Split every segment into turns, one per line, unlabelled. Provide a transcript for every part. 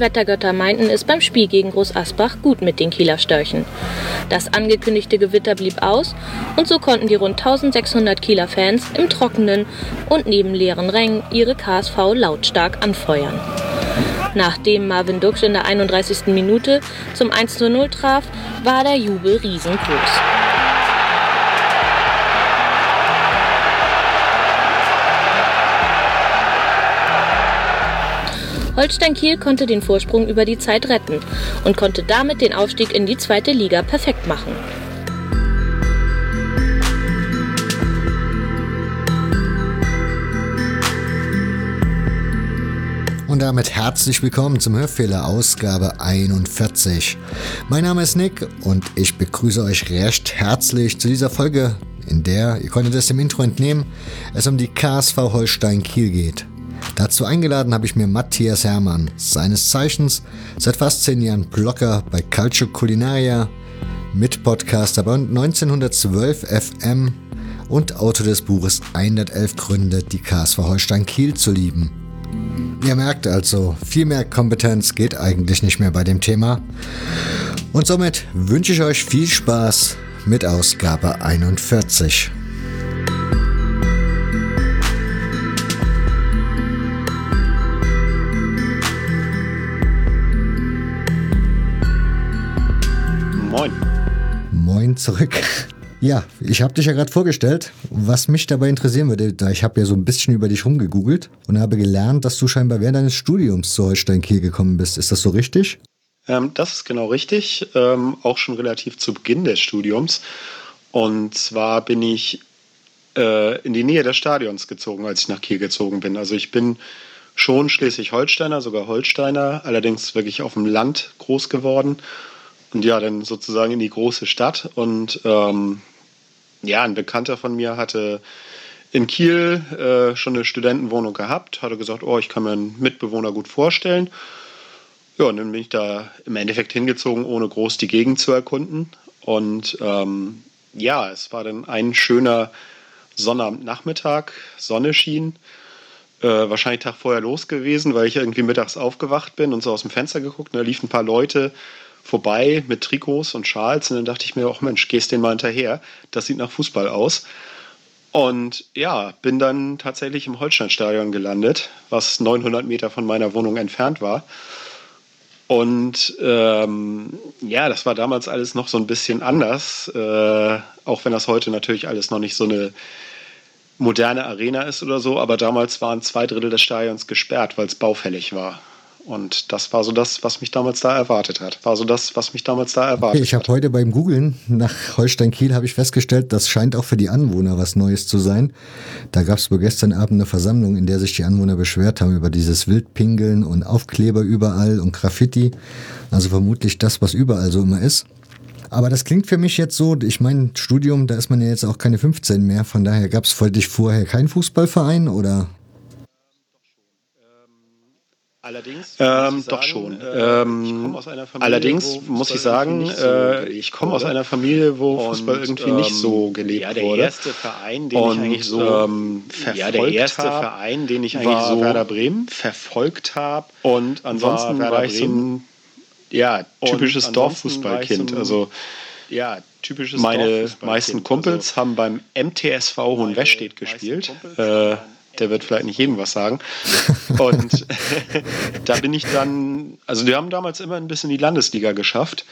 Wettergötter meinten es beim Spiel gegen Groß Asbach gut mit den Kieler Störchen. Das angekündigte Gewitter blieb aus und so konnten die rund 1600 Kieler Fans im Trockenen und neben leeren Rängen ihre KSV lautstark anfeuern. Nachdem Marvin Duksch in der 31. Minute zum 1:0 traf, war der Jubel riesengroß. Holstein Kiel konnte den Vorsprung über die Zeit retten und konnte damit den Aufstieg in die zweite Liga perfekt machen.
Und damit herzlich willkommen zum Hörfehler Ausgabe 41. Mein Name ist Nick und ich begrüße euch recht herzlich zu dieser Folge, in der, ihr konntet es dem Intro entnehmen, es um die KSV Holstein Kiel geht. Dazu eingeladen habe ich mir Matthias Hermann, seines Zeichens seit fast zehn Jahren Blogger bei Calcio Culinaria, Mitpodcaster bei 1912 FM und Autor des Buches 111 Gründe, die KSV Holstein Kiel zu lieben. Ihr merkt also, viel mehr Kompetenz geht eigentlich nicht mehr bei dem Thema. Und somit wünsche ich euch viel Spaß mit Ausgabe 41.
Moin.
Moin zurück. Ja, ich habe dich ja gerade vorgestellt. Was mich dabei interessieren würde, da ich habe ja so ein bisschen über dich rumgegoogelt und habe gelernt, dass du scheinbar während deines Studiums zu Holstein Kiel gekommen bist. Ist das so richtig?
Ähm, das ist genau richtig. Ähm, auch schon relativ zu Beginn des Studiums. Und zwar bin ich äh, in die Nähe des Stadions gezogen, als ich nach Kiel gezogen bin. Also ich bin schon Schleswig-Holsteiner, sogar Holsteiner, allerdings wirklich auf dem Land groß geworden und ja, dann sozusagen in die große Stadt. Und ähm, ja, ein Bekannter von mir hatte in Kiel äh, schon eine Studentenwohnung gehabt, hatte gesagt, oh, ich kann mir einen Mitbewohner gut vorstellen. Ja, und dann bin ich da im Endeffekt hingezogen, ohne groß die Gegend zu erkunden. Und ähm, ja, es war dann ein schöner Sonnabendnachmittag, Sonne schien. Äh, wahrscheinlich Tag vorher los gewesen, weil ich irgendwie mittags aufgewacht bin und so aus dem Fenster geguckt. Und da liefen ein paar Leute vorbei mit Trikots und Schals und dann dachte ich mir, oh Mensch, gehst den mal hinterher. Das sieht nach Fußball aus. Und ja, bin dann tatsächlich im Holsteinstadion gelandet, was 900 Meter von meiner Wohnung entfernt war. Und ähm, ja, das war damals alles noch so ein bisschen anders, äh, auch wenn das heute natürlich alles noch nicht so eine moderne Arena ist oder so. Aber damals waren zwei Drittel des Stadions gesperrt, weil es baufällig war. Und das war so das, was mich damals da erwartet hat. War so das, was mich damals da erwartet
Ich habe heute beim Googlen nach Holstein Kiel habe ich festgestellt, das scheint auch für die Anwohner was Neues zu sein. Da gab es wohl gestern Abend eine Versammlung, in der sich die Anwohner beschwert haben über dieses Wildpingeln und Aufkleber überall und Graffiti. Also vermutlich das, was überall so immer ist. Aber das klingt für mich jetzt so, ich meine, Studium, da ist man ja jetzt auch keine 15 mehr, von daher gab es für dich vorher keinen Fußballverein oder
Allerdings, ähm, doch schon. Äh, ähm, allerdings muss ich sagen, äh, ich komme aus einer Familie, wo Fußball irgendwie ähm, nicht so gelebt ja, der wurde. Erste Verein, den und, ich eigentlich so ähm, verfolgt ja, der erste hab, Verein, den ich eigentlich so Werder Bremen verfolgt habe. Und ansonsten war, war ich so ein ja, typisches Dorffußballkind. Also ja, typisches Meine meisten Kumpels also, haben beim MTSV Hohenwestedt gespielt. Äh, der wird vielleicht nicht jedem was sagen. Und da bin ich dann, also wir haben damals immer ein bisschen die Landesliga geschafft.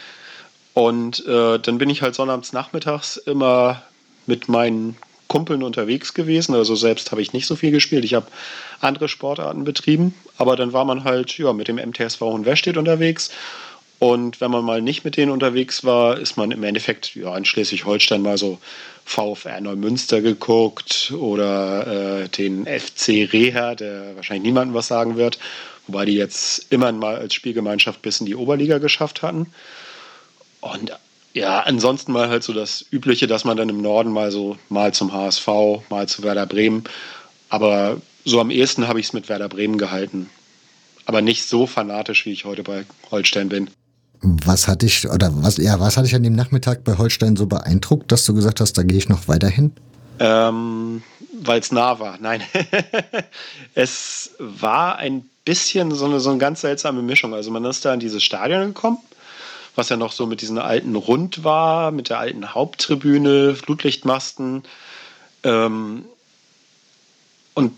Und äh, dann bin ich halt sonnabends nachmittags immer mit meinen Kumpeln unterwegs gewesen. Also selbst habe ich nicht so viel gespielt. Ich habe andere Sportarten betrieben. Aber dann war man halt ja, mit dem MTSV Hohenwestedt unterwegs und wenn man mal nicht mit denen unterwegs war, ist man im Endeffekt ja, in Schleswig-Holstein mal so VfR Neumünster geguckt oder äh, den FC Reha, der wahrscheinlich niemandem was sagen wird, wobei die jetzt immer mal als Spielgemeinschaft bis in die Oberliga geschafft hatten. Und ja, ansonsten mal halt so das Übliche, dass man dann im Norden mal so mal zum HSV, mal zu Werder Bremen. Aber so am ehesten habe ich es mit Werder Bremen gehalten. Aber nicht so fanatisch, wie ich heute bei Holstein bin.
Was hatte ich, oder was, ja, was hatte ich an dem Nachmittag bei Holstein so beeindruckt, dass du gesagt hast, da gehe ich noch weiter hin?
Ähm, Weil es nah war. Nein. es war ein bisschen so eine, so eine ganz seltsame Mischung. Also man ist da in dieses Stadion gekommen, was ja noch so mit diesem alten Rund war, mit der alten Haupttribüne, Flutlichtmasten. Ähm, und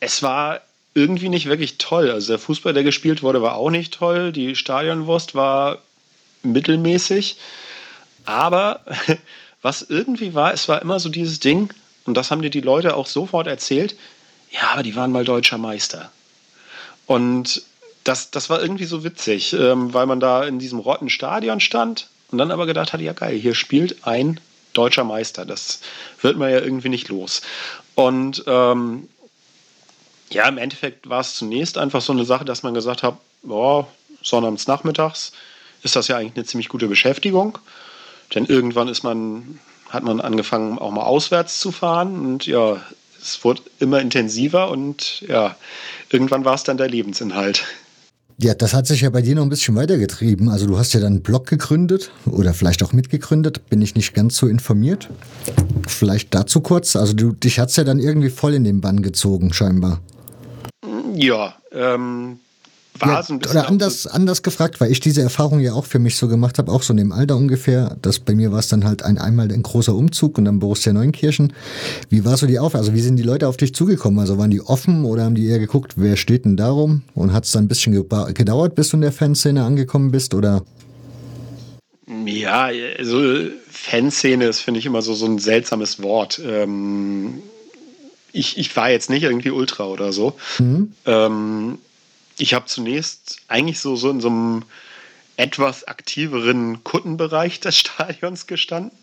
es war irgendwie nicht wirklich toll. Also der Fußball, der gespielt wurde, war auch nicht toll. Die Stadionwurst war mittelmäßig. Aber was irgendwie war, es war immer so dieses Ding, und das haben dir die Leute auch sofort erzählt, ja, aber die waren mal deutscher Meister. Und das, das war irgendwie so witzig, ähm, weil man da in diesem rotten Stadion stand und dann aber gedacht hat, ja geil, hier spielt ein deutscher Meister. Das wird man ja irgendwie nicht los. Und ähm, ja, im Endeffekt war es zunächst einfach so eine Sache, dass man gesagt hat, boah, sonnabends nachmittags ist das ja eigentlich eine ziemlich gute Beschäftigung. Denn irgendwann ist man hat man angefangen, auch mal auswärts zu fahren. Und ja, es wurde immer intensiver und ja, irgendwann war es dann der Lebensinhalt.
Ja, das hat sich ja bei dir noch ein bisschen weitergetrieben. Also du hast ja dann einen Blog gegründet oder vielleicht auch mitgegründet, bin ich nicht ganz so informiert. Vielleicht dazu kurz. Also du, dich hat es ja dann irgendwie voll in den Bann gezogen, scheinbar.
Ja, ähm,
war ja, so ein bisschen. Oder anders, anders gefragt, weil ich diese Erfahrung ja auch für mich so gemacht habe, auch so in dem Alter ungefähr. Das bei mir war es dann halt ein, einmal ein großer Umzug und dann Borussia Neunkirchen. Wie war so die Aufgabe? Also wie sind die Leute auf dich zugekommen? Also waren die offen oder haben die eher geguckt, wer steht denn darum? Und hat es dann ein bisschen gedauert, bis du in der Fanszene angekommen bist oder?
Ja, also Fanszene ist, finde ich, immer so, so ein seltsames Wort. Ähm, ich, ich war jetzt nicht irgendwie Ultra oder so. Mhm. Ähm, ich habe zunächst eigentlich so, so in so einem etwas aktiveren Kuttenbereich des Stadions gestanden.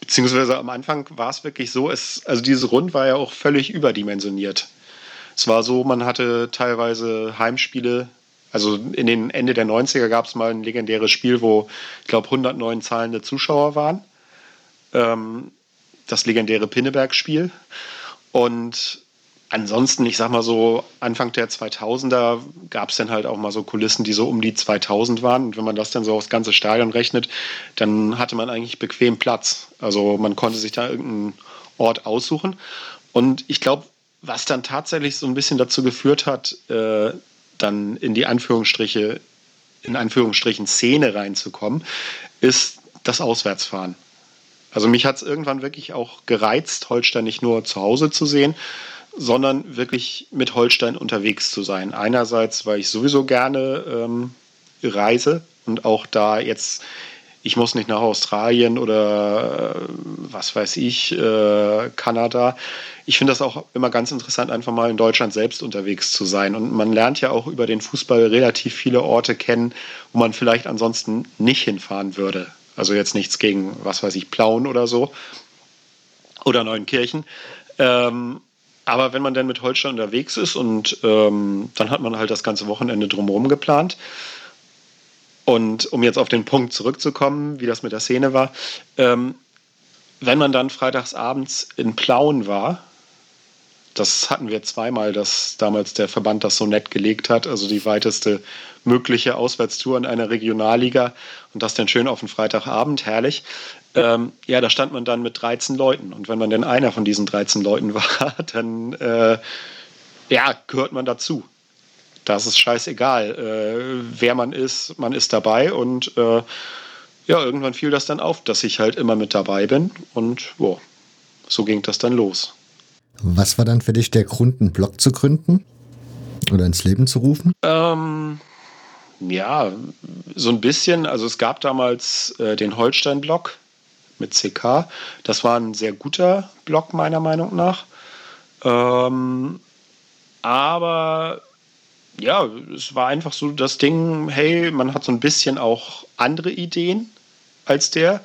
Beziehungsweise am Anfang war es wirklich so, es, also dieses Rund war ja auch völlig überdimensioniert. Es war so, man hatte teilweise Heimspiele, also in den Ende der 90er gab es mal ein legendäres Spiel, wo ich glaube 109 zahlende Zuschauer waren. Ähm, das legendäre Pinneberg-Spiel. Und ansonsten, ich sag mal so, Anfang der 2000er gab es dann halt auch mal so Kulissen, die so um die 2000 waren. Und wenn man das dann so aufs ganze Stadion rechnet, dann hatte man eigentlich bequem Platz. Also man konnte sich da irgendeinen Ort aussuchen. Und ich glaube, was dann tatsächlich so ein bisschen dazu geführt hat, äh, dann in die Anführungsstriche, in Anführungsstrichen Szene reinzukommen, ist das Auswärtsfahren. Also mich hat es irgendwann wirklich auch gereizt, Holstein nicht nur zu Hause zu sehen, sondern wirklich mit Holstein unterwegs zu sein. Einerseits, weil ich sowieso gerne ähm, reise und auch da jetzt, ich muss nicht nach Australien oder äh, was weiß ich, äh, Kanada. Ich finde das auch immer ganz interessant, einfach mal in Deutschland selbst unterwegs zu sein. Und man lernt ja auch über den Fußball relativ viele Orte kennen, wo man vielleicht ansonsten nicht hinfahren würde. Also jetzt nichts gegen, was weiß ich, Plauen oder so oder Neunkirchen. Ähm, aber wenn man dann mit Holstein unterwegs ist und ähm, dann hat man halt das ganze Wochenende drumherum geplant. Und um jetzt auf den Punkt zurückzukommen, wie das mit der Szene war, ähm, wenn man dann freitagsabends in Plauen war, das hatten wir zweimal, dass damals der Verband das so nett gelegt hat, also die weiteste mögliche Auswärtstour in einer Regionalliga und das dann schön auf den Freitagabend, herrlich. Ähm, ja, da stand man dann mit 13 Leuten und wenn man denn einer von diesen 13 Leuten war, dann äh, ja, gehört man dazu. Das ist scheißegal, äh, wer man ist, man ist dabei und äh, ja, irgendwann fiel das dann auf, dass ich halt immer mit dabei bin und wow, so ging das dann los.
Was war dann für dich der Grund, einen Blog zu gründen oder ins Leben zu rufen?
Ähm, ja, so ein bisschen. Also es gab damals äh, den Holstein-Blog mit CK. Das war ein sehr guter Blog meiner Meinung nach. Ähm, aber ja, es war einfach so das Ding, hey, man hat so ein bisschen auch andere Ideen als der.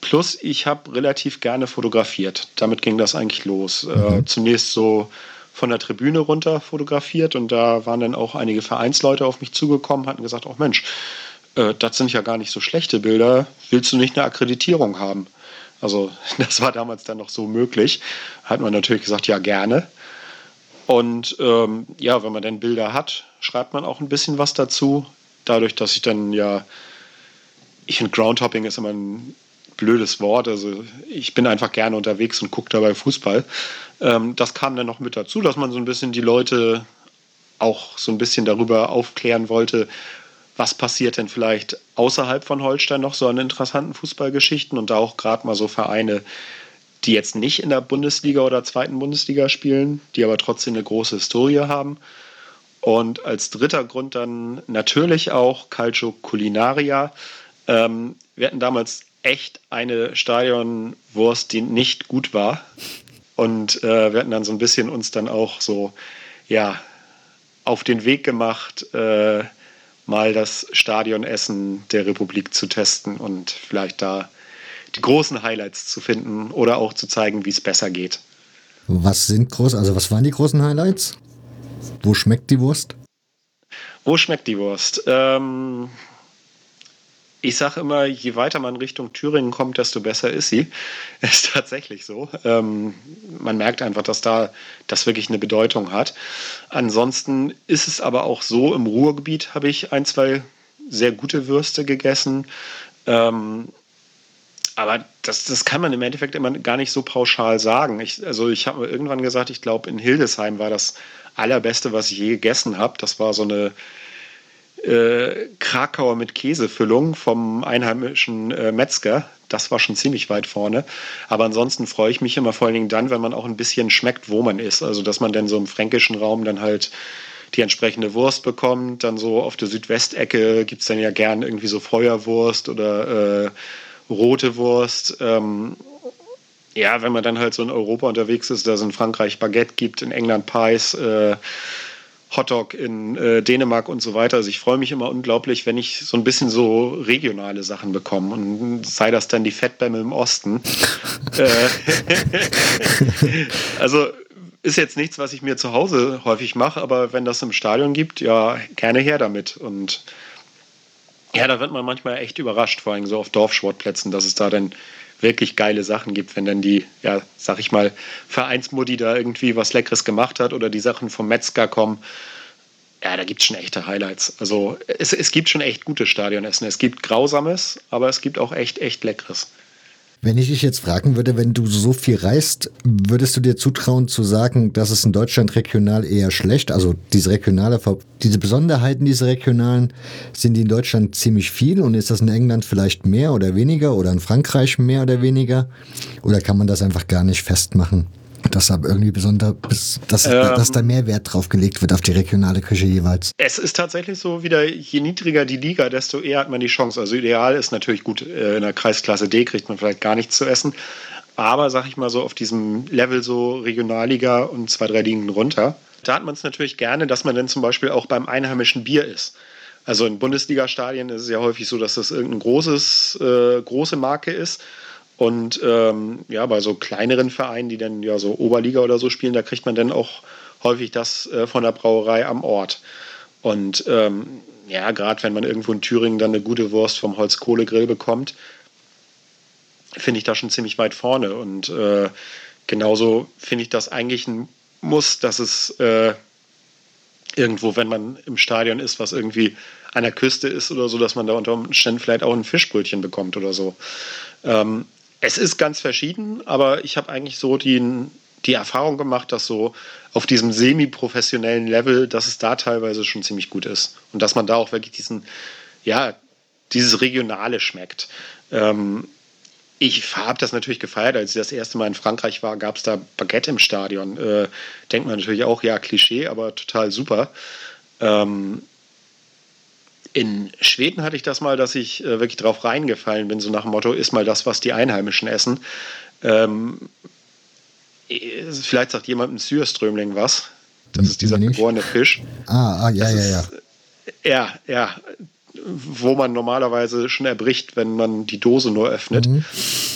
Plus, ich habe relativ gerne fotografiert. Damit ging das eigentlich los. Äh, mhm. Äh, zunächst so von der Tribüne runter fotografiert und da waren dann auch einige Vereinsleute auf mich zugekommen, hatten gesagt, oh Mensch, äh, das sind ja gar nicht so schlechte Bilder, willst du nicht eine Akkreditierung haben? Also das war damals dann noch so möglich. Hat man natürlich gesagt, ja gerne. Und ähm, ja, wenn man dann Bilder hat, schreibt man auch ein bisschen was dazu. Dadurch, dass ich dann ja, ich finde Groundhopping ist immer ein blödes Wort. Also ich bin einfach gerne unterwegs und gucke dabei Fußball. Ähm, das kam dann noch mit dazu, dass man so ein bisschen die Leute auch so ein bisschen darüber aufklären wollte, was passiert denn vielleicht außerhalb von Holstein noch so an interessanten Fußballgeschichten und da auch gerade mal so Vereine, die jetzt nicht in der Bundesliga oder zweiten Bundesliga spielen, die aber trotzdem eine große Historie haben. Und als dritter Grund dann natürlich auch Calcio Culinaria. Ähm, wir hatten damals echt eine Stadionwurst, die nicht gut war. Und äh, wir hatten dann so ein bisschen uns dann auch so, ja, auf den Weg gemacht, äh, mal das Stadionessen der Republik zu testen und vielleicht da die großen Highlights zu finden oder auch zu zeigen, wie es besser geht.
Was sind groß, also was waren die großen Highlights? Wo schmeckt die Wurst?
Wo schmeckt die Wurst? Ähm, ich sage immer, je weiter man Richtung Thüringen kommt, desto besser ist sie. Ist tatsächlich so. Ähm, man merkt einfach, dass da das wirklich eine Bedeutung hat. Ansonsten ist es aber auch so, im Ruhrgebiet habe ich ein, zwei sehr gute Würste gegessen. Ähm, aber das, das kann man im Endeffekt immer gar nicht so pauschal sagen. Ich, also ich habe irgendwann gesagt, ich glaube, in Hildesheim war das allerbeste, was ich je gegessen habe. Das war so eine äh, Krakauer mit Käsefüllung vom einheimischen äh, Metzger. Das war schon ziemlich weit vorne. Aber ansonsten freue ich mich immer vor allen Dingen dann, wenn man auch ein bisschen schmeckt, wo man ist. Also, dass man dann so im fränkischen Raum dann halt die entsprechende Wurst bekommt. Dann so auf der Südwestecke gibt es dann ja gern irgendwie so Feuerwurst oder äh, rote Wurst. Ähm, ja, wenn man dann halt so in Europa unterwegs ist, da es in Frankreich Baguette gibt, in England Pies, äh, Hotdog in äh, Dänemark und so weiter. Also ich freue mich immer unglaublich, wenn ich so ein bisschen so regionale Sachen bekomme. Und sei das dann die Fettbämme im Osten. Äh, also ist jetzt nichts, was ich mir zu Hause häufig mache, aber wenn das im Stadion gibt, ja, gerne her damit. Und ja, da wird man manchmal echt überrascht, vor allem so auf Dorfsportplätzen, dass es da dann wirklich geile Sachen gibt, wenn dann die, ja, sag ich mal, Vereinsmutti da irgendwie was Leckeres gemacht hat oder die Sachen vom Metzger kommen. Ja, da gibt es schon echte Highlights. Also es, es gibt schon echt gutes Stadionessen. Es gibt Grausames, aber es gibt auch echt, echt Leckeres.
Wenn ich dich jetzt fragen würde, wenn du so viel reist, würdest du dir zutrauen zu sagen, dass es in Deutschland regional eher schlecht, also diese regionale, diese Besonderheiten, diese regionalen, sind die in Deutschland ziemlich viel und ist das in England vielleicht mehr oder weniger oder in Frankreich mehr oder weniger? Oder kann man das einfach gar nicht festmachen? Dass da irgendwie besonders, dass, ähm, dass da mehr Wert drauf gelegt wird auf die regionale Küche jeweils.
Es ist tatsächlich so, wieder je niedriger die Liga, desto eher hat man die Chance. Also ideal ist natürlich gut, äh, in der Kreisklasse D kriegt man vielleicht gar nichts zu essen. Aber sag ich mal so auf diesem Level so Regionalliga und zwei, drei Ligen runter, da hat man es natürlich gerne, dass man dann zum Beispiel auch beim einheimischen Bier ist. Also in Bundesliga-Stadien ist es ja häufig so, dass das irgendeine großes, äh, große Marke ist. Und ähm, ja, bei so kleineren Vereinen, die dann ja so Oberliga oder so spielen, da kriegt man dann auch häufig das äh, von der Brauerei am Ort. Und ähm, ja, gerade wenn man irgendwo in Thüringen dann eine gute Wurst vom Holzkohlegrill bekommt, finde ich das schon ziemlich weit vorne. Und äh, genauso finde ich das eigentlich ein Muss, dass es äh, irgendwo, wenn man im Stadion ist, was irgendwie an der Küste ist oder so, dass man da unter Umständen vielleicht auch ein Fischbrötchen bekommt oder so. Ähm, es ist ganz verschieden, aber ich habe eigentlich so die, die Erfahrung gemacht, dass so auf diesem semi-professionellen Level, dass es da teilweise schon ziemlich gut ist. Und dass man da auch wirklich diesen, ja, dieses Regionale schmeckt. Ähm, ich habe das natürlich gefeiert, als ich das erste Mal in Frankreich war, gab es da Baguette im Stadion. Äh, denkt man natürlich auch, ja, Klischee, aber total super. Ähm, in Schweden hatte ich das mal, dass ich äh, wirklich drauf reingefallen bin, so nach dem Motto, ist mal das, was die Einheimischen essen. Ähm, äh, vielleicht sagt jemand ein Syrströmling was. Das ist dieser geborene Fisch.
Ah, ah ja, das ja, ja. Ist,
ja, ja wo man normalerweise schon erbricht, wenn man die Dose nur öffnet. Mhm.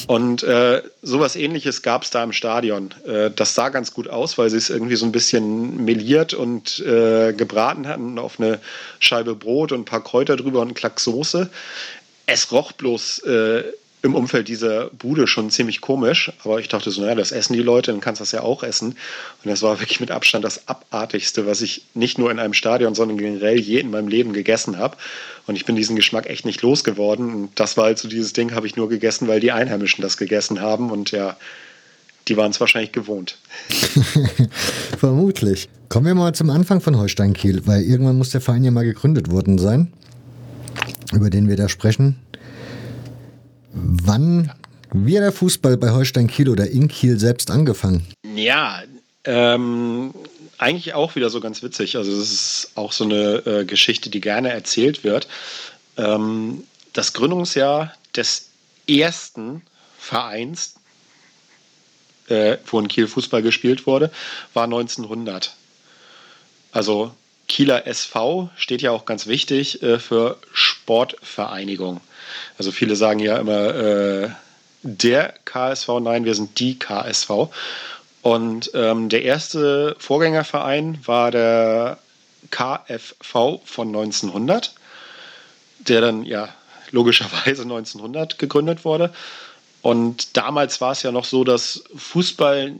Und äh, sowas ähnliches gab es da im Stadion. Äh, das sah ganz gut aus, weil sie es irgendwie so ein bisschen meliert und äh, gebraten hatten auf eine Scheibe Brot und ein paar Kräuter drüber und einen Klack Soße. Es roch bloß äh, im Umfeld dieser Bude schon ziemlich komisch. Aber ich dachte so, naja, das essen die Leute, dann kannst du das ja auch essen. Und das war wirklich mit Abstand das Abartigste, was ich nicht nur in einem Stadion, sondern generell je in meinem Leben gegessen habe. Und ich bin diesen Geschmack echt nicht losgeworden. Und das war halt so dieses Ding, habe ich nur gegessen, weil die Einheimischen das gegessen haben. Und ja, die waren es wahrscheinlich gewohnt.
Vermutlich. Kommen wir mal zum Anfang von Holstein Kiel, weil irgendwann muss der Verein ja mal gegründet worden sein, über den wir da sprechen. Wann, wie hat der Fußball bei Holstein Kiel oder in Kiel selbst angefangen?
Ja, ähm, eigentlich auch wieder so ganz witzig. Also es ist auch so eine äh, Geschichte, die gerne erzählt wird. Ähm, das Gründungsjahr des ersten Vereins, äh, wo in Kiel Fußball gespielt wurde, war 1900. Also Kieler SV steht ja auch ganz wichtig äh, für Sportvereinigung. Also viele sagen ja immer äh, der KSV, nein, wir sind die KSV. Und ähm, der erste Vorgängerverein war der KFV von 1900, der dann ja logischerweise 1900 gegründet wurde. Und damals war es ja noch so, dass Fußball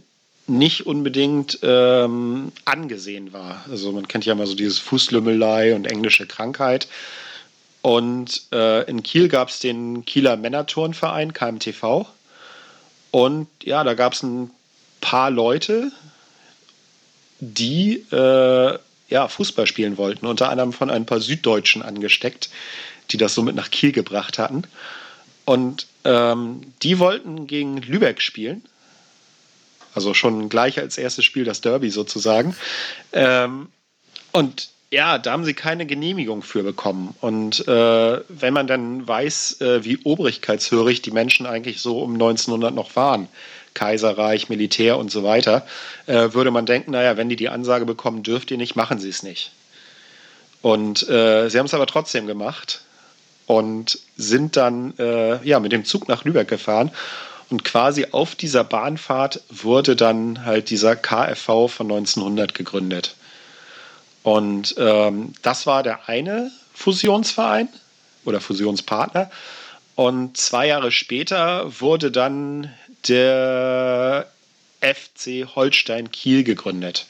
nicht unbedingt ähm, angesehen war. Also man kennt ja mal so dieses Fußlümmelei und englische Krankheit. Und äh, in Kiel gab es den Kieler Männerturnverein KMTV. Und ja, da gab es ein paar Leute, die äh, ja, Fußball spielen wollten, unter anderem von ein paar Süddeutschen angesteckt, die das somit nach Kiel gebracht hatten. Und ähm, die wollten gegen Lübeck spielen. Also schon gleich als erstes Spiel das Derby sozusagen. Ähm, und ja, da haben sie keine Genehmigung für bekommen. Und äh, wenn man dann weiß, äh, wie obrigkeitshörig die Menschen eigentlich so um 1900 noch waren, Kaiserreich, Militär und so weiter, äh, würde man denken, naja, wenn die die Ansage bekommen, dürft ihr nicht, machen sie es nicht. Und äh, sie haben es aber trotzdem gemacht und sind dann äh, ja, mit dem Zug nach Lübeck gefahren. Und quasi auf dieser Bahnfahrt wurde dann halt dieser KFV von 1900 gegründet. Und ähm, das war der eine Fusionsverein oder Fusionspartner. Und zwei Jahre später wurde dann der FC Holstein Kiel gegründet.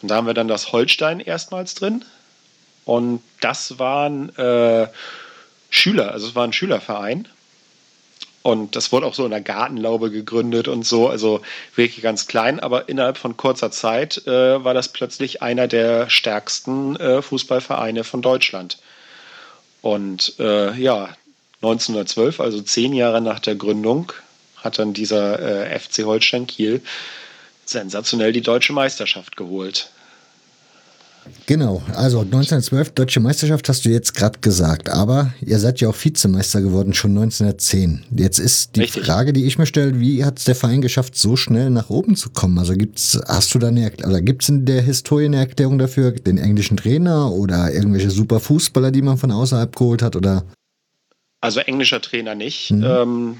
Und da haben wir dann das Holstein erstmals drin. Und das waren äh, Schüler, also es war ein Schülerverein. Und das wurde auch so in der Gartenlaube gegründet und so, also wirklich ganz klein, aber innerhalb von kurzer Zeit äh, war das plötzlich einer der stärksten äh, Fußballvereine von Deutschland. Und äh, ja, 1912, also zehn Jahre nach der Gründung, hat dann dieser äh, FC Holstein Kiel sensationell die deutsche Meisterschaft geholt.
Genau, also 1912 Deutsche Meisterschaft hast du jetzt gerade gesagt, aber ihr seid ja auch Vizemeister geworden schon 1910. Jetzt ist die Richtig. Frage, die ich mir stelle, wie hat es der Verein geschafft, so schnell nach oben zu kommen? Also gibt's, hast du da eine, oder gibt es in der Historie eine Erklärung dafür, den englischen Trainer oder irgendwelche super Fußballer, die man von außerhalb geholt hat, oder?
Also englischer Trainer nicht. Mhm. Ähm,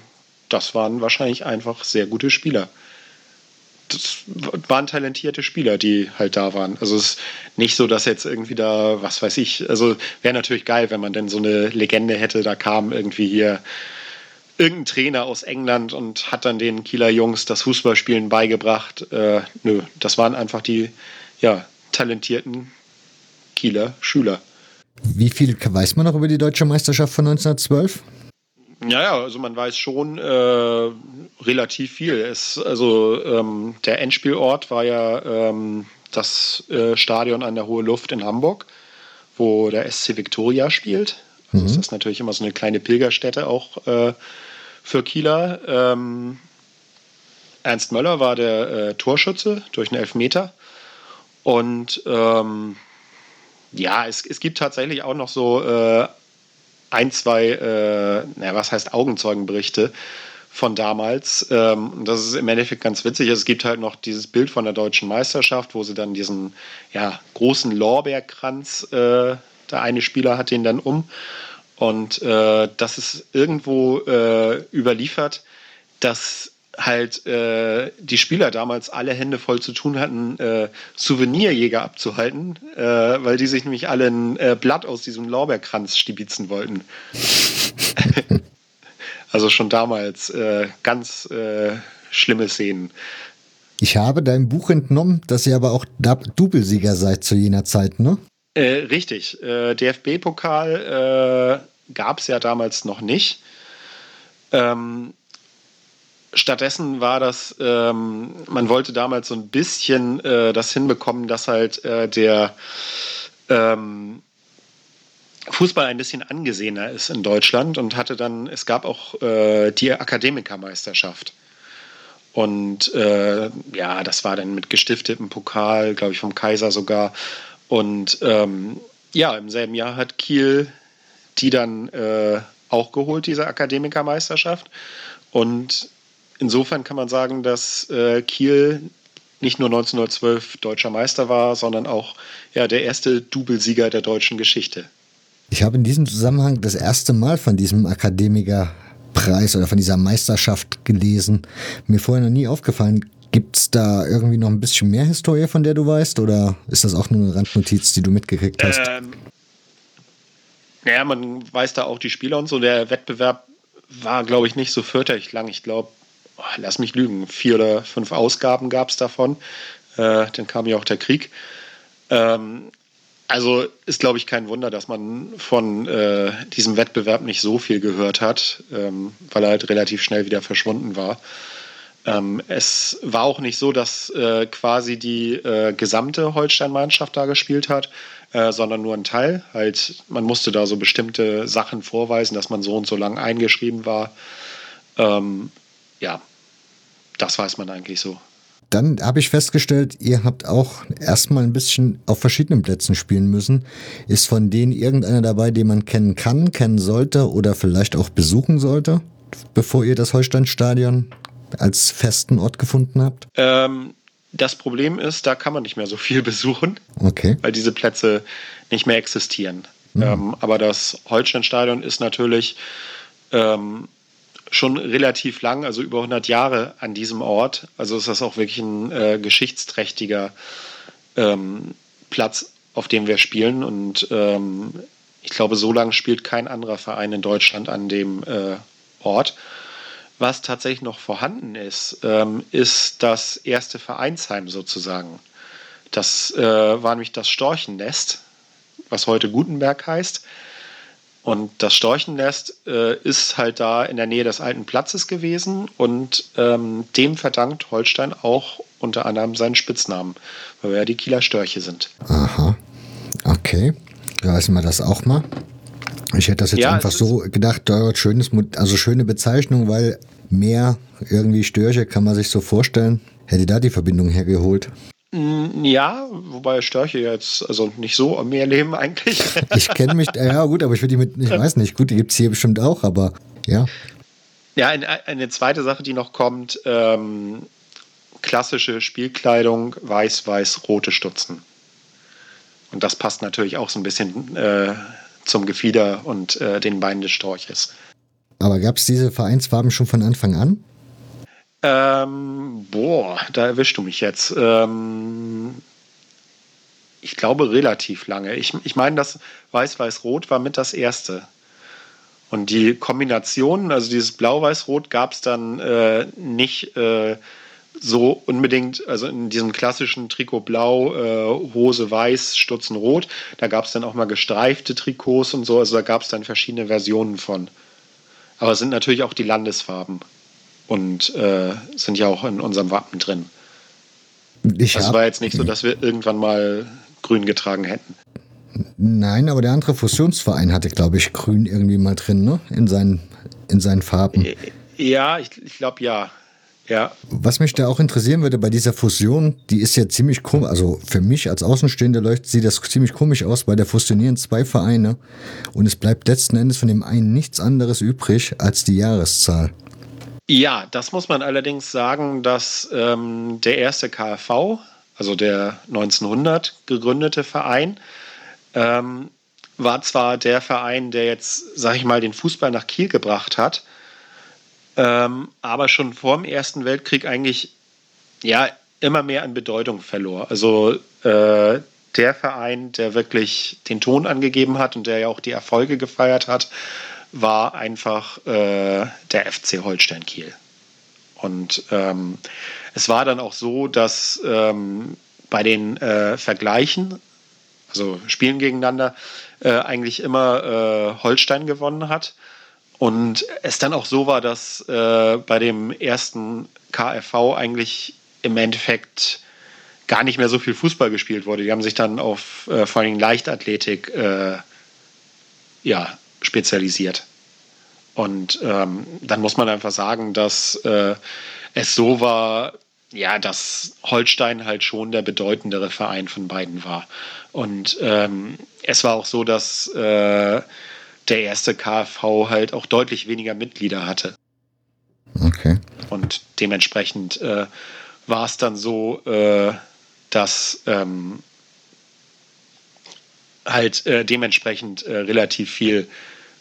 das waren wahrscheinlich einfach sehr gute Spieler das waren talentierte Spieler, die halt da waren. Also es ist nicht so, dass jetzt irgendwie da, was weiß ich, also wäre natürlich geil, wenn man denn so eine Legende hätte, da kam irgendwie hier irgendein Trainer aus England und hat dann den Kieler Jungs das Fußballspielen beigebracht. Äh, nö, das waren einfach die ja, talentierten Kieler Schüler.
Wie viel weiß man noch über die deutsche Meisterschaft von 1912?
Ja, ja, also man weiß schon äh, relativ viel. Es, also ähm, der Endspielort war ja ähm, das äh, Stadion an der Hohe Luft in Hamburg, wo der SC Victoria spielt. Also mhm. das ist natürlich immer so eine kleine Pilgerstätte auch äh, für Kieler. Ähm, Ernst Möller war der äh, Torschütze durch einen Elfmeter. Und ähm, ja, es, es gibt tatsächlich auch noch so äh, ein, zwei, äh, naja, was heißt Augenzeugenberichte von damals. Ähm, das ist im Endeffekt ganz witzig. Es gibt halt noch dieses Bild von der deutschen Meisterschaft, wo sie dann diesen ja, großen Lorbeerkranz, äh, der eine Spieler hat den dann um. Und äh, das ist irgendwo äh, überliefert, dass halt äh, die Spieler damals alle Hände voll zu tun hatten, äh, Souvenirjäger abzuhalten, äh, weil die sich nämlich alle ein äh, Blatt aus diesem Lorbeerkranz stibitzen wollten. also schon damals äh, ganz äh, schlimme Szenen.
Ich habe deinem Buch entnommen, dass ihr aber auch Doublesieger seid zu jener Zeit, ne?
richtig. DFB-Pokal gab es ja damals noch nicht. Ähm, stattdessen war das, ähm, man wollte damals so ein bisschen äh, das hinbekommen, dass halt äh, der ähm, Fußball ein bisschen angesehener ist in Deutschland und hatte dann, es gab auch äh, die Akademikermeisterschaft. Und äh, ja, das war dann mit gestiftetem Pokal, glaube ich, vom Kaiser sogar. Und ähm, ja, im selben Jahr hat Kiel die dann äh, auch geholt, diese Akademikermeisterschaft. Und insofern kann man sagen, dass äh, Kiel nicht nur 1912 deutscher Meister war, sondern auch ja, der erste Doublesieger der deutschen Geschichte.
Ich habe in diesem Zusammenhang das erste Mal von diesem Akademikerpreis oder von dieser Meisterschaft gelesen. Mir vorher noch nie aufgefallen. Gibt es da irgendwie noch ein bisschen mehr Historie, von der du weißt? Oder ist das auch nur eine Randnotiz, die du mitgekriegt hast? Ähm,
naja, man weiß da auch die Spieler und so. Der Wettbewerb war, glaube ich, nicht so fürchterlich lang. Ich glaube, oh, lass mich lügen, vier oder fünf Ausgaben gab es davon. Äh, dann kam ja auch der Krieg. Ähm, also ist, glaube ich, kein Wunder, dass man von äh, diesem Wettbewerb nicht so viel gehört hat, ähm, weil er halt relativ schnell wieder verschwunden war. Ähm, es war auch nicht so, dass äh, quasi die äh, gesamte Holstein-Mannschaft da gespielt hat, äh, sondern nur ein Teil. Halt, man musste da so bestimmte Sachen vorweisen, dass man so und so lang eingeschrieben war. Ähm, ja, das weiß man eigentlich so.
Dann habe ich festgestellt, ihr habt auch erstmal ein bisschen auf verschiedenen Plätzen spielen müssen. Ist von denen irgendeiner dabei, den man kennen kann, kennen sollte oder vielleicht auch besuchen sollte, bevor ihr das Holstein-Stadion als festen Ort gefunden habt?
Ähm, das Problem ist, da kann man nicht mehr so viel besuchen,
okay.
weil diese Plätze nicht mehr existieren. Mhm. Ähm, aber das Holstein-Stadion ist natürlich ähm, schon relativ lang, also über 100 Jahre an diesem Ort. Also ist das auch wirklich ein äh, geschichtsträchtiger ähm, Platz, auf dem wir spielen. Und ähm, ich glaube, so lange spielt kein anderer Verein in Deutschland an dem äh, Ort. Was tatsächlich noch vorhanden ist, ähm, ist das erste Vereinsheim sozusagen. Das äh, war nämlich das Storchennest, was heute Gutenberg heißt. Und das Storchennest äh, ist halt da in der Nähe des alten Platzes gewesen und ähm, dem verdankt Holstein auch unter anderem seinen Spitznamen, weil wir ja die Kieler Störche sind.
Aha, okay. Da wissen wir das auch mal. Ich hätte das jetzt ja, einfach so gedacht, da schönes, also schöne Bezeichnung, weil mehr irgendwie Störche kann man sich so vorstellen. Hätte da die Verbindung hergeholt?
Ja, wobei Störche jetzt also nicht so am Meer leben eigentlich.
Ich kenne mich, ja gut, aber ich würde die mit, ich weiß nicht, gut, die gibt es hier bestimmt auch, aber ja.
Ja, eine, eine zweite Sache, die noch kommt, ähm, klassische Spielkleidung, weiß-weiß-rote Stutzen. Und das passt natürlich auch so ein bisschen äh, zum Gefieder und äh, den Beinen des Storches.
Aber gab es diese Vereinsfarben schon von Anfang an?
Ähm, boah, da erwischst du mich jetzt. Ähm, ich glaube relativ lange. Ich, ich meine, das Weiß-Weiß-Rot war mit das erste. Und die Kombination, also dieses Blau-Weiß-Rot, gab es dann äh, nicht äh, so unbedingt, also in diesem klassischen Trikot blau, äh, Hose weiß, Stutzen rot. Da gab es dann auch mal gestreifte Trikots und so. Also da gab es dann verschiedene Versionen von. Aber es sind natürlich auch die Landesfarben und äh, sind ja auch in unserem Wappen drin. Ich das war jetzt nicht so, dass wir irgendwann mal grün getragen hätten.
Nein, aber der andere Fusionsverein hatte, glaube ich, grün irgendwie mal drin, ne? In seinen, in seinen Farben.
Ja, ich, ich glaube ja. Ja.
Was mich da auch interessieren würde bei dieser Fusion, die ist ja ziemlich komisch, also für mich als Außenstehender leuchtet sieht das ziemlich komisch aus, weil da fusionieren zwei Vereine und es bleibt letzten Endes von dem einen nichts anderes übrig als die Jahreszahl.
Ja, das muss man allerdings sagen, dass ähm, der erste KfV, also der 1900 gegründete Verein, ähm, war zwar der Verein, der jetzt, sag ich mal, den Fußball nach Kiel gebracht hat, ähm, aber schon vor dem Ersten Weltkrieg eigentlich ja immer mehr an Bedeutung verlor. Also äh, der Verein, der wirklich den Ton angegeben hat und der ja auch die Erfolge gefeiert hat, war einfach äh, der FC Holstein Kiel. Und ähm, es war dann auch so, dass ähm, bei den äh, Vergleichen, also Spielen gegeneinander, äh, eigentlich immer äh, Holstein gewonnen hat. und es dann auch so war, dass äh, bei dem ersten KFV eigentlich im Endeffekt gar nicht mehr so viel Fußball gespielt wurde. Die haben sich dann auf äh, vor allem Leichtathletik ja, spezialisiert. Und ähm, dann muss man einfach sagen, dass äh, es so war, ja, dass Holstein halt schon der bedeutendere Verein von beiden war. Und ähm, es war auch so, dass äh, der erste KfV halt auch deutlich weniger Mitglieder hatte.
Okay.
Und dementsprechend äh, war es dann so, äh, dass ähm, halt äh, dementsprechend äh, relativ viel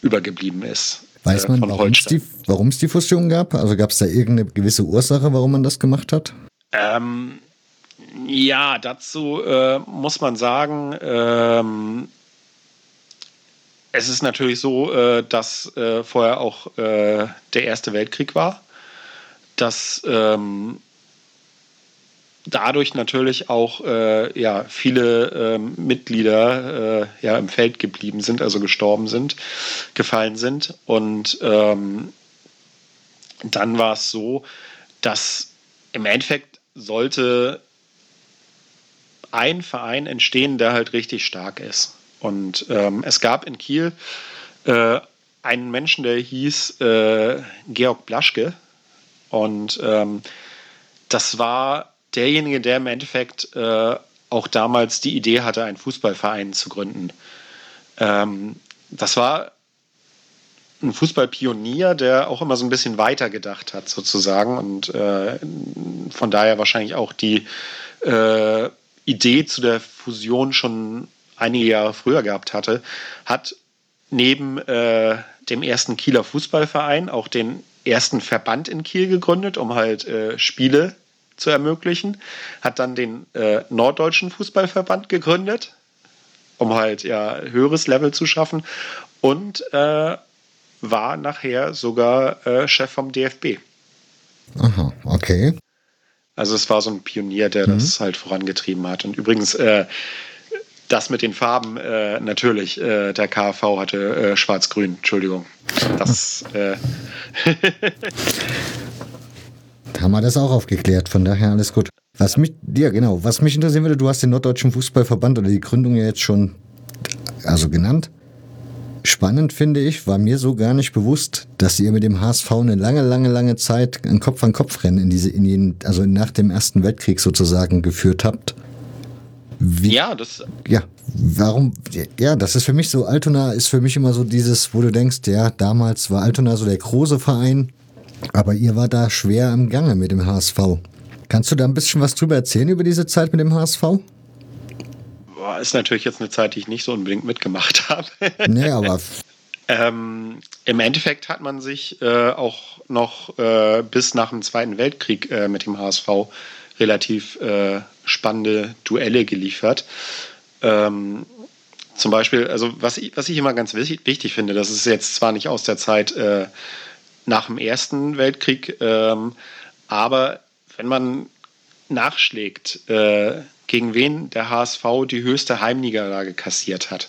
übergeblieben ist.
Weiß man, warum es, die, warum es die Fusion gab? Also gab es da irgendeine gewisse Ursache, warum man das gemacht hat?
Ähm, ja, dazu äh, muss man sagen, ähm, es ist natürlich so, äh, dass äh, vorher auch äh, der Erste Weltkrieg war, dass ähm, dadurch natürlich auch äh, ja, viele ähm, Mitglieder äh, ja, im Feld geblieben sind, also gestorben sind, gefallen sind. Und ähm, dann war es so, dass im Endeffekt sollte ein Verein entstehen, der halt richtig stark ist. Und ähm, es gab in Kiel äh, einen Menschen, der hieß äh, Georg Blaschke. Und ähm, das war derjenige, der im Endeffekt äh, auch damals die Idee hatte, einen Fußballverein zu gründen. Ähm, das war ein Fußballpionier, der auch immer so ein bisschen weiter gedacht hat, sozusagen, und äh, von daher wahrscheinlich auch die äh, Idee zu der Fusion schon einige Jahre früher gehabt hatte, hat neben äh, dem ersten Kieler Fußballverein auch den ersten Verband in Kiel gegründet, um halt äh, Spiele zu ermöglichen, hat dann den äh, Norddeutschen Fußballverband gegründet, um halt ja höheres Level zu schaffen und äh, war nachher sogar äh, Chef vom DFB.
Aha, okay.
Also es war so ein Pionier, der mhm. das halt vorangetrieben hat. Und übrigens, äh, das mit den Farben, äh, natürlich, äh, der KV hatte schwarz-grün, Entschuldigung. Das.
Haben wir das auch aufgeklärt, von daher alles gut. Was mich, ja genau, was mich interessieren würde, du hast den Norddeutschen Fußballverband oder die Gründung ja jetzt schon also genannt. Spannend finde ich, war mir so gar nicht bewusst, dass ihr mit dem HSV eine lange, lange, lange Zeit ein Kopf-an-Kopf-Rennen in diese, in den, also nach dem Ersten Weltkrieg sozusagen geführt habt.
Wie, ja, das.
Ja, warum? Ja, das ist für mich so, Altona ist für mich immer so dieses, wo du denkst, ja, damals war Altona so der große Verein, aber ihr war da schwer im Gange mit dem HSV. Kannst du da ein bisschen was drüber erzählen über diese Zeit mit dem HSV?
Boah, ist natürlich jetzt eine Zeit, die ich nicht so unbedingt mitgemacht habe.
Nee, aber.
ähm, Im Endeffekt hat man sich äh, auch noch äh, bis nach dem Zweiten Weltkrieg äh, mit dem HSV relativ äh, spannende Duelle geliefert. Ähm, zum Beispiel, also was ich, was ich immer ganz wichtig finde, das ist jetzt zwar nicht aus der Zeit äh, nach dem Ersten Weltkrieg. Ähm, aber wenn man nachschlägt, äh, gegen wen der HSV die höchste Heimniederlage kassiert hat,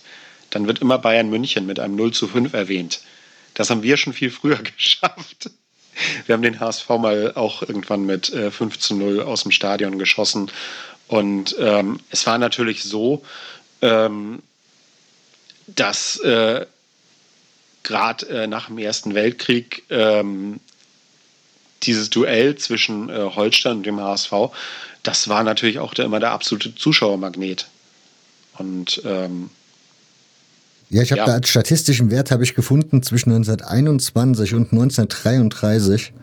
dann wird immer Bayern München mit einem 0 zu 5 erwähnt. Das haben wir schon viel früher geschafft. Wir haben den HSV mal auch irgendwann mit äh, 5 zu 0 aus dem Stadion geschossen. Und ähm, es war natürlich so, ähm, dass äh, gerade äh, nach dem Ersten Weltkrieg ähm, dieses Duell zwischen äh, Holstein und dem HSV, das war natürlich auch der, immer der absolute Zuschauermagnet. Und ähm,
ja, ich habe ja. da als statistischen Wert habe ich gefunden zwischen 1921 und 1933.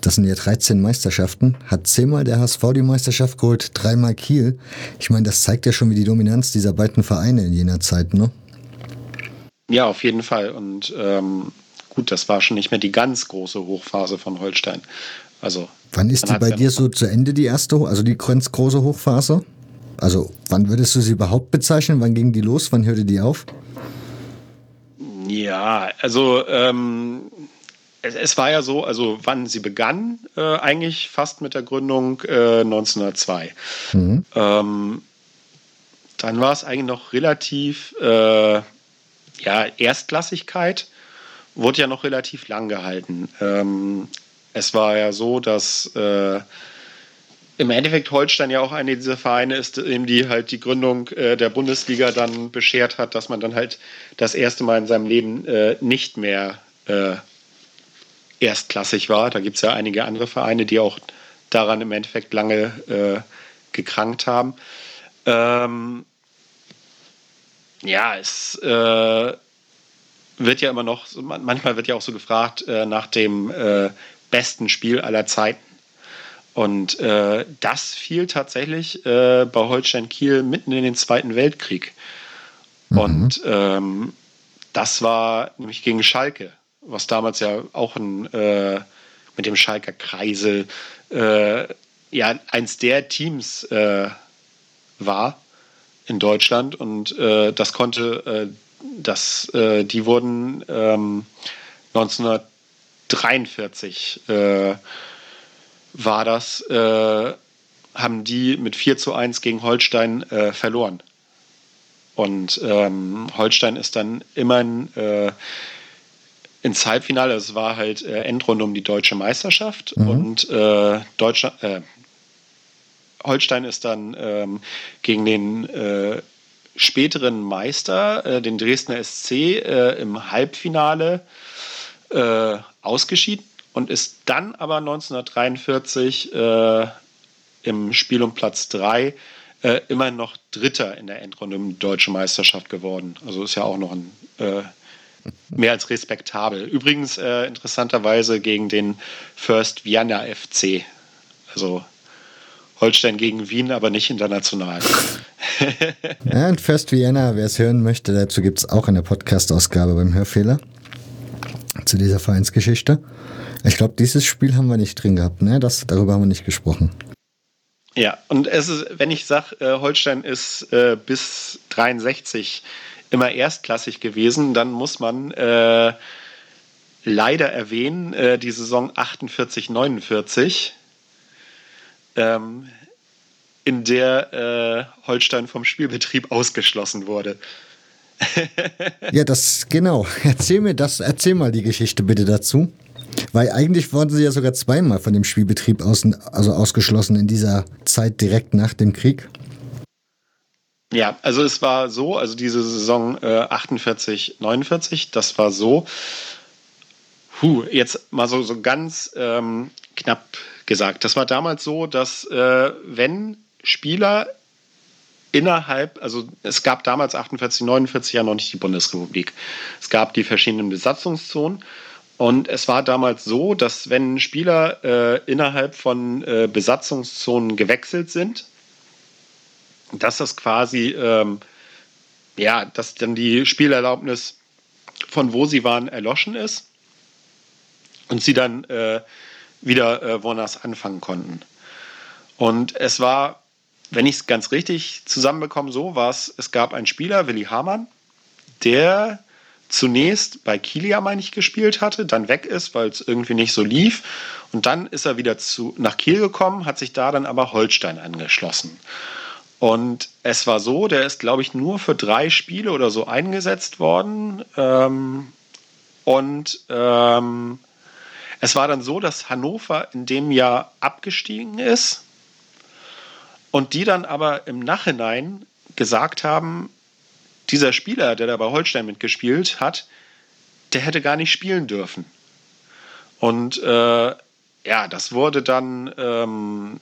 Das sind ja 13 Meisterschaften. Hat zehnmal der HSV die Meisterschaft geholt, dreimal Kiel. Ich meine, das zeigt ja schon, wie die Dominanz dieser beiden Vereine in jener Zeit, ne?
Ja, auf jeden Fall. Und ähm, gut, das war schon nicht mehr die ganz große Hochphase von Holstein. Also,
wann ist die bei dir so zu Ende, die erste, also die ganz große Hochphase? Also, wann würdest du sie überhaupt bezeichnen? Wann ging die los? Wann hörte die auf?
Ja, also ähm, es, es, war ja so, also wann sie begann, äh, eigentlich fast mit der Gründung äh, 1902. Mhm. Ähm, dann war es eigentlich noch relativ äh, ja, Erstklassigkeit. wurde ja noch relativ lang gehalten. Ähm, es war ja so, dass äh, im Endeffekt Holstein ja auch eine dieser Vereine ist, die halt die Gründung äh, der Bundesliga dann beschert hat, dass man dann halt das erste Mal in seinem Leben äh, nicht mehr äh, erstklassig war. Da gibt es ja einige andere Vereine, die auch daran im Endeffekt lange äh, gekrankt haben. Ähm, ja, es äh, wird ja immer noch, manchmal wird ja auch so gefragt äh, nach dem besten Spiel aller Zeiten. Und äh, das fiel tatsächlich äh, bei Holstein Kiel mitten in den Zweiten Weltkrieg. Mhm. Und ähm, das war nämlich gegen Schalke, was damals ja auch ein, äh, mit dem Schalker Kreisel äh, ja eins der Teams äh, war in Deutschland. Und äh, das konnte, das, die wurden ähm, 1943 war das, äh, haben die mit 4 zu 1 gegen Holstein äh, verloren. Und ähm, Holstein ist dann immerhin äh, ins Halbfinale, es war halt äh, Endrunde um die deutsche Meisterschaft mhm. und äh, Deutschland, äh, Holstein ist dann ähm, gegen den äh, späteren Meister, äh, den Dresdner SC, äh, im Halbfinale äh, ausgeschieden und ist dann aber 1943 äh, im Spiel um Platz 3 äh, immer noch Dritter in der Endrunde um die deutsche Meisterschaft geworden. Also ist ja auch noch ein mehr als respektabel. Übrigens interessanterweise gegen den First Vienna FC. Also Holstein gegen Wien, aber nicht international.
ja, und First Vienna, wer es hören möchte, dazu gibt es auch eine Podcast-Ausgabe beim Hörfehler zu dieser Vereinsgeschichte. Ich glaube, dieses Spiel haben wir nicht drin gehabt, ne? Das, darüber haben wir nicht gesprochen.
Ja, und es ist, wenn ich sage, äh, Holstein ist äh, bis 63 immer erstklassig gewesen, dann muss man äh, leider erwähnen, äh, die Saison 48, 49, ähm, in der äh, Holstein vom Spielbetrieb ausgeschlossen wurde.
ja, das genau. Erzähl mir das, erzähl mal die Geschichte bitte dazu. Weil eigentlich wurden sie ja sogar zweimal von dem Spielbetrieb außen, also ausgeschlossen in dieser Zeit direkt nach dem Krieg.
Ja, also es war so, also diese Saison äh, 48, 49, das war so. Puh, jetzt mal so, so ganz ähm, knapp gesagt. Das war damals so, dass äh, wenn Spieler innerhalb, also es gab damals 48, 49 ja noch nicht die Bundesrepublik. Es gab die verschiedenen Besatzungszonen und es war damals so, dass wenn Spieler äh, innerhalb von äh, Besatzungszonen gewechselt sind, dass das quasi, ähm, ja, dass dann die Spielerlaubnis von wo sie waren erloschen ist und sie dann äh, wieder äh, woanders anfangen konnten. Und es war, wenn ich es ganz richtig zusammenbekomme, so war es, es gab einen Spieler, Willi Hamann, der zunächst bei Kilia, meine ich, gespielt hatte, dann weg ist, weil es irgendwie nicht so lief. Und dann ist er wieder zu, nach Kiel gekommen, hat sich da dann aber Holstein angeschlossen. Und es war so, der ist, glaube ich, nur für drei Spiele oder so eingesetzt worden. Ähm, und ähm, es war dann so, dass Hannover in dem Jahr abgestiegen ist und die dann aber im Nachhinein gesagt haben, dieser Spieler, der da bei Holstein mitgespielt hat, der hätte gar nicht spielen dürfen. Und äh, ja, das wurde dann ähm,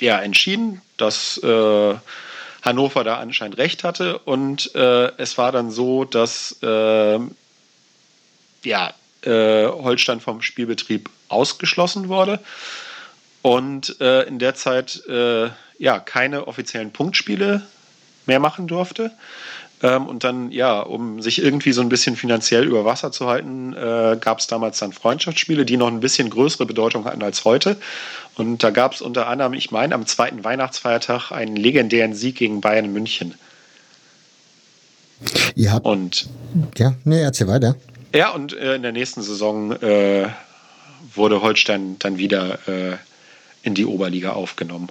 ja, entschieden, dass äh, Hannover da anscheinend recht hatte. Und äh, es war dann so, dass äh, ja, äh, Holstein vom Spielbetrieb ausgeschlossen wurde und äh, in der Zeit ja keine offiziellen Punktspiele mehr machen durfte. Ähm, und dann, ja, um sich irgendwie so ein bisschen finanziell über Wasser zu halten, äh, gab es damals dann Freundschaftsspiele, die noch ein bisschen größere Bedeutung hatten als heute. Und da gab es unter anderem, ich meine, am zweiten Weihnachtsfeiertag einen legendären Sieg gegen Bayern München.
Ihr habt. Und. Ja, nee, erzähl weiter.
Ja, und äh, in der nächsten Saison äh, wurde Holstein dann wieder äh, in die Oberliga aufgenommen.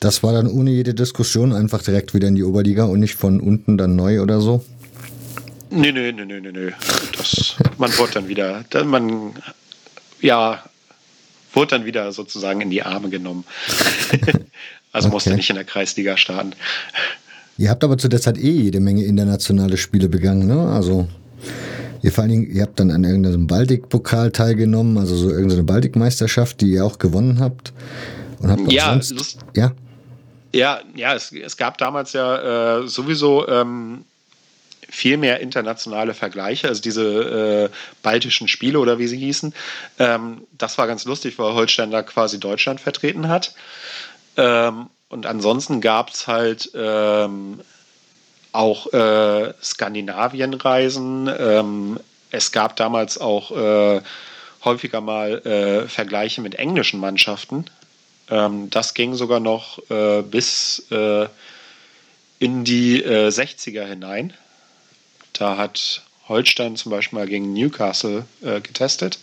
Das war dann ohne jede Diskussion einfach direkt wieder in die Oberliga und nicht von unten dann neu oder so?
Nee, nee, nee, nee, nee, nee. Das, man wurde dann wieder, man, ja, wurde dann wieder sozusagen in die Arme genommen. also okay. musste nicht in der Kreisliga starten.
Ihr habt aber zu der Zeit eh jede Menge internationale Spiele begangen, ne? Also ihr vor allen Dingen, ihr habt dann an irgendeinem Baltik-Pokal teilgenommen, also so irgendeine Baltikmeisterschaft, die ihr auch gewonnen habt.
Und habt ja, sonst, ja. Ja, ja, es, es gab damals ja äh, sowieso ähm, viel mehr internationale Vergleiche, also diese äh, baltischen Spiele oder wie sie hießen. Ähm, das war ganz lustig, weil Holstein da quasi Deutschland vertreten hat. Ähm, und ansonsten gab es halt ähm, auch äh, Skandinavienreisen. Ähm, es gab damals auch äh, häufiger mal äh, Vergleiche mit englischen Mannschaften. Ähm, das ging sogar noch äh, bis äh, in die 60er äh, hinein. Da hat Holstein zum Beispiel mal gegen Newcastle äh, getestet.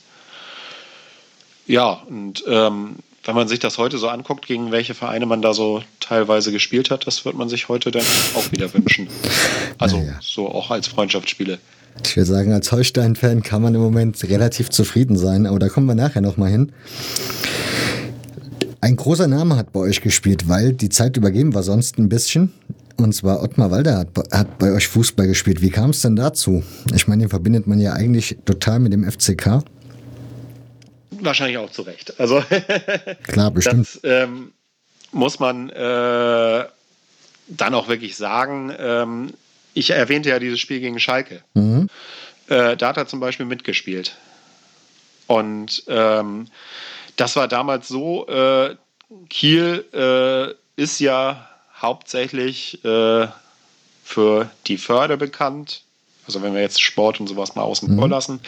Ja, und ähm, wenn man sich das heute so anguckt, gegen welche Vereine man da so teilweise gespielt hat, das wird man sich heute dann auch wieder wünschen. Also naja. so auch als Freundschaftsspiele.
Ich würde sagen, als Holstein-Fan kann man im Moment relativ zufrieden sein, aber da kommen wir nachher nochmal hin. Ein großer Name hat bei euch gespielt, weil die Zeit übergeben war sonst ein bisschen. Und zwar Ottmar Walder hat, hat bei euch Fußball gespielt. Wie kam es denn dazu? Ich meine, den verbindet man ja eigentlich total mit dem FCK.
Wahrscheinlich auch zu Recht. Also
Klar, bestimmt.
Das ähm, muss man äh, dann auch wirklich sagen. Ähm, ich erwähnte ja dieses Spiel gegen Schalke. Mhm. Äh, da hat er zum Beispiel mitgespielt. Und ähm, das war damals so, äh, Kiel äh, ist ja hauptsächlich äh, für die Förder bekannt. Also wenn wir jetzt Sport und sowas mal außen mhm. vor lassen.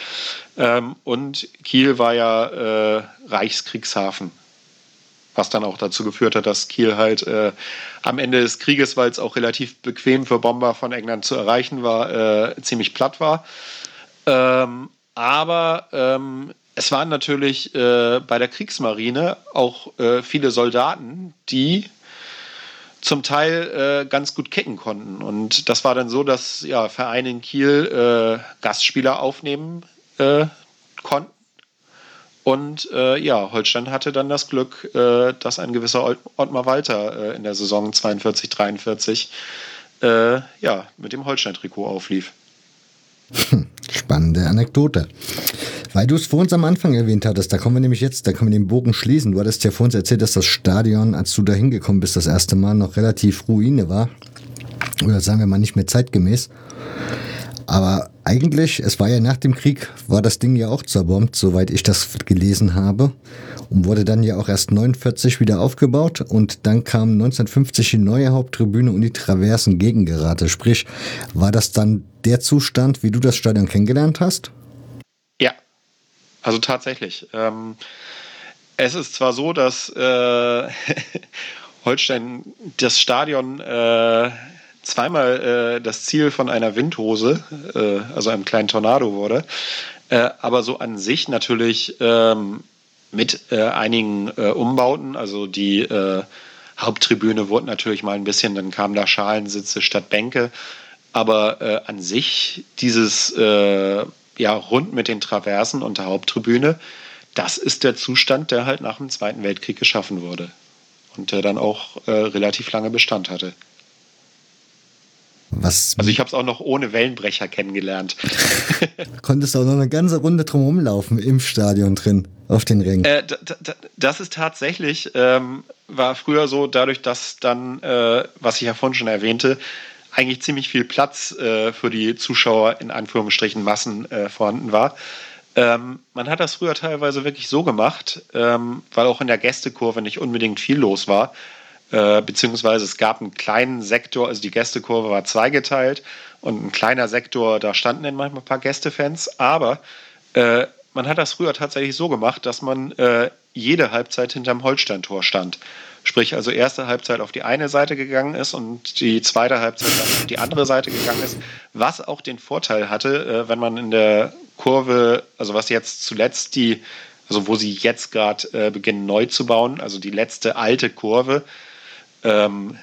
Ähm, und Kiel war ja äh, Reichskriegshafen. Was dann auch dazu geführt hat, dass Kiel halt äh, am Ende des Krieges, weil es auch relativ bequem für Bomber von England zu erreichen war, äh, ziemlich platt war. Ähm, aber ähm, es waren natürlich äh, bei der Kriegsmarine auch äh, viele Soldaten, die zum Teil äh, ganz gut kicken konnten. Und das war dann so, dass ja, Vereine in Kiel äh, Gastspieler aufnehmen äh, konnten. Und äh, ja, Holstein hatte dann das Glück, äh, dass ein gewisser Ottmar Walter äh, in der Saison 42, 43 ja, mit dem Holstein-Trikot auflief.
Spannende Anekdote. Weil du es vor uns am Anfang erwähnt hattest, da kommen wir nämlich jetzt, da können wir den Bogen schließen. Du hattest ja vor uns erzählt, dass das Stadion, als du da hingekommen bist, das erste Mal noch relativ Ruine war. Oder sagen wir mal nicht mehr zeitgemäß. Aber eigentlich, es war ja nach dem Krieg, war das Ding ja auch zerbombt, soweit ich das gelesen habe. Und wurde dann ja auch erst 49 wieder aufgebaut. Und dann kam 1950 die neue Haupttribüne und die Traversen Gegengerate. Sprich, war das dann der Zustand, wie du das Stadion kennengelernt hast?
Also tatsächlich. Ähm, es ist zwar so, dass äh, Holstein das Stadion äh, zweimal äh, das Ziel von einer Windhose, äh, also einem kleinen Tornado wurde, äh, aber so an sich natürlich ähm, mit äh, einigen Umbauten, also die Haupttribüne wurde natürlich mal ein bisschen, dann kamen da Schalensitze statt Bänke, aber an sich dieses ja, rund mit den Traversen und der Haupttribüne, das ist der Zustand, der halt nach dem Zweiten Weltkrieg geschaffen wurde und der dann auch äh, relativ lange Bestand hatte. Was? Also ich habe es auch noch ohne Wellenbrecher kennengelernt.
Konntest du auch noch eine ganze Runde drum laufen im Stadion drin, auf den Rängen? Äh,
das ist tatsächlich, ähm, war früher so, dadurch, dass dann, äh, was ich ja vorhin schon erwähnte, eigentlich ziemlich viel Platz äh, für die Zuschauer in Anführungsstrichen Massen äh, vorhanden war. Ähm, man hat das früher teilweise wirklich so gemacht, ähm, weil auch in der Gästekurve nicht unbedingt viel los war. Äh, beziehungsweise es gab einen kleinen Sektor, also die Gästekurve war zweigeteilt und ein kleiner Sektor, da standen dann manchmal ein paar Gästefans, aber äh, man hat das früher tatsächlich so gemacht, dass man äh, jede Halbzeit hinterm Holstein-Tor stand. Sprich, also erste Halbzeit auf die eine Seite gegangen ist und die zweite Halbzeit dann auf die andere Seite gegangen ist, was auch den Vorteil hatte, äh, wenn man in der Kurve, also was jetzt zuletzt die, also wo sie jetzt gerade äh, beginnen neu zu bauen, also die letzte alte Kurve, ähm,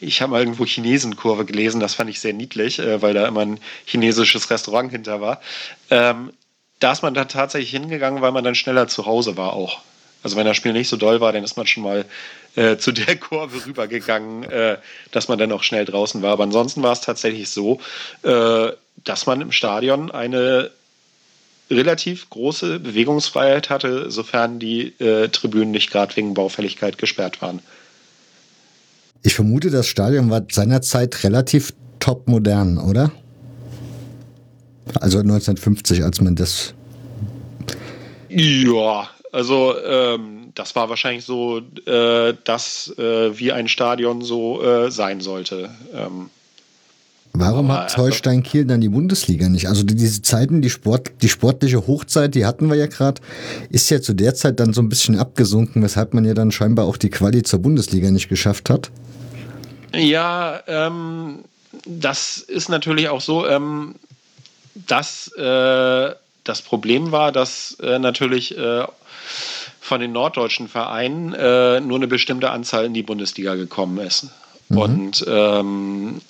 ich habe mal irgendwo Chinesenkurve gelesen, das fand ich sehr niedlich, äh, weil da immer ein chinesisches Restaurant hinter war. Ähm, da ist man da tatsächlich hingegangen, weil man dann schneller zu Hause war auch. Also wenn das Spiel nicht so doll war, dann ist man schon mal äh, zu der Kurve rübergegangen, äh, dass man dann auch schnell draußen war. Aber ansonsten war es tatsächlich so, äh, dass man im Stadion eine relativ große Bewegungsfreiheit hatte, sofern die äh, Tribünen nicht gerade wegen Baufälligkeit gesperrt waren.
Ich vermute, das Stadion war seinerzeit relativ top modern, oder? Also 1950, als man das.
Ja, also ähm, das war wahrscheinlich so, äh, das, äh, wie ein Stadion so äh, sein sollte. Ähm,
Warum hat Holstein Kiel dann die Bundesliga nicht? Also diese Zeiten, die, Sport, die sportliche Hochzeit, die hatten wir ja gerade, ist ja zu der Zeit dann so ein bisschen abgesunken, weshalb man ja dann scheinbar auch die Quali zur Bundesliga nicht geschafft hat.
Ja, ähm, das ist natürlich auch so, ähm, dass äh, das Problem war, dass äh, natürlich äh, von den norddeutschen Vereinen äh, nur eine bestimmte Anzahl in die Bundesliga gekommen ist. Mhm. Und ähm,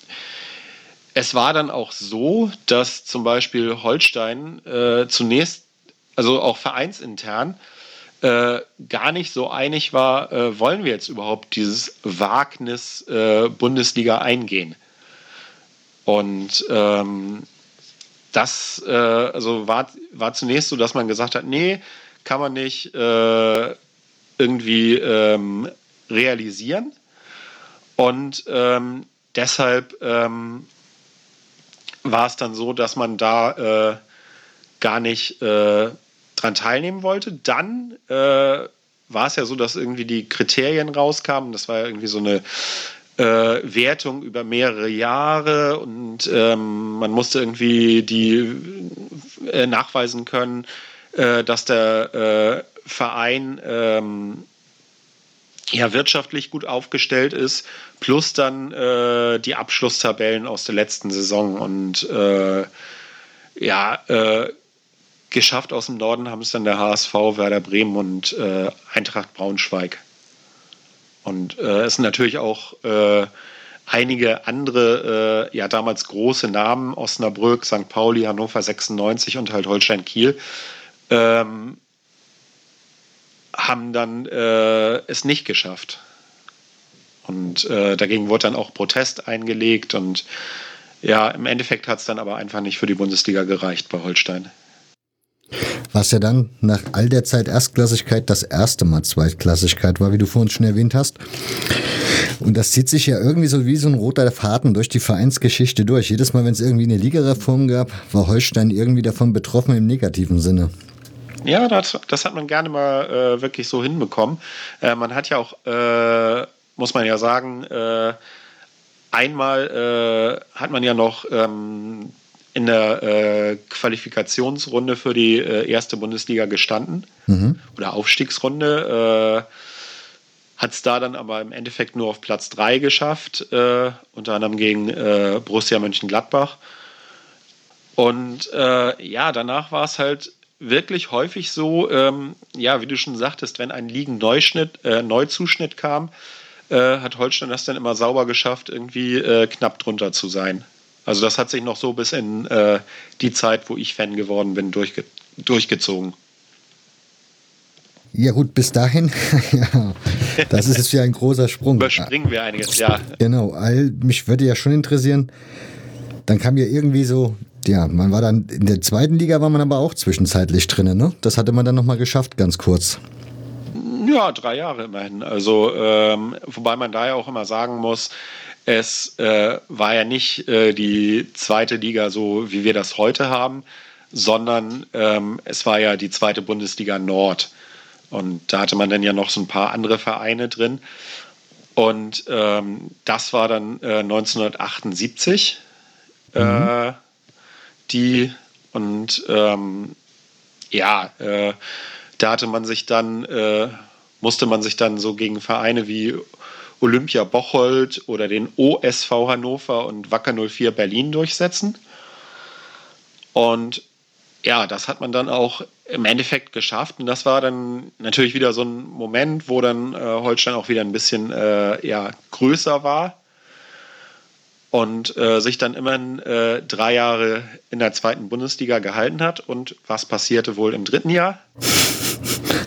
es war dann auch so, dass zum Beispiel Holstein äh, zunächst, also auch vereinsintern, äh, gar nicht so einig war, äh, wollen wir jetzt überhaupt dieses Wagnis äh, Bundesliga eingehen. Und ähm, das äh, also war, war zunächst so, dass man gesagt hat, nee, kann man nicht äh, irgendwie ähm, realisieren. Und ähm, deshalb ähm, war es dann so, dass man da äh, gar nicht äh, dran teilnehmen wollte. Dann äh, war es ja so, dass irgendwie die Kriterien rauskamen. Das war ja irgendwie so eine äh, Wertung über mehrere Jahre und ähm, man musste irgendwie die äh, nachweisen können, äh, dass der äh, Verein ähm, ja wirtschaftlich gut aufgestellt ist, plus dann äh, die Abschlusstabellen aus der letzten Saison und äh, ja, geschafft aus dem Norden haben es dann der HSV, Werder Bremen und Eintracht Braunschweig. Und äh, es sind natürlich auch äh, einige andere, äh, ja damals große Namen, Osnabrück, St. Pauli, Hannover 96 und halt Holstein Kiel, ähm, haben dann äh, es nicht geschafft. Und äh, dagegen wurde dann auch Protest eingelegt und ja, im Endeffekt hat es dann aber einfach nicht für die Bundesliga gereicht bei Holstein.
Was ja dann nach all der Zeit Erstklassigkeit das erste Mal Zweitklassigkeit war, wie du vorhin schon erwähnt hast. Und das zieht sich ja irgendwie so wie so ein roter Faden durch die Vereinsgeschichte durch. Jedes Mal, wenn es irgendwie eine Ligareform gab, war Holstein irgendwie davon betroffen im negativen Sinne.
Ja, das, das hat man gerne mal äh, wirklich so hinbekommen. Äh, man hat ja auch, äh, muss man ja sagen, äh, einmal äh, hat man ja noch ähm, in der äh, Qualifikationsrunde für die erste Bundesliga gestanden mhm. oder Aufstiegsrunde. Hat es da dann aber im Endeffekt nur auf Platz 3 geschafft, äh, unter anderem gegen äh, Borussia Mönchengladbach. Und äh, ja, danach war es halt wirklich häufig so, ähm, ja, wie du schon sagtest, wenn ein Ligen-Neuschnitt, Neuzuschnitt kam, hat Holstein das dann immer sauber geschafft, irgendwie knapp drunter zu sein. Also das hat sich noch so bis in äh, die Zeit, wo ich Fan geworden bin, durchge durchgezogen.
Ja gut, bis dahin, ja, das ist jetzt ja ein großer Sprung.
Überspringen wir einiges, ja.
Genau, all, mich würde ja schon interessieren, dann kam ja irgendwie so, ja, man war dann, in der zweiten Liga war man aber auch zwischenzeitlich drin, ne? Das hatte man dann nochmal geschafft, ganz kurz.
Ja, drei Jahre immerhin. Also, ähm, wobei man da ja auch immer sagen muss, es äh, war ja nicht äh, die zweite Liga so, wie wir das heute haben, sondern ähm, es war ja die zweite Bundesliga Nord. Und da hatte man dann ja noch so ein paar andere Vereine drin. Und ähm, das war dann äh, 1978 äh, mhm. Die und ähm, ja, äh, da hatte man sich dann, äh, musste man sich dann so gegen Vereine wie Olympia Bocholt oder den OSV Hannover und Wacker 04 Berlin durchsetzen. Und ja, das hat man dann auch im Endeffekt geschafft. Und das war dann natürlich wieder so ein Moment, wo dann äh, Holstein auch wieder ein bisschen äh, ja, größer war. Und äh, sich dann immerhin äh, drei Jahre in der zweiten Bundesliga gehalten hat. Und was passierte wohl im dritten Jahr?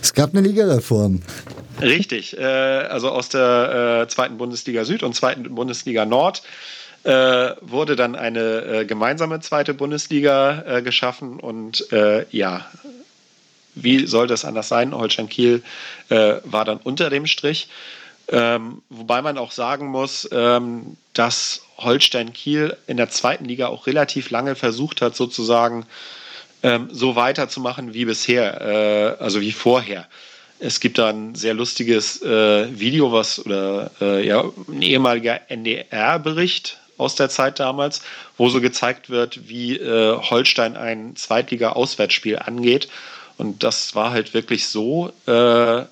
Es gab eine Ligareform.
Richtig, äh, also aus der äh, zweiten Bundesliga Süd und zweiten Bundesliga Nord äh, wurde dann eine äh, gemeinsame zweite Bundesliga geschaffen und ja, wie soll das anders sein? Holstein Kiel war dann unter dem Strich. Ähm, wobei man auch sagen muss, ähm, dass Holstein Kiel in der zweiten Liga auch relativ lange versucht hat, sozusagen ähm, so weiterzumachen wie bisher, äh, also wie vorher. Es gibt da ein sehr lustiges äh, Video, was oder äh, ja, ein ehemaliger NDR-Bericht aus der Zeit damals, wo so gezeigt wird, wie äh, Holstein ein Zweitliga-Auswärtsspiel angeht. Und das war halt wirklich so, äh,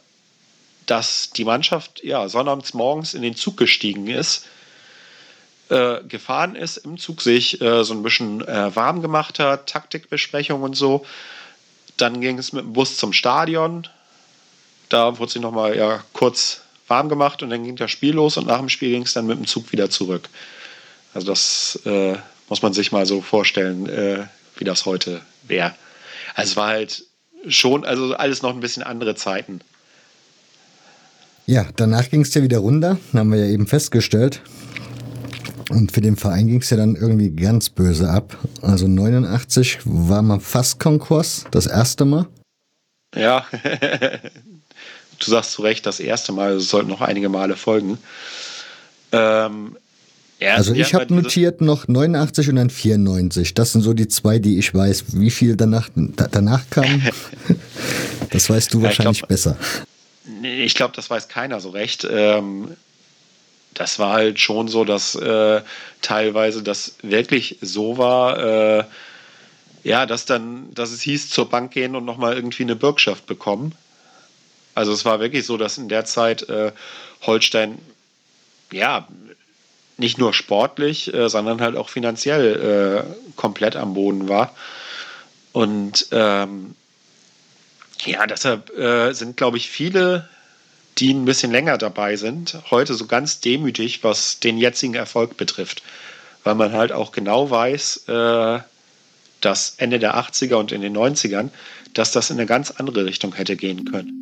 dass die Mannschaft ja sonnabends morgens in den Zug gestiegen ist, äh, gefahren ist, im Zug sich äh, so ein bisschen äh, warm gemacht hat, Taktikbesprechung und so. Dann ging es mit dem Bus zum Stadion. Da wurde sie nochmal ja, kurz warm gemacht und dann ging das Spiel los und nach dem Spiel ging es dann mit dem Zug wieder zurück. Also das äh, muss man sich mal so vorstellen, äh, wie das heute wäre. Also es war halt schon, also alles noch ein bisschen andere Zeiten.
Ja, danach ging es ja wieder runter, haben wir ja eben festgestellt. Und für den Verein ging es ja dann irgendwie ganz böse ab. Also 89 war mal fast Konkurs, das erste Mal.
Ja, du sagst zu Recht, das erste Mal, es sollten noch einige Male folgen.
Ähm, also ich habe notiert noch 89 und dann 94. Das sind so die zwei, die ich weiß. Wie viel danach, danach kam, das weißt du wahrscheinlich glaub, besser
ich glaube, das weiß keiner so recht. Ähm, das war halt schon so, dass äh, teilweise das wirklich so war, äh, ja, dass dann, dass es hieß, zur Bank gehen und nochmal irgendwie eine Bürgschaft bekommen. Also es war wirklich so, dass in der Zeit äh, Holstein, ja, nicht nur sportlich, äh, sondern halt auch finanziell äh, komplett am Boden war. Und ähm, ja, deshalb äh, sind, glaube ich, viele, die ein bisschen länger dabei sind, heute so ganz demütig, was den jetzigen Erfolg betrifft. Weil man halt auch genau weiß, äh, dass Ende der 80er und in den 90ern, dass das in eine ganz andere Richtung hätte gehen können.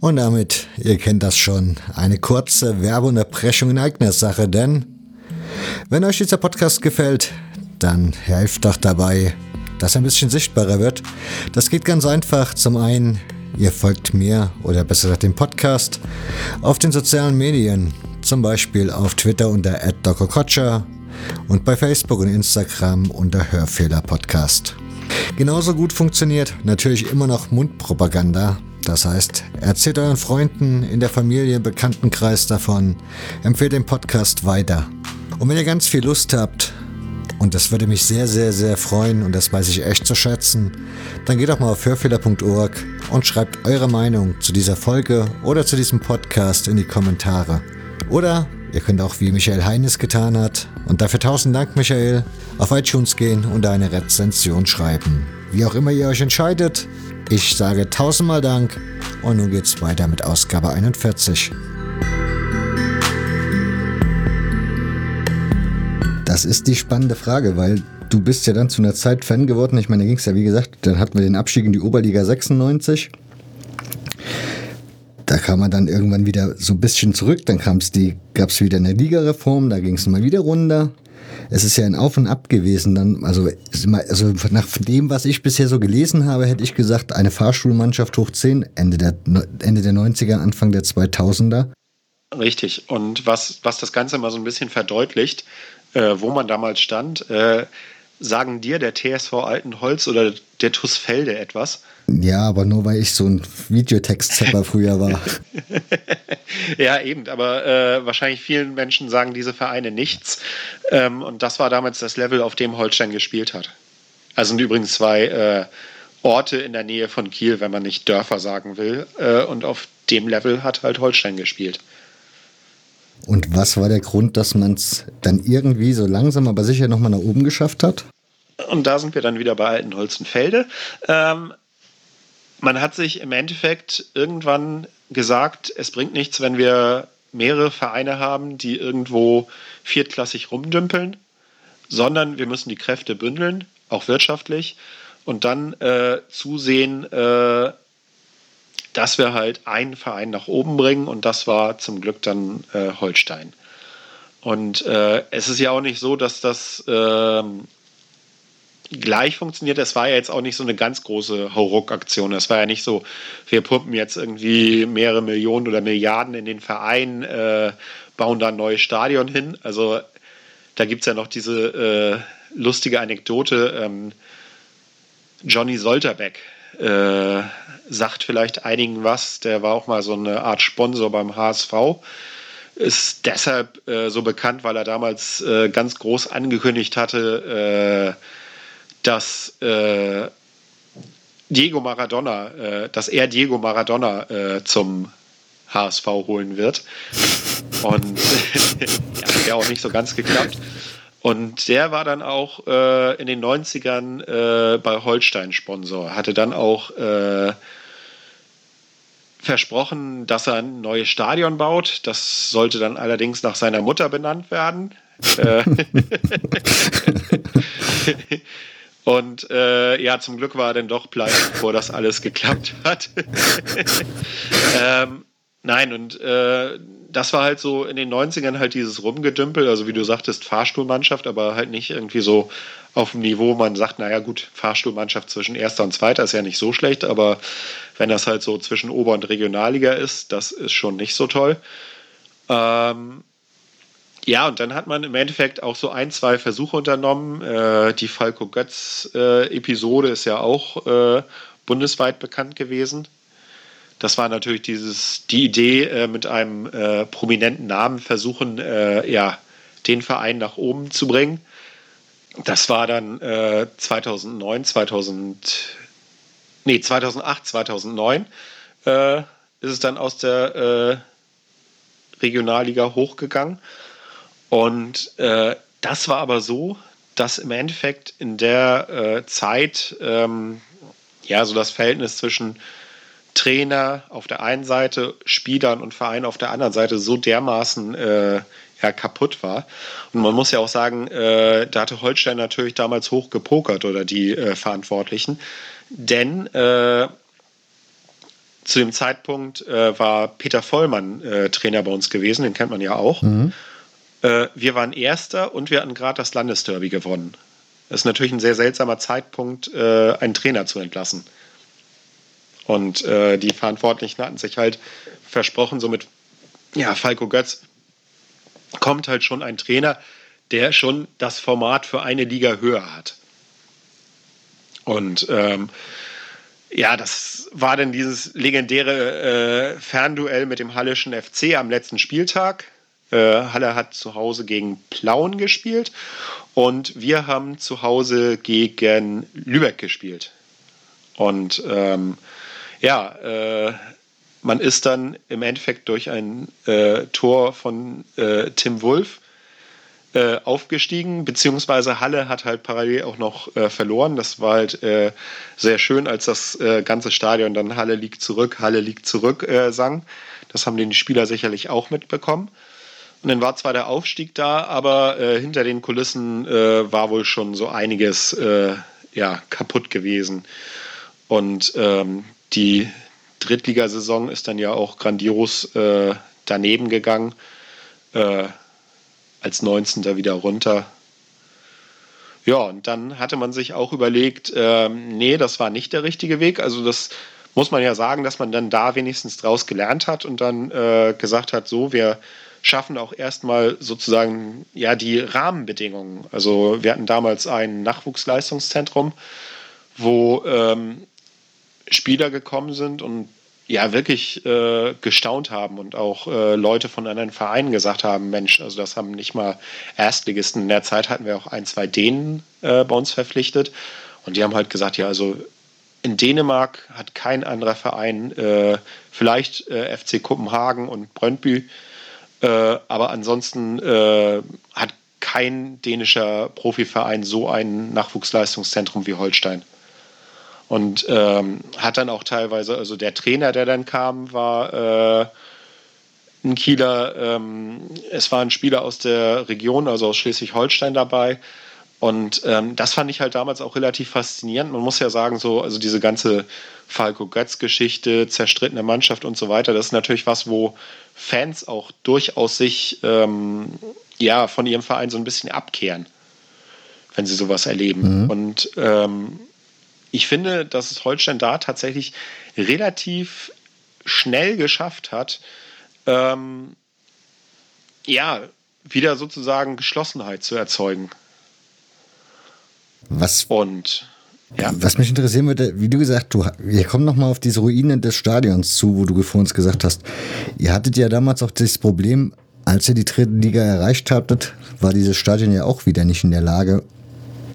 Und damit, ihr kennt das schon, eine kurze Werbeunterbrechung in eigener Sache, denn wenn euch dieser Podcast gefällt, dann helft doch dabei, dass er ein bisschen sichtbarer wird. Das geht ganz einfach. Zum einen, ihr folgt mir oder besser gesagt dem Podcast auf den sozialen Medien, zum Beispiel auf Twitter unter @drkotscher und bei Facebook und Instagram unter Hörfehler Podcast. Genauso gut funktioniert natürlich immer noch Mundpropaganda. Das heißt, erzählt euren Freunden in der Familie, im Bekanntenkreis davon, empfehlt den Podcast weiter. Und wenn ihr ganz viel Lust habt, und das würde mich sehr, sehr, sehr freuen und das weiß ich echt zu schätzen. Dann geht doch mal auf hörfehler.org und schreibt eure Meinung zu dieser Folge oder zu diesem Podcast in die Kommentare. Oder ihr könnt auch wie Michael Heines getan hat und dafür tausend Dank Michael, auf iTunes gehen und eine Rezension schreiben. Wie auch immer ihr euch entscheidet, ich sage tausendmal Dank und nun geht's weiter mit Ausgabe 41. Das ist die spannende Frage, weil du bist ja dann zu einer Zeit Fan geworden. Ich meine, da ging es ja, wie gesagt, dann hatten wir den Abstieg in die Oberliga 96. Da kam man dann irgendwann wieder so ein bisschen zurück. Dann gab es wieder eine Ligareform, da ging es mal wieder runter. Es ist ja ein Auf und Ab gewesen. Dann, also, also nach dem, was ich bisher so gelesen habe, hätte ich gesagt, eine Fahrschulmannschaft hoch 10, Ende der, Ende der 90er, Anfang der 2000er.
Richtig. Und was, was das Ganze mal so ein bisschen verdeutlicht, äh, wo man damals stand. Äh, sagen dir der TSV Altenholz oder der TUS Felde etwas?
Ja, aber nur weil ich so ein Videotext-Zapper früher war.
ja, eben, aber äh, wahrscheinlich vielen Menschen sagen diese Vereine nichts. Ähm, und das war damals das Level, auf dem Holstein gespielt hat. Also sind übrigens zwei äh, Orte in der Nähe von Kiel, wenn man nicht Dörfer sagen will. Äh, und auf dem Level hat halt Holstein gespielt.
Und was war der Grund, dass man es dann irgendwie so langsam, aber sicher nochmal nach oben geschafft hat?
Und da sind wir dann wieder bei Altenholzenfelde. Ähm, man hat sich im Endeffekt irgendwann gesagt, es bringt nichts, wenn wir mehrere Vereine haben, die irgendwo viertklassig rumdümpeln, sondern wir müssen die Kräfte bündeln, auch wirtschaftlich, und dann äh, zusehen, äh, dass wir halt einen Verein nach oben bringen und das war zum Glück dann äh, Holstein. Und äh, es ist ja auch nicht so, dass das ähm, gleich funktioniert. Es war ja jetzt auch nicht so eine ganz große Hauruck-Aktion. Es war ja nicht so, wir pumpen jetzt irgendwie mehrere Millionen oder Milliarden in den Verein, äh, bauen da ein neues Stadion hin. Also da gibt es ja noch diese äh, lustige Anekdote. Ähm, Johnny Solterbeck äh, sagt vielleicht einigen was. Der war auch mal so eine Art Sponsor beim HSV ist deshalb äh, so bekannt, weil er damals äh, ganz groß angekündigt hatte, äh, dass äh, Diego Maradona, äh, dass er Diego Maradona äh, zum HSV holen wird. Und hat ja auch nicht so ganz geklappt. Und der war dann auch äh, in den 90ern äh, bei Holstein Sponsor, hatte dann auch äh, versprochen, dass er ein neues Stadion baut. Das sollte dann allerdings nach seiner Mutter benannt werden. Und äh, ja, zum Glück war er dann doch pleite, bevor das alles geklappt hat. ähm, nein, und äh, das war halt so in den 90ern halt dieses Rumgedümpel, also wie du sagtest, Fahrstuhlmannschaft, aber halt nicht irgendwie so auf dem Niveau, man sagt, naja gut, Fahrstuhlmannschaft zwischen erster und zweiter ist ja nicht so schlecht, aber wenn das halt so zwischen Ober- und Regionalliga ist, das ist schon nicht so toll. Ähm, ja, und dann hat man im Endeffekt auch so ein, zwei Versuche unternommen. Äh, die Falco Götz-Episode äh, ist ja auch äh, bundesweit bekannt gewesen. Das war natürlich dieses, die Idee, äh, mit einem äh, prominenten Namen versuchen, äh, ja, den Verein nach oben zu bringen. Das war dann 2009, 2000, nee, 2008, 2009 ist es dann aus der Regionalliga hochgegangen. Und äh, das war aber so, dass im Endeffekt in der äh, Zeit ähm, ja so das Verhältnis zwischen Trainer auf der einen Seite, Spielern und Verein auf der anderen Seite so dermaßen äh, ja, kaputt war. Und man muss ja auch sagen, äh, da hatte Holstein natürlich damals hoch gepokert oder die äh, Verantwortlichen. Denn äh, zu dem Zeitpunkt äh, war Peter Vollmann äh, Trainer bei uns gewesen, den kennt man ja auch. Mhm. Äh, wir waren Erster und wir hatten gerade das Landesderby gewonnen. Das ist natürlich ein sehr seltsamer Zeitpunkt, einen Trainer zu entlassen. Und die Verantwortlichen hatten sich halt versprochen, so mit ja, Falco Götz kommt halt schon ein Trainer, der schon das Format für eine Liga höher hat. Und ähm, ja, das war dann dieses legendäre äh, Fernduell mit dem Hallischen FC am letzten Spieltag. Äh, Halle hat zu Hause gegen Plauen gespielt und wir haben zu Hause gegen Lübeck gespielt. Und ähm, ja, äh, man ist dann im Endeffekt durch ein äh, Tor von äh, Tim Wulff äh, aufgestiegen, beziehungsweise Halle hat halt parallel auch noch äh, verloren. Das war halt äh, sehr schön, als das äh, ganze Stadion dann Halle liegt zurück, Halle liegt zurück sang. Das haben die Spieler sicherlich auch mitbekommen. Und dann war zwar der Aufstieg da, aber hinter den Kulissen war wohl schon so einiges ja, kaputt gewesen. Und ähm, die Drittligasaison ist dann ja auch grandios äh, daneben gegangen. Äh, als 19. wieder runter. Ja, und dann hatte man sich auch überlegt, ähm, nee, das war nicht der richtige Weg. Also das muss man ja sagen, dass man dann da wenigstens draus gelernt hat und dann äh, gesagt hat, so, wir schaffen auch erstmal sozusagen ja die Rahmenbedingungen. Also wir hatten damals ein Nachwuchsleistungszentrum, wo ähm, Spieler gekommen sind und ja wirklich äh, gestaunt haben und auch äh, Leute von anderen Vereinen gesagt haben, Mensch, also das haben nicht mal Erstligisten. In der Zeit hatten wir auch ein, zwei Dänen äh, bei uns verpflichtet und die haben halt gesagt, ja, also in Dänemark hat kein anderer Verein, äh, vielleicht äh, FC Kopenhagen und Brøndby, äh, aber ansonsten hat kein dänischer Profiverein so ein Nachwuchsleistungszentrum wie Holstein. Und ähm, hat dann auch teilweise, also der Trainer, der dann kam, war äh, ein Kieler, ähm, es war ein Spieler aus der Region, also aus Schleswig-Holstein dabei. Und ähm, das fand ich halt damals auch relativ faszinierend. Man muss ja sagen, so, also diese ganze Falco Götz-Geschichte, zerstrittene Mannschaft und so weiter, das ist natürlich was, wo Fans auch durchaus sich ähm, ja von ihrem Verein so ein bisschen abkehren, wenn sie sowas erleben. Mhm. Und ähm, ich finde, dass es Holstein da tatsächlich relativ schnell geschafft hat, ähm, ja, wieder sozusagen Geschlossenheit zu erzeugen.
Was?
Und
ja. Was mich interessieren würde, wie du gesagt, du, wir kommen nochmal auf diese Ruinen des Stadions zu, wo du vor uns gesagt hast. Ihr hattet ja damals auch das Problem, als ihr die dritte Liga erreicht habtet, war dieses Stadion ja auch wieder nicht in der Lage,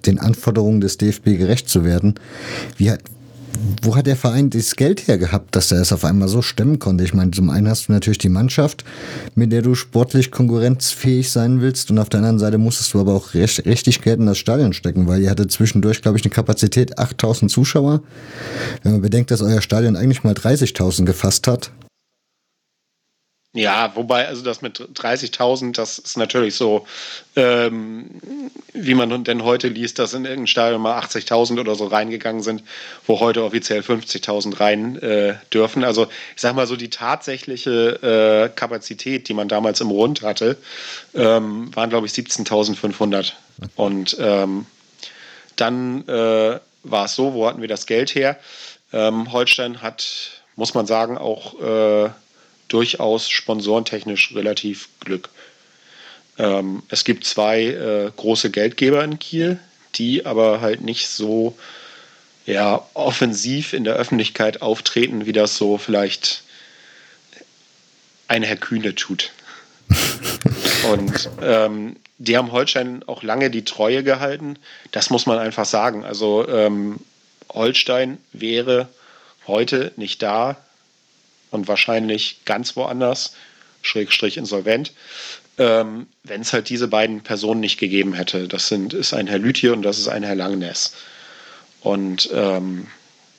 den Anforderungen des DFB gerecht zu werden. Wie hat, wo hat der Verein das Geld her gehabt, dass er es auf einmal so stemmen konnte? Ich meine, zum einen hast du natürlich die Mannschaft, mit der du sportlich konkurrenzfähig sein willst, und auf der anderen Seite musstest du aber auch recht, richtig Geld in das Stadion stecken, weil ihr hatte zwischendurch, glaube ich, eine Kapazität 8000 Zuschauer. Wenn man bedenkt, dass euer Stadion eigentlich mal 30.000 gefasst hat,
ja, wobei, also das mit 30.000, das ist natürlich so, ähm, wie man denn heute liest, dass in irgendein Stadion mal 80.000 oder so reingegangen sind, wo heute offiziell 50.000 rein äh, dürfen. Also ich sag mal so, die tatsächliche äh, Kapazität, die man damals im Rund hatte, ähm, waren glaube ich 17.500. Und ähm, dann äh, war es so, wo hatten wir das Geld her? Ähm, Holstein hat, muss man sagen, auch äh, durchaus sponsorentechnisch relativ Glück. Ähm, es gibt zwei äh, große Geldgeber in Kiel, die aber halt nicht so ja, offensiv in der Öffentlichkeit auftreten, wie das so vielleicht ein Herr Kühne tut. Und ähm, die haben Holstein auch lange die Treue gehalten. Das muss man einfach sagen. Also ähm, Holstein wäre heute nicht da, und wahrscheinlich ganz woanders, Schrägstrich insolvent, ähm, wenn es halt diese beiden Personen nicht gegeben hätte. Das sind, ist ein Herr Lütje und das ist ein Herr Langness. Und ähm,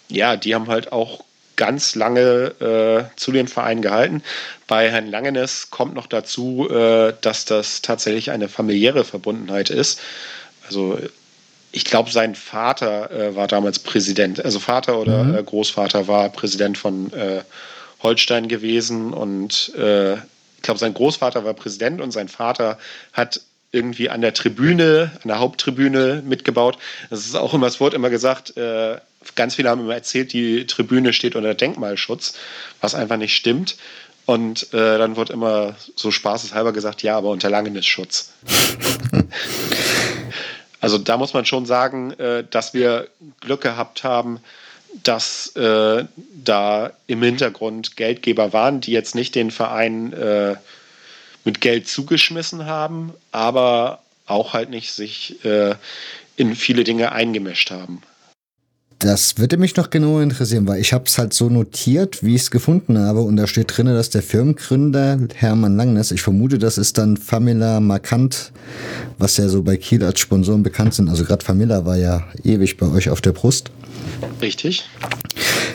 ja, die haben halt auch ganz lange äh, zu den Vereinen gehalten. Bei Herrn Langenes kommt noch dazu, äh, dass das tatsächlich eine familiäre Verbundenheit ist. Also ich glaube, sein Vater äh, war damals Präsident, also Vater oder mhm. Äh, Großvater war Präsident von äh, Holstein gewesen und äh, ich glaube, sein Großvater war Präsident und sein Vater hat irgendwie an der Tribüne, an der Haupttribüne mitgebaut. Das ist auch immer, es wurde immer gesagt, äh, ganz viele haben immer erzählt, die Tribüne steht unter Denkmalschutz, was einfach nicht stimmt. Und äh, dann wird immer so spaßeshalber gesagt, ja, aber unter Langenisschutz. also da muss man schon sagen, äh, dass wir Glück gehabt haben, dass äh, da im Hintergrund Geldgeber waren, die jetzt nicht den Verein äh, mit Geld zugeschmissen haben, aber auch halt nicht sich äh, in viele Dinge eingemischt haben.
Das würde mich noch genauer interessieren, weil ich habe es halt so notiert, wie ich es gefunden habe. Und da steht drin, dass der Firmengründer Hermann Langness, ich vermute, das ist dann Famila Markant, was ja so bei Kiel als Sponsoren bekannt sind. Also gerade Famila war ja ewig bei euch auf der Brust.
Richtig.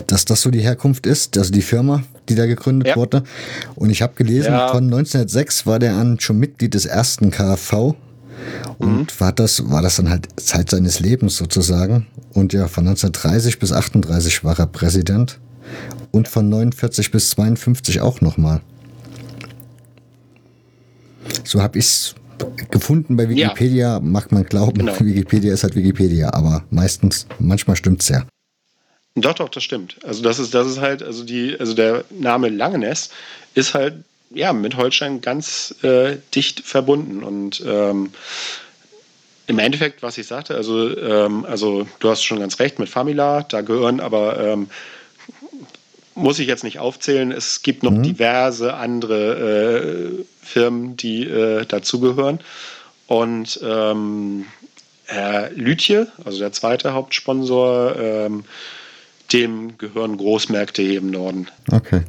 Dass das so die Herkunft ist, also die Firma, die da gegründet ja. wurde. Und ich habe gelesen, ja. von 1906 war der an schon Mitglied des ersten KfV und mhm. war, das, war das dann halt Zeit seines Lebens sozusagen. Und ja, von 1930 bis 38 war er Präsident und von 49 bis 52 auch nochmal. So habe ich es gefunden bei Wikipedia, ja. macht man glauben, genau. Wikipedia ist halt Wikipedia, aber meistens, manchmal stimmt es ja.
Doch, doch, das stimmt. Also das ist, das ist halt, also die, also der Name Langeness ist halt ja mit Holstein ganz äh, dicht verbunden und ähm, im Endeffekt, was ich sagte, also, ähm, also du hast schon ganz recht mit Famila, da gehören aber ähm, muss ich jetzt nicht aufzählen. Es gibt noch mhm. diverse andere äh, Firmen, die äh, dazugehören. Und ähm, Herr Lütje, also der zweite Hauptsponsor, ähm, dem gehören Großmärkte hier im Norden.
Okay.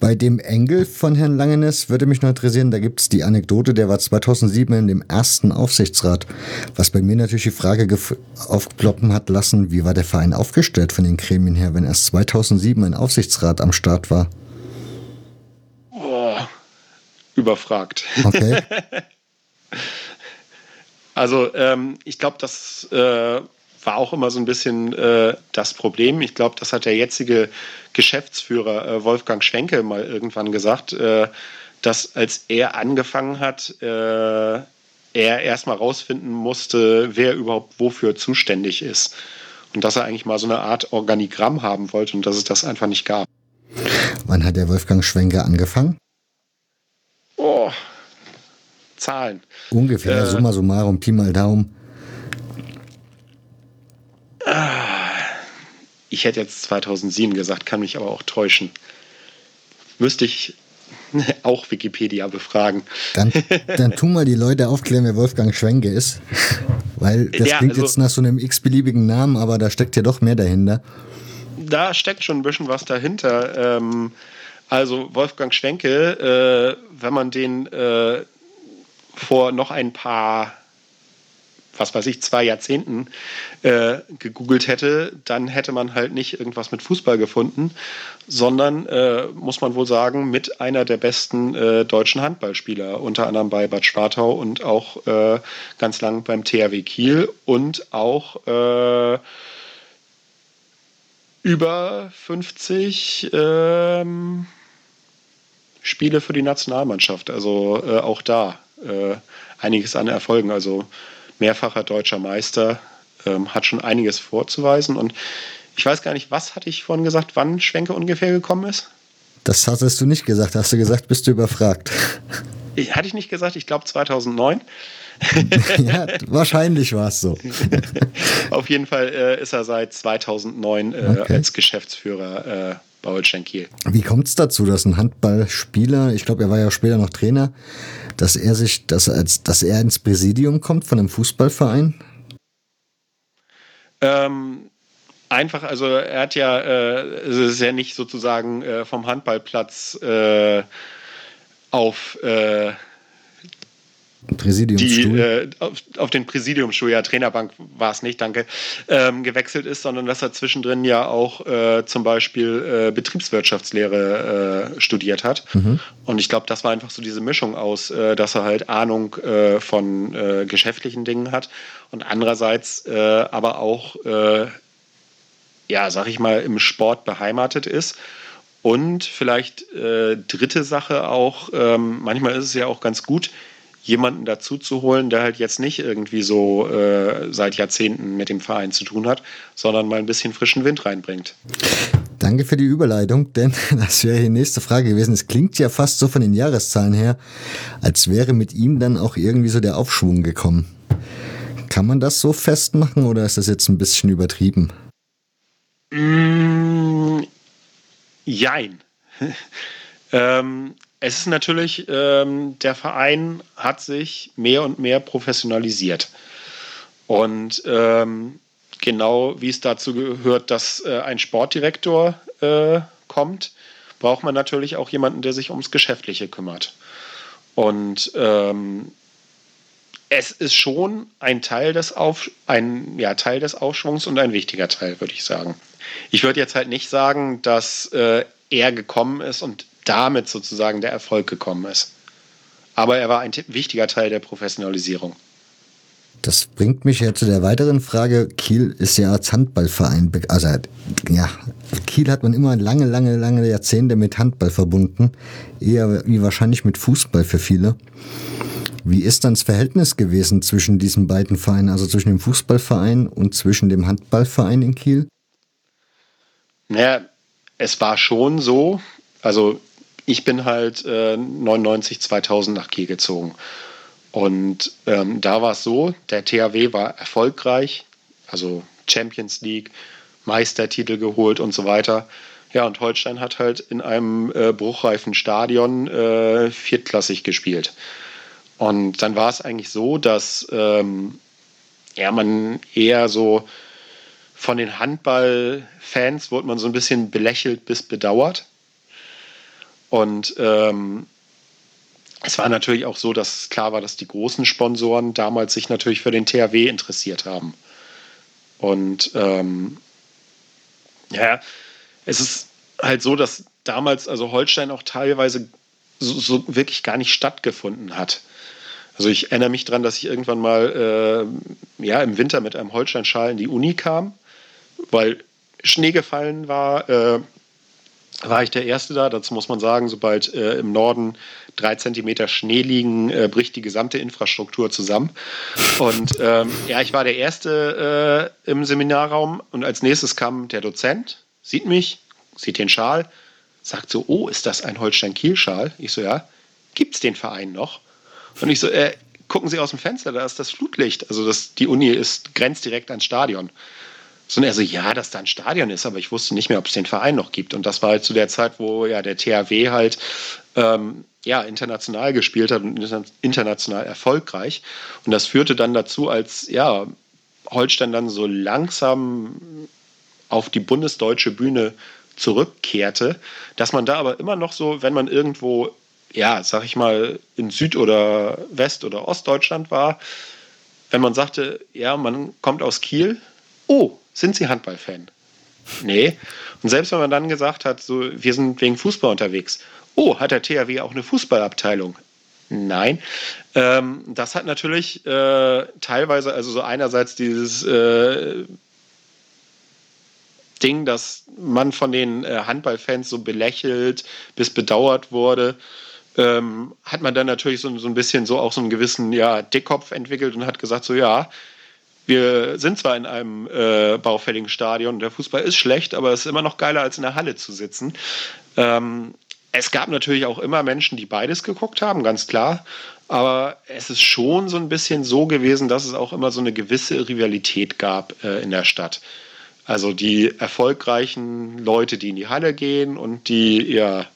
Bei dem Engel von Herrn Langenes würde mich noch interessieren, da gibt es die Anekdote, der war 2007 in dem ersten Aufsichtsrat, was bei mir natürlich die Frage aufploppen hat lassen, wie war der Verein aufgestellt von den Gremien her, wenn erst 2007 ein Aufsichtsrat am Start war?
Oh, überfragt. Okay. also ähm, ich glaube, das äh, war auch immer so ein bisschen äh, das Problem. Ich glaube, das hat der jetzige Geschäftsführer äh, Wolfgang Schwenke mal irgendwann gesagt, äh, dass als er angefangen hat, äh, er erstmal rausfinden musste, wer überhaupt wofür zuständig ist. Und dass er eigentlich mal so eine Art Organigramm haben wollte und dass es das einfach nicht gab.
Wann hat der Wolfgang Schwenke angefangen?
Oh, Zahlen.
Ungefähr, äh, summa summarum, Pi mal Daumen.
Ich hätte jetzt 2007 gesagt, kann mich aber auch täuschen. Müsste ich auch Wikipedia befragen.
Dann, dann tu mal die Leute aufklären, wer Wolfgang Schwenke ist. Weil das ja, klingt also, jetzt nach so einem x-beliebigen Namen, aber da steckt ja doch mehr dahinter.
Da steckt schon ein bisschen was dahinter. Ähm, also Wolfgang Schwenke, äh, wenn man den äh, vor noch ein paar was weiß ich, zwei Jahrzehnten äh, gegoogelt hätte, dann hätte man halt nicht irgendwas mit Fußball gefunden, sondern, äh, muss man wohl sagen, mit einer der besten äh, deutschen Handballspieler, unter anderem bei Bad Spartau und auch äh, ganz lang beim THW Kiel und auch äh, über 50 ähm, Spiele für die Nationalmannschaft. Also äh, auch da einiges an Erfolgen. Also mehrfacher deutscher Meister, ähm, hat schon einiges vorzuweisen. Und ich weiß gar nicht, was hatte ich vorhin gesagt, wann Schwenke ungefähr gekommen ist?
Das hattest du nicht gesagt. Hast du gesagt, bist du überfragt?
Ich, hatte ich nicht gesagt, ich glaube 2009.
ja, wahrscheinlich war es so.
Auf jeden Fall äh, ist er seit 2009 äh, okay. als Geschäftsführer äh, bei Holstein Kiel.
Wie kommt es dazu, dass ein Handballspieler, ich glaube, er war ja später noch Trainer, dass er sich, dass, als, dass er ins Präsidium kommt von einem Fußballverein?
Ähm, einfach, also er hat ja, äh, es ist ja nicht sozusagen äh, vom Handballplatz äh, auf äh,
Präsidiumsstuhl?
Die, äh, auf, auf, den Präsidiumsstuhl, ja, Trainerbank war es nicht, danke, ähm, gewechselt ist, sondern dass er zwischendrin ja auch äh, zum Beispiel äh, Betriebswirtschaftslehre äh, studiert hat. Mhm. Und ich glaube, das war einfach so diese Mischung aus, äh, dass er halt Ahnung äh, von geschäftlichen Dingen hat und andererseits aber auch, ja, sag ich mal, im Sport beheimatet ist. Und vielleicht dritte Sache auch, ähm, manchmal ist es ja auch ganz gut, jemanden dazu zu holen, der halt jetzt nicht irgendwie so äh, seit Jahrzehnten mit dem Verein zu tun hat, sondern mal ein bisschen frischen Wind reinbringt.
Danke für die Überleitung, denn das wäre die nächste Frage gewesen. Es klingt ja fast so von den Jahreszahlen her, als wäre mit ihm dann auch irgendwie so der Aufschwung gekommen. Kann man das so festmachen oder ist das jetzt ein bisschen übertrieben?
Mm, jein. ähm, es ist natürlich, ähm, der Verein hat sich mehr und mehr professionalisiert. Und ähm, genau wie es dazu gehört, dass äh, ein Sportdirektor äh, kommt, braucht man natürlich auch jemanden, der sich ums Geschäftliche kümmert. Und ähm, es ist schon ein Teil des, Auf, ein, ja, Teil des Aufschwungs und ein wichtiger Teil, würde ich sagen. Ich würde jetzt halt nicht sagen, dass äh, er gekommen ist und damit sozusagen der Erfolg gekommen ist. Aber er war ein wichtiger Teil der Professionalisierung.
Das bringt mich ja zu der weiteren Frage. Kiel ist ja als Handballverein, also ja, Kiel hat man immer lange, lange, lange Jahrzehnte mit Handball verbunden, eher wie wahrscheinlich mit Fußball für viele. Wie ist dann das Verhältnis gewesen zwischen diesen beiden Vereinen, also zwischen dem Fußballverein und zwischen dem Handballverein in Kiel?
Naja, es war schon so, also ich bin halt äh, 99, 2000 nach Kiel gezogen. Und ähm, da war es so, der THW war erfolgreich, also Champions League, Meistertitel geholt und so weiter. Ja, und Holstein hat halt in einem äh, bruchreifen Stadion äh, viertklassig gespielt. Und dann war es eigentlich so, dass ähm, ja, man eher so von den Handballfans wurde man so ein bisschen belächelt bis bedauert. Und ähm, es war natürlich auch so, dass klar war, dass die großen Sponsoren damals sich natürlich für den THW interessiert haben. Und ähm, ja, es ist halt so, dass damals also Holstein auch teilweise so, so, wirklich gar nicht stattgefunden hat. Also ich erinnere mich daran, dass ich irgendwann mal äh, ja, im Winter mit einem Holsteinschal in die Uni kam, weil Schnee gefallen war. Äh, war ich der Erste da. Dazu muss man sagen, sobald äh, im Norden drei Zentimeter Schnee liegen, äh, bricht die gesamte Infrastruktur zusammen. Und ähm, ja, ich war der Erste äh, im Seminarraum und als nächstes kam der Dozent, sieht mich, sieht den Schal, sagt so, oh, ist das ein Holstein-Kiel-Schal? Ich so, ja, gibt es den Verein noch? Und ich so, äh, gucken Sie aus dem Fenster, da ist das Flutlicht. Also das, die Uni ist grenzt direkt ans Stadion. Und er so, ja, dass da ein Stadion ist, aber ich wusste nicht mehr, ob es den Verein noch gibt. Und das war halt zu der Zeit, wo ja der THW halt ähm, ja, international gespielt hat und international erfolgreich. Und das führte dann dazu, als ja, Holstein dann so langsam auf die bundesdeutsche Bühne zurückkehrte, dass man da aber immer noch so, wenn man irgendwo, ja, sag ich mal, in Süd- oder West- oder Ostdeutschland war, wenn man sagte, ja, man kommt aus Kiel, oh, sind Sie Handballfan? Nee. Und selbst wenn man dann gesagt hat, so, wir sind wegen Fußball unterwegs. Oh, hat der THW auch eine Fußballabteilung? Nein. Ähm, das hat natürlich äh, teilweise, also so einerseits dieses äh, Ding, dass man von den äh, Handballfans so belächelt bis bedauert wurde, ähm, hat man dann natürlich so, so ein bisschen so auch so einen gewissen ja, Dickkopf entwickelt und hat gesagt, so ja, wir sind zwar in einem äh, baufälligen Stadion, der Fußball ist schlecht, aber es ist immer noch geiler, als in der Halle zu sitzen. Ähm, es gab natürlich auch immer Menschen, die beides geguckt haben, ganz klar. Aber es ist schon so ein bisschen so gewesen, dass es auch immer so eine gewisse Rivalität gab äh, in der Stadt. Also die erfolgreichen Leute, die in die Halle gehen und die ja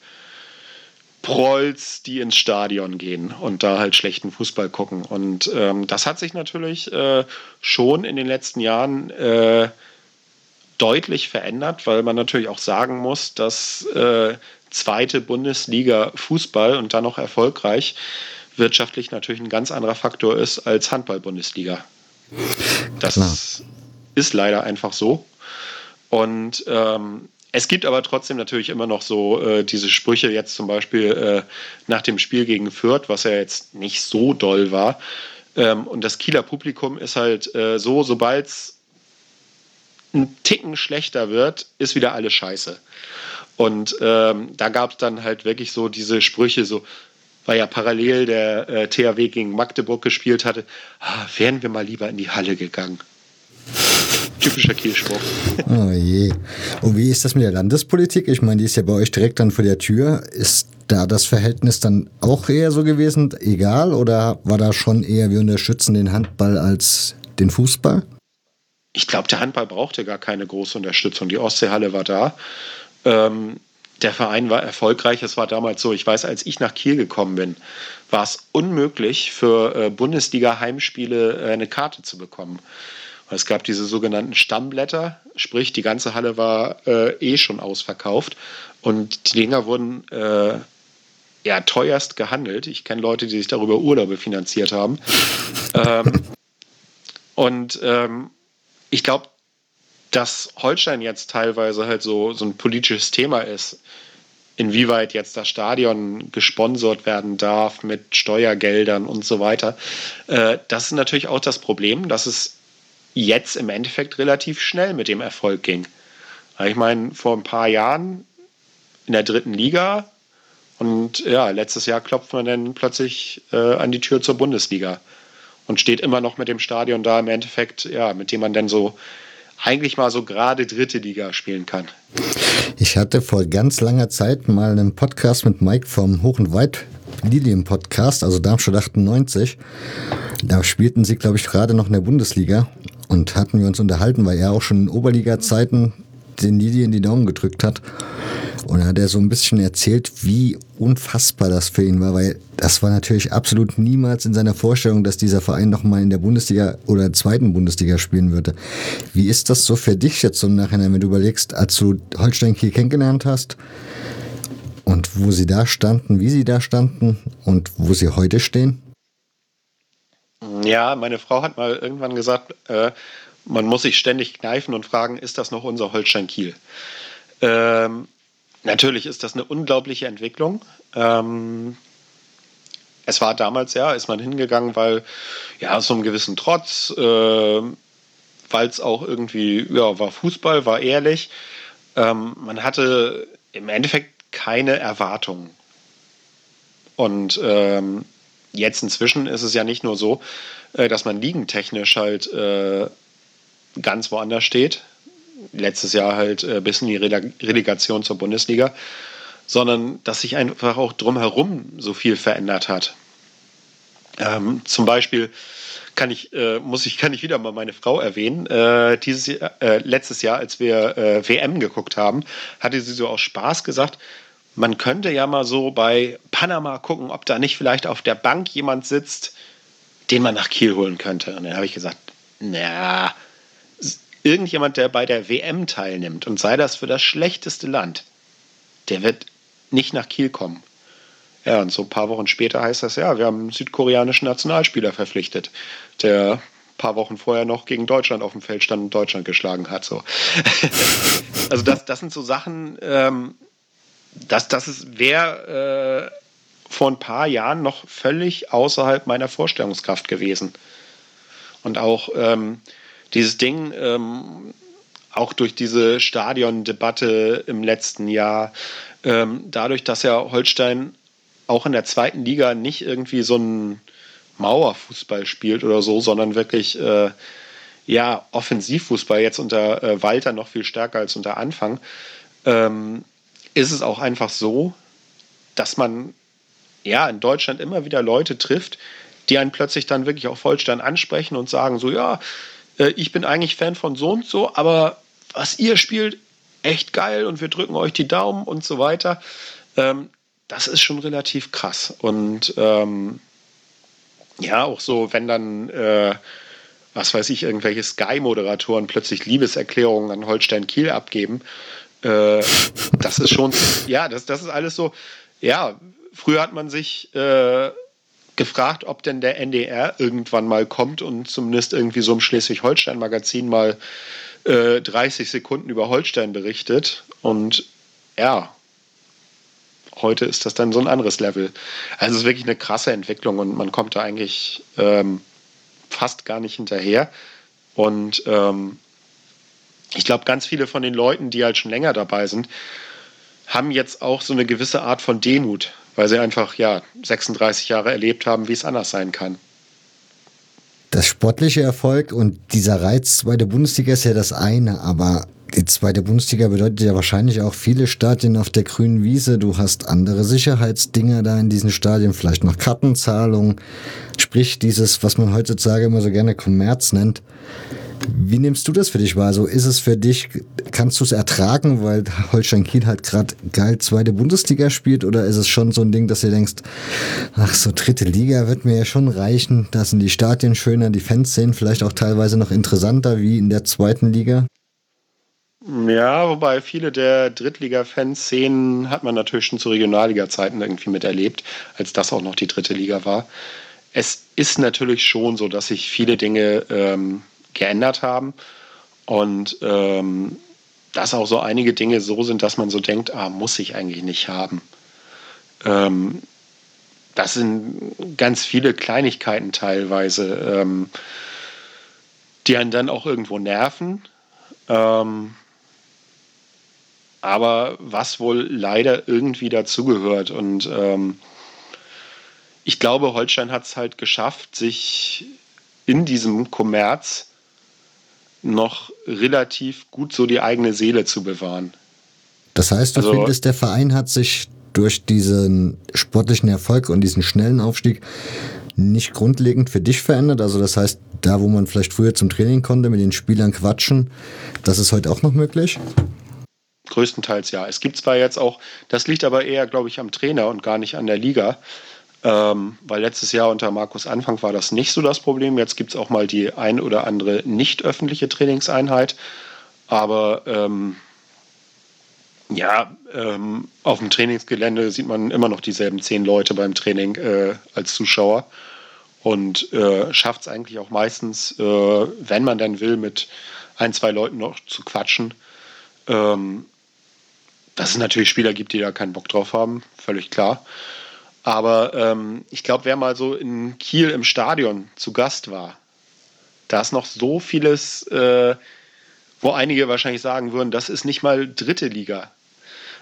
Prolls, die ins Stadion gehen und da halt schlechten Fußball gucken. Und ähm, das hat sich natürlich äh, schon in den letzten Jahren äh, deutlich verändert, weil man natürlich auch sagen muss, dass äh, zweite Bundesliga Fußball und dann noch erfolgreich wirtschaftlich natürlich ein ganz anderer Faktor ist als Handball-Bundesliga. Das Klar. ist leider einfach so. Und ähm, es gibt aber trotzdem natürlich immer noch so äh, diese Sprüche, jetzt zum Beispiel äh, nach dem Spiel gegen Fürth, was ja jetzt nicht so doll war. Ähm, und das Kieler Publikum ist halt äh, so, sobald es ein Ticken schlechter wird, ist wieder alles scheiße. Und ähm, da gab es dann halt wirklich so diese Sprüche, so, weil ja parallel der äh, THW gegen Magdeburg gespielt hatte, ah, wären wir mal lieber in die Halle gegangen. Typischer Kielspruch.
Oh je. Und wie ist das mit der Landespolitik? Ich meine, die ist ja bei euch direkt dann vor der Tür. Ist da das Verhältnis dann auch eher so gewesen, egal? Oder war da schon eher, wir unterstützen den Handball als den Fußball?
Ich glaube, der Handball brauchte gar keine große Unterstützung. Die Ostseehalle war da. Ähm, der Verein war erfolgreich. Es war damals so, ich weiß, als ich nach Kiel gekommen bin, war es unmöglich für äh, Bundesliga-Heimspiele äh, eine Karte zu bekommen. Es gab diese sogenannten Stammblätter, sprich die ganze Halle war äh, eh schon ausverkauft und die Dinger wurden äh, ja teuerst gehandelt. Ich kenne Leute, die sich darüber Urlaube finanziert haben. ähm, und ähm, ich glaube, dass Holstein jetzt teilweise halt so, so ein politisches Thema ist, inwieweit jetzt das Stadion gesponsert werden darf mit Steuergeldern und so weiter. Äh, das ist natürlich auch das Problem, dass es jetzt im Endeffekt relativ schnell mit dem Erfolg ging. Ich meine, vor ein paar Jahren in der dritten Liga und ja, letztes Jahr klopft man dann plötzlich äh, an die Tür zur Bundesliga und steht immer noch mit dem Stadion da im Endeffekt, ja, mit dem man dann so eigentlich mal so gerade dritte Liga spielen kann.
Ich hatte vor ganz langer Zeit mal einen Podcast mit Mike vom Hoch und Weit Lilien Podcast, also Darmstadt 98. Da spielten sie, glaube ich, gerade noch in der Bundesliga und hatten wir uns unterhalten, weil er auch schon in Oberliga-Zeiten den Lilien die Daumen gedrückt hat. Und da hat er so ein bisschen erzählt, wie unfassbar das für ihn war, weil das war natürlich absolut niemals in seiner Vorstellung, dass dieser Verein nochmal in der Bundesliga oder der zweiten Bundesliga spielen würde. Wie ist das so für dich jetzt so im Nachhinein, wenn du überlegst, als du Holstein Kiel kennengelernt hast und wo sie da standen, wie sie da standen und wo sie heute stehen?
Ja, meine Frau hat mal irgendwann gesagt, äh, man muss sich ständig kneifen und fragen, ist das noch unser Holstein Kiel? Ähm, natürlich ist das eine unglaubliche Entwicklung. Ähm, es war damals, ja, ist man hingegangen, weil, ja, so einem gewissen Trotz, äh, weil es auch irgendwie, ja, war Fußball, war ehrlich. Ähm, man hatte im Endeffekt keine Erwartungen. Und ähm, jetzt inzwischen ist es ja nicht nur so, äh, dass man liegentechnisch halt äh, ganz woanders steht. Letztes Jahr halt äh, bis in die Relegation zur Bundesliga, sondern dass sich einfach auch drumherum so viel verändert hat. Ähm, zum Beispiel kann ich, äh, muss ich, kann ich wieder mal meine Frau erwähnen. Äh, dieses äh, letztes Jahr, als wir WM geguckt haben, hatte sie so aus Spaß gesagt, man könnte ja mal so bei Panama gucken, ob da nicht vielleicht auf der Bank jemand sitzt, den man nach Kiel holen könnte. Und dann habe ich gesagt, na, irgendjemand, der bei der WM teilnimmt und sei das für das schlechteste Land, der wird nicht nach Kiel kommen. Ja, und so ein paar Wochen später heißt das, ja, wir haben einen südkoreanischen Nationalspieler verpflichtet, der ein paar Wochen vorher noch gegen Deutschland auf dem Feld stand und Deutschland geschlagen hat. So. also das, das sind so Sachen, ähm, das, das wäre äh, vor ein paar Jahren noch völlig außerhalb meiner Vorstellungskraft gewesen. Und auch ähm, dieses Ding, ähm, auch durch diese Stadiondebatte im letzten Jahr, ähm, dadurch, dass ja Holstein auch in der zweiten Liga nicht irgendwie so ein Mauerfußball spielt oder so, sondern wirklich äh, ja Offensivfußball jetzt unter äh, Walter noch viel stärker als unter Anfang, ähm, ist es auch einfach so, dass man ja in Deutschland immer wieder Leute trifft, die einen plötzlich dann wirklich auf Holstein ansprechen und sagen so ja, äh, ich bin eigentlich Fan von so und so, aber was ihr spielt, echt geil und wir drücken euch die Daumen und so weiter. Ähm, das ist schon relativ krass. Und ähm, ja, auch so, wenn dann, äh, was weiß ich, irgendwelche Sky-Moderatoren plötzlich Liebeserklärungen an Holstein Kiel abgeben, äh, das ist schon, ja, das, das ist alles so, ja, früher hat man sich äh, gefragt, ob denn der NDR irgendwann mal kommt und zumindest irgendwie so im Schleswig-Holstein-Magazin mal 30 äh, Sekunden über Holstein berichtet. Und ja, heute ist das dann so ein anderes Level. Also es ist wirklich eine krasse Entwicklung und man kommt da eigentlich ähm, fast gar nicht hinterher. Und ähm, ich glaube, ganz viele von den Leuten, die halt schon länger dabei sind, haben jetzt auch so eine gewisse Art von Demut, weil sie einfach ja 36 Jahre erlebt haben, wie es anders sein kann.
Das sportliche Erfolg und dieser Reiz zweite Bundesliga ist ja das eine, aber die zweite Bundesliga bedeutet ja wahrscheinlich auch viele Stadien auf der grünen Wiese. Du hast andere Sicherheitsdinger da in diesen Stadien, vielleicht noch Kartenzahlung. Sprich, dieses, was man heutzutage immer so gerne Kommerz nennt. Wie nimmst du das für dich wahr? Also ist es für dich, kannst du es ertragen, weil Holstein Kiel halt gerade geil zweite Bundesliga spielt? Oder ist es schon so ein Ding, dass du denkst, ach, so dritte Liga wird mir ja schon reichen. Da sind die Stadien schöner, die Fans sehen vielleicht auch teilweise noch interessanter wie in der zweiten Liga?
Ja, wobei viele der Drittliga-Fanszenen hat man natürlich schon zu Regionalliga-Zeiten irgendwie miterlebt, als das auch noch die dritte Liga war. Es ist natürlich schon so, dass sich viele Dinge ähm, geändert haben und ähm, dass auch so einige Dinge so sind, dass man so denkt, ah, muss ich eigentlich nicht haben. Ähm, das sind ganz viele Kleinigkeiten teilweise, ähm, die einen dann auch irgendwo nerven. Ähm, aber was wohl leider irgendwie dazugehört. Und ähm, ich glaube, Holstein hat es halt geschafft, sich in diesem Kommerz noch relativ gut so die eigene Seele zu bewahren.
Das heißt, du also, findest, der Verein hat sich durch diesen sportlichen Erfolg und diesen schnellen Aufstieg nicht grundlegend für dich verändert? Also das heißt, da wo man vielleicht früher zum Training konnte, mit den Spielern quatschen, das ist heute auch noch möglich?
Größtenteils ja. Es gibt zwar jetzt auch, das liegt aber eher, glaube ich, am Trainer und gar nicht an der Liga. Ähm, weil letztes Jahr unter Markus Anfang war das nicht so das Problem. Jetzt gibt es auch mal die ein oder andere nicht öffentliche Trainingseinheit. Aber ähm, ja, ähm, auf dem Trainingsgelände sieht man immer noch dieselben zehn Leute beim Training äh, als Zuschauer und äh, schafft es eigentlich auch meistens, äh, wenn man dann will, mit ein, zwei Leuten noch zu quatschen. Ähm, dass es natürlich Spieler gibt, die da keinen Bock drauf haben, völlig klar. Aber ähm, ich glaube, wer mal so in Kiel im Stadion zu Gast war, da ist noch so vieles, äh, wo einige wahrscheinlich sagen würden, das ist nicht mal dritte Liga.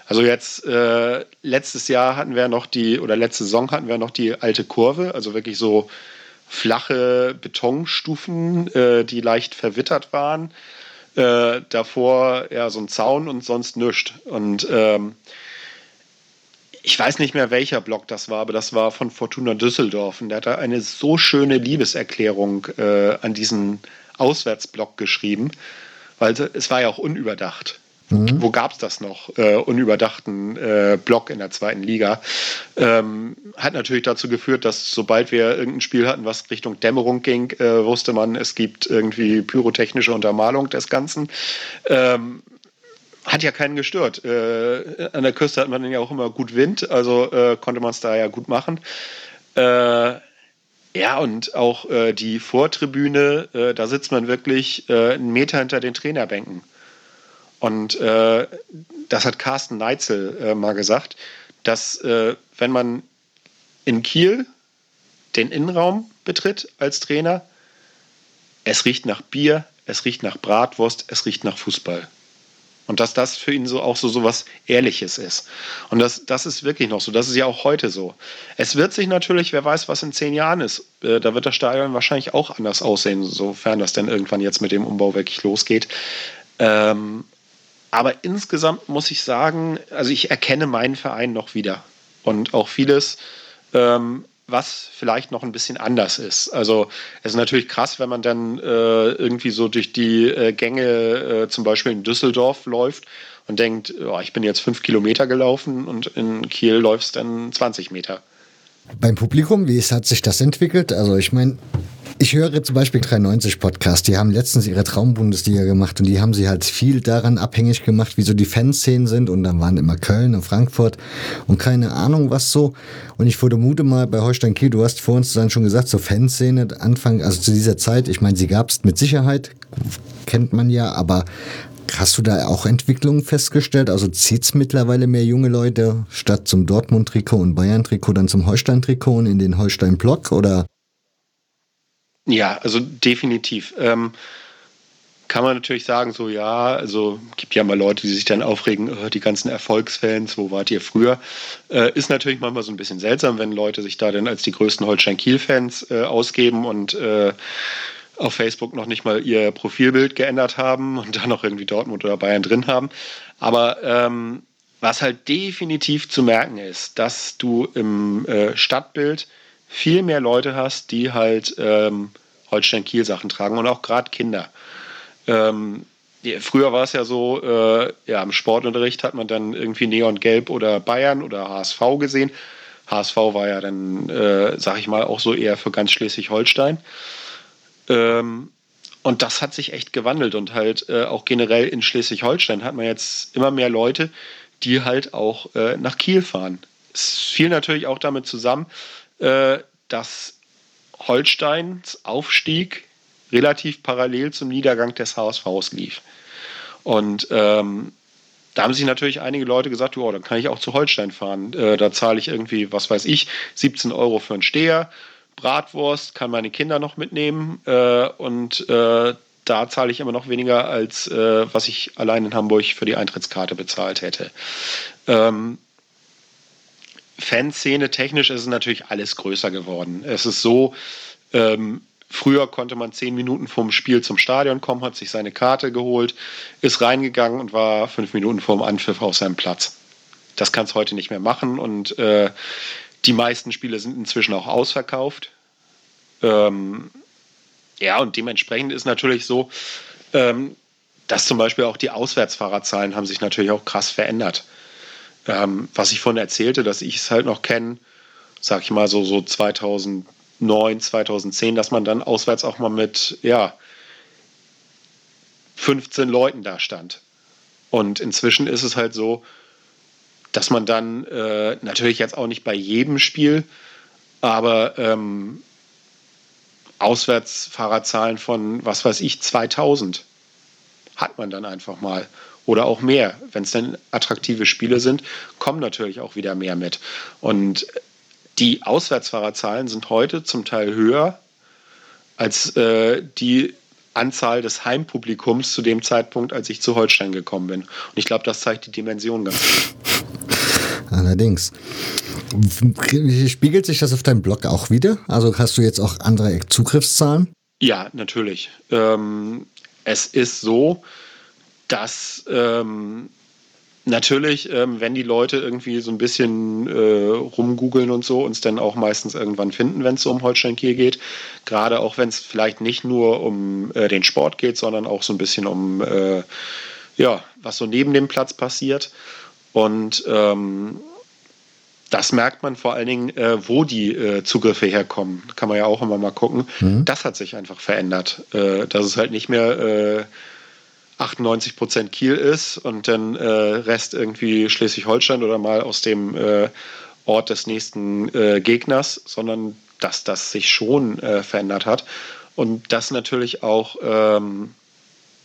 Also jetzt äh, letztes Jahr hatten wir noch die, oder letzte Saison hatten wir noch die alte Kurve, also wirklich so flache Betonstufen, äh, die leicht verwittert waren. Äh, davor ja so ein Zaun und sonst nichts. Und ähm, ich weiß nicht mehr, welcher Block das war, aber das war von Fortuna Düsseldorf. Und der hat da eine so schöne Liebeserklärung äh, an diesen Auswärtsblock geschrieben, weil es war ja auch unüberdacht. Mhm. Wo gab es das noch? Äh, unüberdachten äh, Block in der zweiten Liga. Ähm, hat natürlich dazu geführt, dass sobald wir irgendein Spiel hatten, was Richtung Dämmerung ging, äh, wusste man, es gibt irgendwie pyrotechnische Untermalung des Ganzen. Ähm, hat ja keinen gestört. Äh, an der Küste hat man ja auch immer gut Wind, also äh, konnte man es da ja gut machen. Äh, ja, und auch äh, die Vortribüne, äh, da sitzt man wirklich äh, einen Meter hinter den Trainerbänken. Und das hat Carsten Neitzel mal gesagt, dass wenn man in Kiel den Innenraum betritt als Trainer, es riecht nach Bier, es riecht nach Bratwurst, es riecht nach Fußball. Und dass das für ihn so auch so, so was Ehrliches ist. Und das, das ist wirklich noch so. Das ist ja auch heute so. Es wird sich natürlich, wer weiß, was in zehn Jahren ist, äh, da wird das Stadion wahrscheinlich auch anders aussehen, sofern das denn irgendwann jetzt mit dem Umbau wirklich losgeht. Ähm, aber insgesamt muss ich sagen, also ich erkenne meinen Verein noch wieder. Und auch vieles, ähm, was vielleicht noch ein bisschen anders ist. Also es ist natürlich krass, wenn man dann äh, irgendwie so durch die äh, Gänge äh, zum Beispiel in Düsseldorf läuft und denkt, oh, ich bin jetzt fünf Kilometer gelaufen und in Kiel läufst dann 20 Meter.
Beim Publikum, wie hat sich das entwickelt? Also ich meine, ich höre zum Beispiel 93 Podcast, die haben letztens ihre Traumbundesliga gemacht und die haben sie halt viel daran abhängig gemacht, wie so die Fanszenen sind und dann waren immer Köln und Frankfurt und keine Ahnung was so. Und ich vermute mal bei Holstein Kiel, du hast vor uns dann schon gesagt, so Fanszene, Anfang, also zu dieser Zeit, ich meine, sie gab es mit Sicherheit, kennt man ja, aber Hast du da auch Entwicklungen festgestellt? Also zieht es mittlerweile mehr junge Leute statt zum Dortmund-Trikot und Bayern-Trikot dann zum Holstein-Trikot und in den Holstein-Block? Oder
ja, also definitiv. Ähm, kann man natürlich sagen, so ja, also gibt ja mal Leute, die sich dann aufregen, oh, die ganzen Erfolgsfans, wo wart ihr früher? Äh, ist natürlich manchmal so ein bisschen seltsam, wenn Leute sich da dann als die größten Holstein-Kiel-Fans äh, ausgeben und äh, auf Facebook noch nicht mal ihr Profilbild geändert haben und da noch irgendwie Dortmund oder Bayern drin haben. Aber ähm, was halt definitiv zu merken ist, dass du im äh, Stadtbild viel mehr Leute hast, die halt ähm, Holstein-Kiel-Sachen tragen und auch gerade Kinder. Ähm, früher war es ja so, äh, ja, im Sportunterricht hat man dann irgendwie Neon-Gelb oder Bayern oder HSV gesehen. HSV war ja dann, äh, sag ich mal, auch so eher für ganz Schleswig-Holstein. Ähm, und das hat sich echt gewandelt und halt äh, auch generell in Schleswig-Holstein hat man jetzt immer mehr Leute, die halt auch äh, nach Kiel fahren. Es fiel natürlich auch damit zusammen, äh, dass Holsteins Aufstieg relativ parallel zum Niedergang des HSVs lief. Und ähm, da haben sich natürlich einige Leute gesagt, oh, dann kann ich auch zu Holstein fahren. Äh, da zahle ich irgendwie, was weiß ich, 17 Euro für einen Steher, Bratwurst, kann meine Kinder noch mitnehmen äh, und äh, da zahle ich immer noch weniger, als äh, was ich allein in Hamburg für die Eintrittskarte bezahlt hätte. Ähm, Fanszene technisch ist es natürlich alles größer geworden. Es ist so, ähm, früher konnte man zehn Minuten vorm Spiel zum Stadion kommen, hat sich seine Karte geholt, ist reingegangen und war fünf Minuten vorm Anpfiff auf seinem Platz. Das kann es heute nicht mehr machen und äh, die meisten Spiele sind inzwischen auch ausverkauft. Ähm, ja, und dementsprechend ist natürlich so, ähm, dass zum Beispiel auch die Auswärtsfahrerzahlen haben sich natürlich auch krass verändert ähm, was ich von erzählte, dass ich es halt noch kenne, sag ich mal so, so 2009, 2010, dass man dann auswärts auch mal mit, ja, 15 Leuten da stand. Und inzwischen ist es halt so, dass man dann äh, natürlich jetzt auch nicht bei jedem Spiel, aber ähm, Auswärtsfahrerzahlen von, was weiß ich, 2000 hat man dann einfach mal. Oder auch mehr. Wenn es dann attraktive Spiele sind, kommen natürlich auch wieder mehr mit. Und die Auswärtsfahrerzahlen sind heute zum Teil höher als äh, die Anzahl des Heimpublikums zu dem Zeitpunkt, als ich zu Holstein gekommen bin. Und ich glaube, das zeigt die Dimension ganz gut.
Allerdings. Spiegelt sich das auf deinem Blog auch wieder? Also hast du jetzt auch andere Zugriffszahlen?
Ja, natürlich. Ähm, es ist so, dass ähm, natürlich, ähm, wenn die Leute irgendwie so ein bisschen äh, rumgoogeln und so, uns dann auch meistens irgendwann finden, wenn es so um Holstein Kiel geht. Gerade auch wenn es vielleicht nicht nur um äh, den Sport geht, sondern auch so ein bisschen um, äh, ja, was so neben dem Platz passiert. Und ähm, das merkt man vor allen Dingen, äh, wo die äh, Zugriffe herkommen. Kann man ja auch immer mal gucken. Mhm. Das hat sich einfach verändert. Äh, dass es halt nicht mehr 98 Prozent Kiel ist und dann äh, Rest irgendwie Schleswig-Holstein oder mal aus dem äh, Ort des nächsten äh, Gegners, sondern dass das sich schon äh, verändert hat und dass natürlich auch ähm,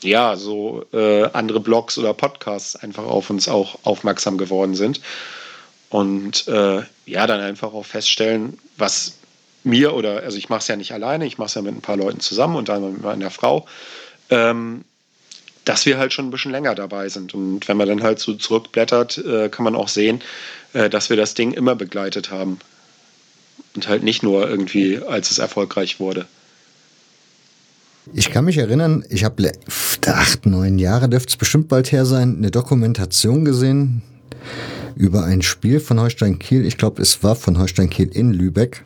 ja so äh, andere Blogs oder Podcasts einfach auf uns auch aufmerksam geworden sind und äh, ja dann einfach auch feststellen, was mir oder also ich mache es ja nicht alleine, ich mache es ja mit ein paar Leuten zusammen und dann mit meiner Frau. Ähm, dass wir halt schon ein bisschen länger dabei sind. Und wenn man dann halt so zurückblättert, äh, kann man auch sehen, äh, dass wir das Ding immer begleitet haben. Und halt nicht nur irgendwie, als es erfolgreich wurde.
Ich kann mich erinnern, ich habe acht, neun Jahre, dürfte es bestimmt bald her sein, eine Dokumentation gesehen über ein Spiel von Holstein Kiel. Ich glaube, es war von Holstein Kiel in Lübeck.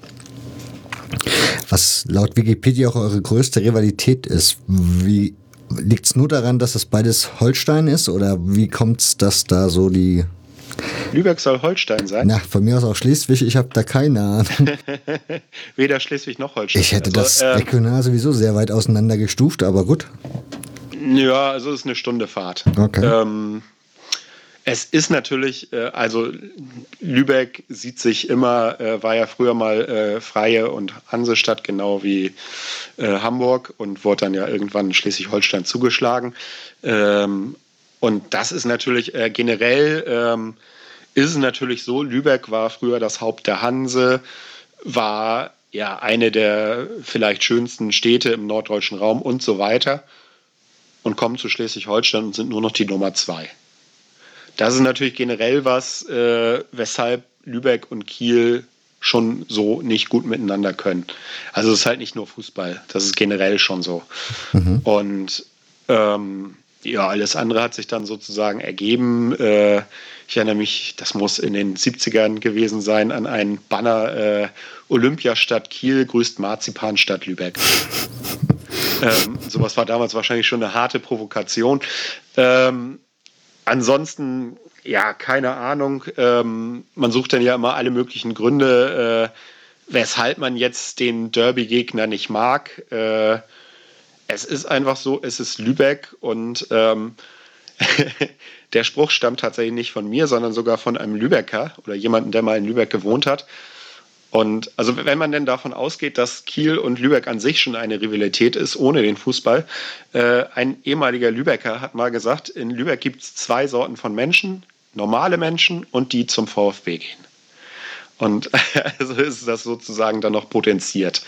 Was laut Wikipedia auch eure größte Rivalität ist. Wie Liegt es nur daran, dass es beides Holstein ist oder wie kommt es, dass da so die.
Lübeck soll Holstein sein?
Na, von mir aus auch Schleswig, ich habe da keine Ahnung.
Weder Schleswig noch Holstein.
Ich hätte also, das ähm, regional sowieso sehr weit auseinander gestuft, aber gut.
Ja, also es ist eine Stunde Fahrt.
Okay. Ähm,
es ist natürlich, äh, also Lübeck sieht sich immer, äh, war ja früher mal äh, freie und Hansestadt, genau wie äh, Hamburg und wurde dann ja irgendwann Schleswig-Holstein zugeschlagen. Ähm, und das ist natürlich äh, generell, ähm, ist es natürlich so, Lübeck war früher das Haupt der Hanse, war ja eine der vielleicht schönsten Städte im norddeutschen Raum und so weiter und kommen zu Schleswig-Holstein und sind nur noch die Nummer zwei. Das ist natürlich generell was, äh, weshalb Lübeck und Kiel schon so nicht gut miteinander können. Also es ist halt nicht nur Fußball, das ist generell schon so. Mhm. Und ähm, ja, alles andere hat sich dann sozusagen ergeben. Äh, ich erinnere mich, das muss in den 70ern gewesen sein, an einen Banner äh, Olympiastadt Kiel grüßt Marzipanstadt Lübeck. ähm, sowas war damals wahrscheinlich schon eine harte Provokation. Ähm, ansonsten, ja, keine Ahnung. Ähm, man sucht dann ja immer alle möglichen Gründe, äh, weshalb man jetzt den Derby-Gegner nicht mag. Äh, es ist einfach so, es ist Lübeck und ähm, der Spruch stammt tatsächlich nicht von mir, sondern sogar von einem Lübecker oder jemandem, der mal in Lübeck gewohnt hat. Und also wenn man denn davon ausgeht, dass Kiel und Lübeck an sich schon eine Rivalität ist, ohne den Fußball, äh, ein ehemaliger Lübecker hat mal gesagt, in Lübeck gibt es zwei Sorten von Menschen, normale Menschen und die zum VfB gehen. Und also ist das sozusagen dann noch potenziert.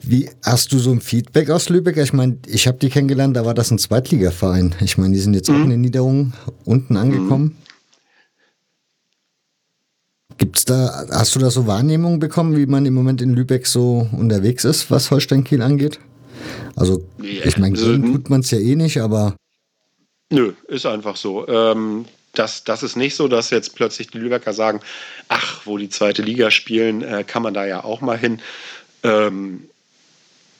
Wie hast du so ein Feedback aus Lübeck? Ich meine, ich habe die kennengelernt, da war das ein Zweitligaverein. Ich meine, die sind jetzt mhm. auch in den Niederungen unten angekommen. Gibt's da, hast du da so Wahrnehmungen bekommen, wie man im Moment in Lübeck so unterwegs ist, was Holstein Kiel angeht? Also, ja, ich meine, also, tut man es ja eh nicht, aber.
Nö, ist einfach so. Ähm, das, das ist nicht so, dass jetzt plötzlich die Lübecker sagen, ach, wo die zweite Liga spielen, äh, kann man da ja auch mal hin. Ähm,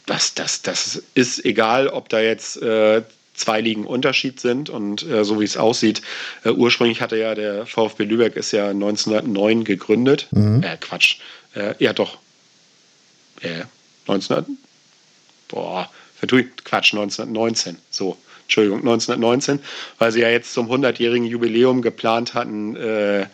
das, das, das ist egal, ob da jetzt äh, zwei Ligen Unterschied sind und äh, so wie es aussieht, äh, ursprünglich hatte ja der VfB Lübeck ist ja 1909 gegründet. Mhm. Äh, Quatsch. Äh, ja, doch. Äh, 1900. Boah, vertue Quatsch, 1919. So, Entschuldigung, 1919, weil sie ja jetzt zum 100-jährigen Jubiläum geplant hatten, äh,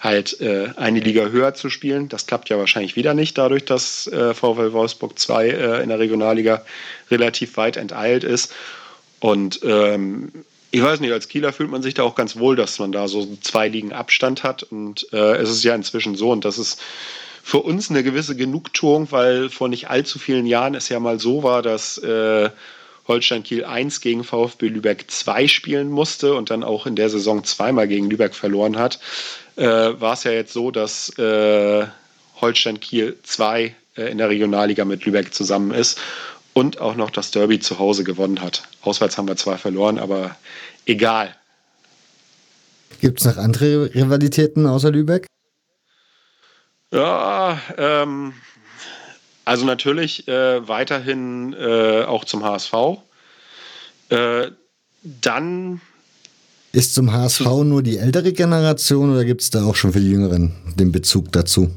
halt äh, eine Liga höher zu spielen. Das klappt ja wahrscheinlich wieder nicht, dadurch, dass äh, VfL Wolfsburg 2 äh, in der Regionalliga relativ weit enteilt ist. Und ähm, ich weiß nicht, als Kieler fühlt man sich da auch ganz wohl, dass man da so zwei Ligen Abstand hat. Und äh, es ist ja inzwischen so, und das ist für uns eine gewisse Genugtuung, weil vor nicht allzu vielen Jahren es ja mal so war, dass äh, Holstein Kiel 1 gegen VfB Lübeck 2 spielen musste und dann auch in der Saison zweimal gegen Lübeck verloren hat, äh, war es ja jetzt so, dass äh, Holstein Kiel 2 äh, in der Regionalliga mit Lübeck zusammen ist und auch noch das Derby zu Hause gewonnen hat. Auswärts haben wir zwar verloren, aber egal.
Gibt es noch andere Rivalitäten außer Lübeck?
Ja, ähm, also natürlich äh, weiterhin äh, auch zum HSV. Äh, dann.
Ist zum HSV nur die ältere Generation oder gibt es da auch schon für die Jüngeren den Bezug dazu?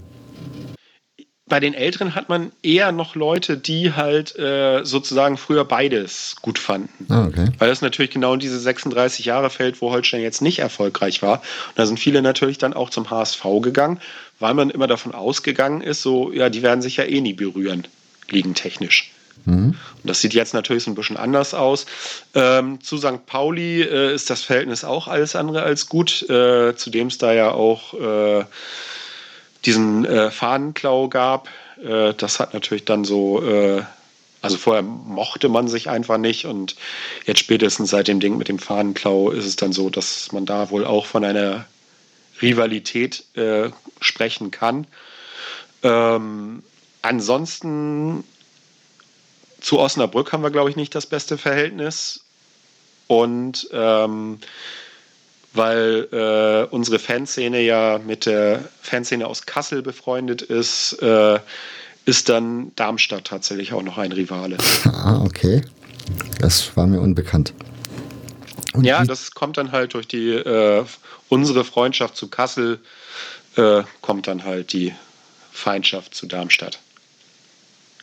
Bei den Älteren hat man eher noch Leute, die halt äh, sozusagen früher beides gut fanden. Ah, okay. Weil das natürlich genau in diese 36 Jahre fällt, wo Holstein jetzt nicht erfolgreich war. Und da sind viele natürlich dann auch zum HSV gegangen, weil man immer davon ausgegangen ist, so, ja, die werden sich ja eh nie berühren, liegentechnisch. Mhm. Und das sieht jetzt natürlich so ein bisschen anders aus. Ähm, zu St. Pauli äh, ist das Verhältnis auch alles andere als gut, äh, zudem es da ja auch äh, diesen äh, Fahnenklau gab. Äh, das hat natürlich dann so, äh, also vorher mochte man sich einfach nicht und jetzt spätestens seit dem Ding mit dem Fahnenklau ist es dann so, dass man da wohl auch von einer Rivalität äh, sprechen kann. Ähm, ansonsten zu Osnabrück haben wir, glaube ich, nicht das beste Verhältnis. Und ähm, weil äh, unsere Fanszene ja mit der Fanszene aus Kassel befreundet ist, äh, ist dann Darmstadt tatsächlich auch noch ein Rivale.
Ah, okay. Das war mir unbekannt.
Und ja, das kommt dann halt durch die äh, unsere Freundschaft zu Kassel äh, kommt dann halt die Feindschaft zu Darmstadt.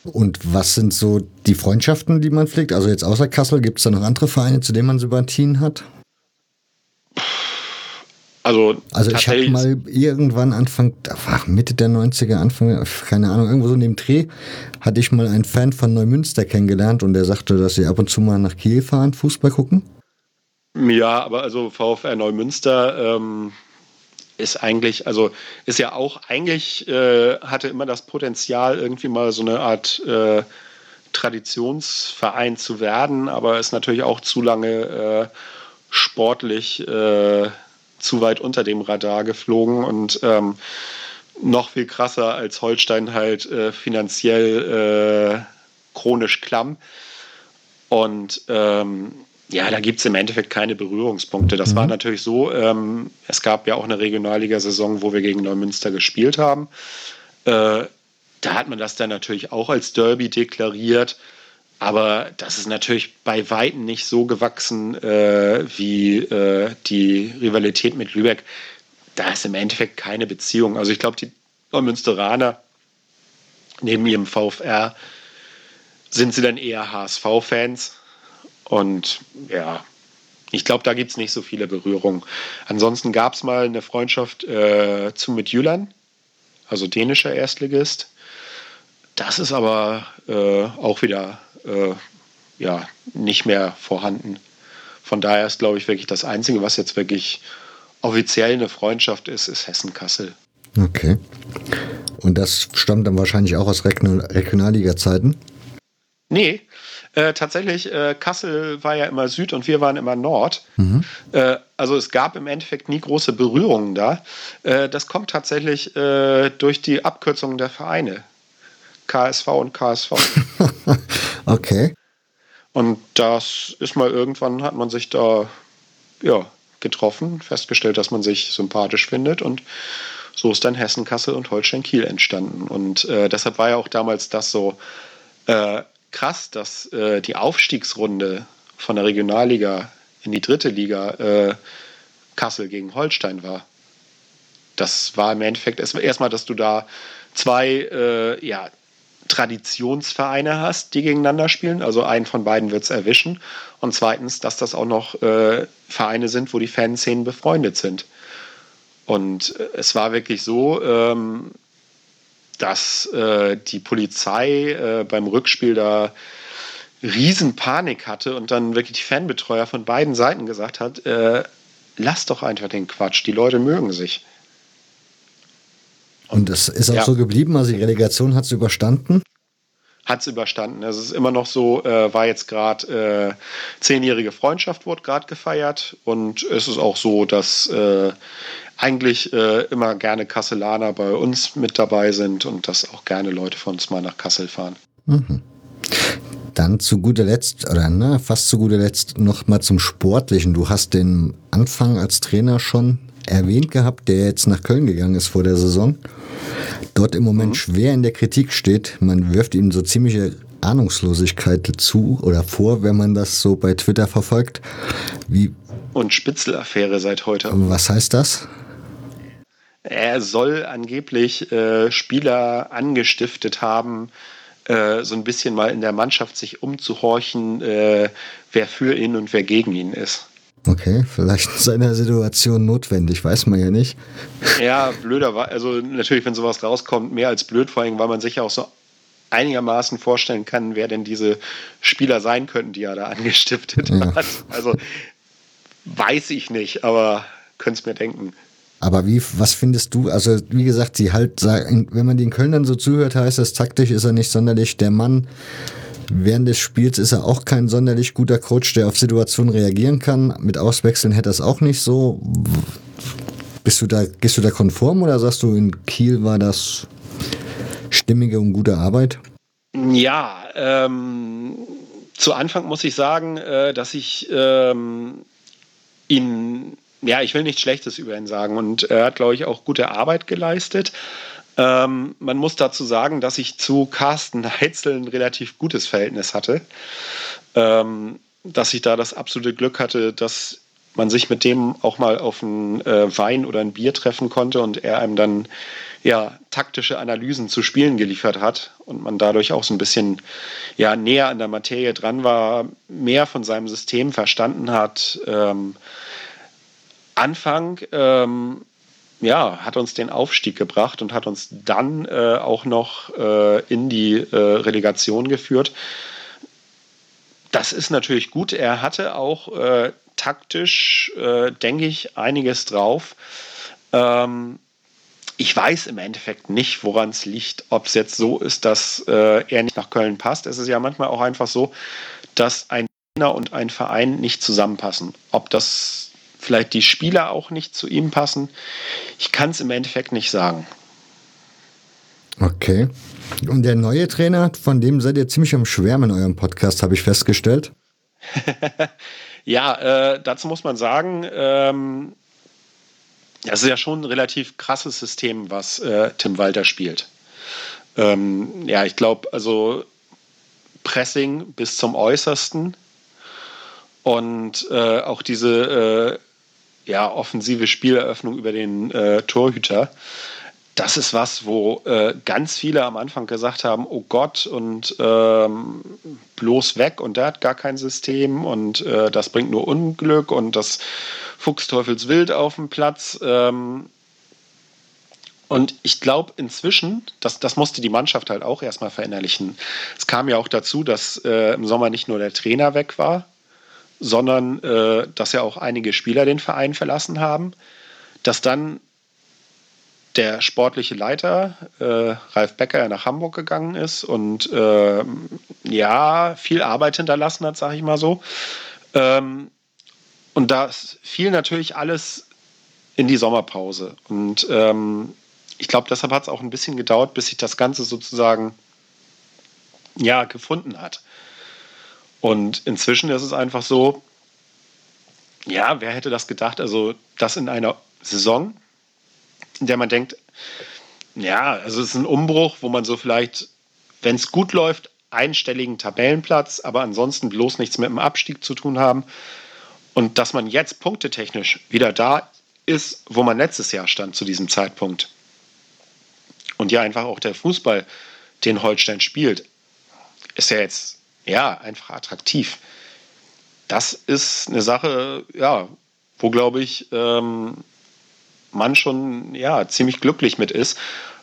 Und was sind so die Freundschaften, die man pflegt? Also jetzt außer Kassel, gibt es da noch andere Vereine, zu denen man Sympathien hat?
Also,
also ich habe mal irgendwann Anfang, ach, Mitte der 90er, Anfang, keine Ahnung, irgendwo so in dem Dreh, hatte ich mal einen Fan von Neumünster kennengelernt und der sagte, dass sie ab und zu mal nach Kiel fahren, Fußball gucken.
Ja, aber also VfR Neumünster ähm, ist eigentlich, also ist ja auch eigentlich, äh, hatte immer das Potenzial, irgendwie mal so eine Art äh, Traditionsverein zu werden, aber ist natürlich auch zu lange äh, sportlich äh, zu weit unter dem Radar geflogen und ähm, noch viel krasser als Holstein halt äh, finanziell äh, chronisch klamm. Und ähm, ja, da gibt es im Endeffekt keine Berührungspunkte. Das mhm. war natürlich so. Ähm, es gab ja auch eine Regionalliga-Saison, wo wir gegen Neumünster gespielt haben. Äh, da hat man das dann natürlich auch als Derby deklariert. Aber das ist natürlich bei Weitem nicht so gewachsen äh, wie äh, die Rivalität mit Lübeck. Da ist im Endeffekt keine Beziehung. Also ich glaube, die Neumünsteraner neben ihrem VfR sind sie dann eher HSV-Fans. Und ja, ich glaube, da gibt es nicht so viele Berührungen. Ansonsten gab es mal eine Freundschaft äh, zu Midtjylland, also dänischer Erstligist. Das ist aber äh, auch wieder äh, ja, nicht mehr vorhanden. Von daher ist, glaube ich, wirklich das Einzige, was jetzt wirklich offiziell eine Freundschaft ist, ist Hessen-Kassel.
Okay. Und das stammt dann wahrscheinlich auch aus Regionalliga-Zeiten?
Nee, äh, tatsächlich, äh, Kassel war ja immer Süd und wir waren immer Nord. Mhm. Äh, also es gab im Endeffekt nie große Berührungen da. Äh, das kommt tatsächlich äh, durch die Abkürzungen der Vereine. KSV und KSV.
okay.
Und das ist mal irgendwann, hat man sich da ja, getroffen, festgestellt, dass man sich sympathisch findet und so ist dann Hessen, Kassel und Holstein Kiel entstanden. Und äh, deshalb war ja auch damals das so äh, krass, dass äh, die Aufstiegsrunde von der Regionalliga in die dritte Liga äh, Kassel gegen Holstein war. Das war im Endeffekt erstmal, dass du da zwei äh, ja, Traditionsvereine hast, die gegeneinander spielen. Also einen von beiden wird es erwischen. Und zweitens, dass das auch noch äh, Vereine sind, wo die Fanszenen befreundet sind. Und äh, es war wirklich so, ähm, dass äh, die Polizei äh, beim Rückspiel da Riesenpanik hatte und dann wirklich die Fanbetreuer von beiden Seiten gesagt hat, äh, lass doch einfach den Quatsch, die Leute mögen sich.
Und das ist auch ja. so geblieben, also die Relegation hat es überstanden?
Hat es überstanden. Also es ist immer noch so, äh, war jetzt gerade äh, zehnjährige Freundschaft wurde gerade gefeiert und es ist auch so, dass äh, eigentlich äh, immer gerne Kasselaner bei uns mit dabei sind und dass auch gerne Leute von uns mal nach Kassel fahren. Mhm.
Dann zu guter Letzt, oder na, fast zu guter Letzt noch mal zum Sportlichen. Du hast den Anfang als Trainer schon erwähnt gehabt, der jetzt nach Köln gegangen ist vor der Saison. Dort im Moment mhm. schwer in der Kritik steht. Man wirft ihm so ziemliche Ahnungslosigkeit zu oder vor, wenn man das so bei Twitter verfolgt. Wie
und Spitzelaffäre seit heute.
Was heißt das?
Er soll angeblich äh, Spieler angestiftet haben, äh, so ein bisschen mal in der Mannschaft sich umzuhorchen, äh, wer für ihn und wer gegen ihn ist.
Okay, vielleicht in seiner Situation notwendig, weiß man ja nicht.
Ja, blöder war, also natürlich, wenn sowas rauskommt, mehr als blöd, vor allem, weil man sich ja auch so einigermaßen vorstellen kann, wer denn diese Spieler sein könnten, die er da angestiftet ja. hat. Also weiß ich nicht, aber könnte es mir denken.
Aber wie, was findest du? Also, wie gesagt, sie halt sagen, wenn man den Kölnern so zuhört, heißt das, taktisch ist er nicht sonderlich der Mann. Während des Spiels ist er auch kein sonderlich guter Coach, der auf Situationen reagieren kann. Mit Auswechseln hätte er es auch nicht so. Bist du da, gehst du da konform oder sagst du, in Kiel war das stimmige und gute Arbeit?
Ja, ähm, zu Anfang muss ich sagen, äh, dass ich ähm, ihn ja, ich will nichts Schlechtes über ihn sagen. Und er hat, glaube ich, auch gute Arbeit geleistet. Ähm, man muss dazu sagen, dass ich zu Carsten Heitzel ein relativ gutes Verhältnis hatte. Ähm, dass ich da das absolute Glück hatte, dass man sich mit dem auch mal auf einen äh, Wein oder ein Bier treffen konnte und er einem dann ja taktische Analysen zu Spielen geliefert hat und man dadurch auch so ein bisschen ja näher an der Materie dran war, mehr von seinem System verstanden hat. Ähm, Anfang ähm, ja, hat uns den Aufstieg gebracht und hat uns dann äh, auch noch äh, in die äh, Relegation geführt. Das ist natürlich gut. Er hatte auch äh, taktisch, äh, denke ich, einiges drauf. Ähm, ich weiß im Endeffekt nicht, woran es liegt, ob es jetzt so ist, dass äh, er nicht nach Köln passt. Es ist ja manchmal auch einfach so, dass ein Trainer und ein Verein nicht zusammenpassen. Ob das vielleicht die Spieler auch nicht zu ihm passen. Ich kann es im Endeffekt nicht sagen.
Okay. Und der neue Trainer, von dem seid ihr ziemlich am Schwärmen in eurem Podcast, habe ich festgestellt.
ja, äh, dazu muss man sagen, ähm, das ist ja schon ein relativ krasses System, was äh, Tim Walter spielt. Ähm, ja, ich glaube, also Pressing bis zum Äußersten und äh, auch diese äh, ja, offensive Spieleröffnung über den äh, Torhüter. Das ist was, wo äh, ganz viele am Anfang gesagt haben, oh Gott, und ähm, bloß weg und der hat gar kein System und äh, das bringt nur Unglück und das Fuchsteufelswild auf dem Platz. Ähm, und ich glaube inzwischen, das, das musste die Mannschaft halt auch erstmal verinnerlichen. Es kam ja auch dazu, dass äh, im Sommer nicht nur der Trainer weg war, sondern äh, dass ja auch einige Spieler den Verein verlassen haben, dass dann der sportliche Leiter äh, Ralf Becker nach Hamburg gegangen ist und äh, ja viel Arbeit hinterlassen hat, sage ich mal so. Ähm, und das fiel natürlich alles in die Sommerpause. Und ähm, ich glaube, deshalb hat es auch ein bisschen gedauert, bis sich das Ganze sozusagen ja gefunden hat. Und inzwischen ist es einfach so, ja, wer hätte das gedacht? Also, das in einer Saison, in der man denkt, ja, also es ist ein Umbruch, wo man so vielleicht, wenn es gut läuft, einstelligen Tabellenplatz, aber ansonsten bloß nichts mit dem Abstieg zu tun haben. Und dass man jetzt punktetechnisch wieder da ist, wo man letztes Jahr stand zu diesem Zeitpunkt. Und ja, einfach auch der Fußball, den Holstein spielt, ist ja jetzt ja, einfach attraktiv. Das ist eine Sache, ja, wo, glaube ich, ähm, man schon ja, ziemlich glücklich mit ist.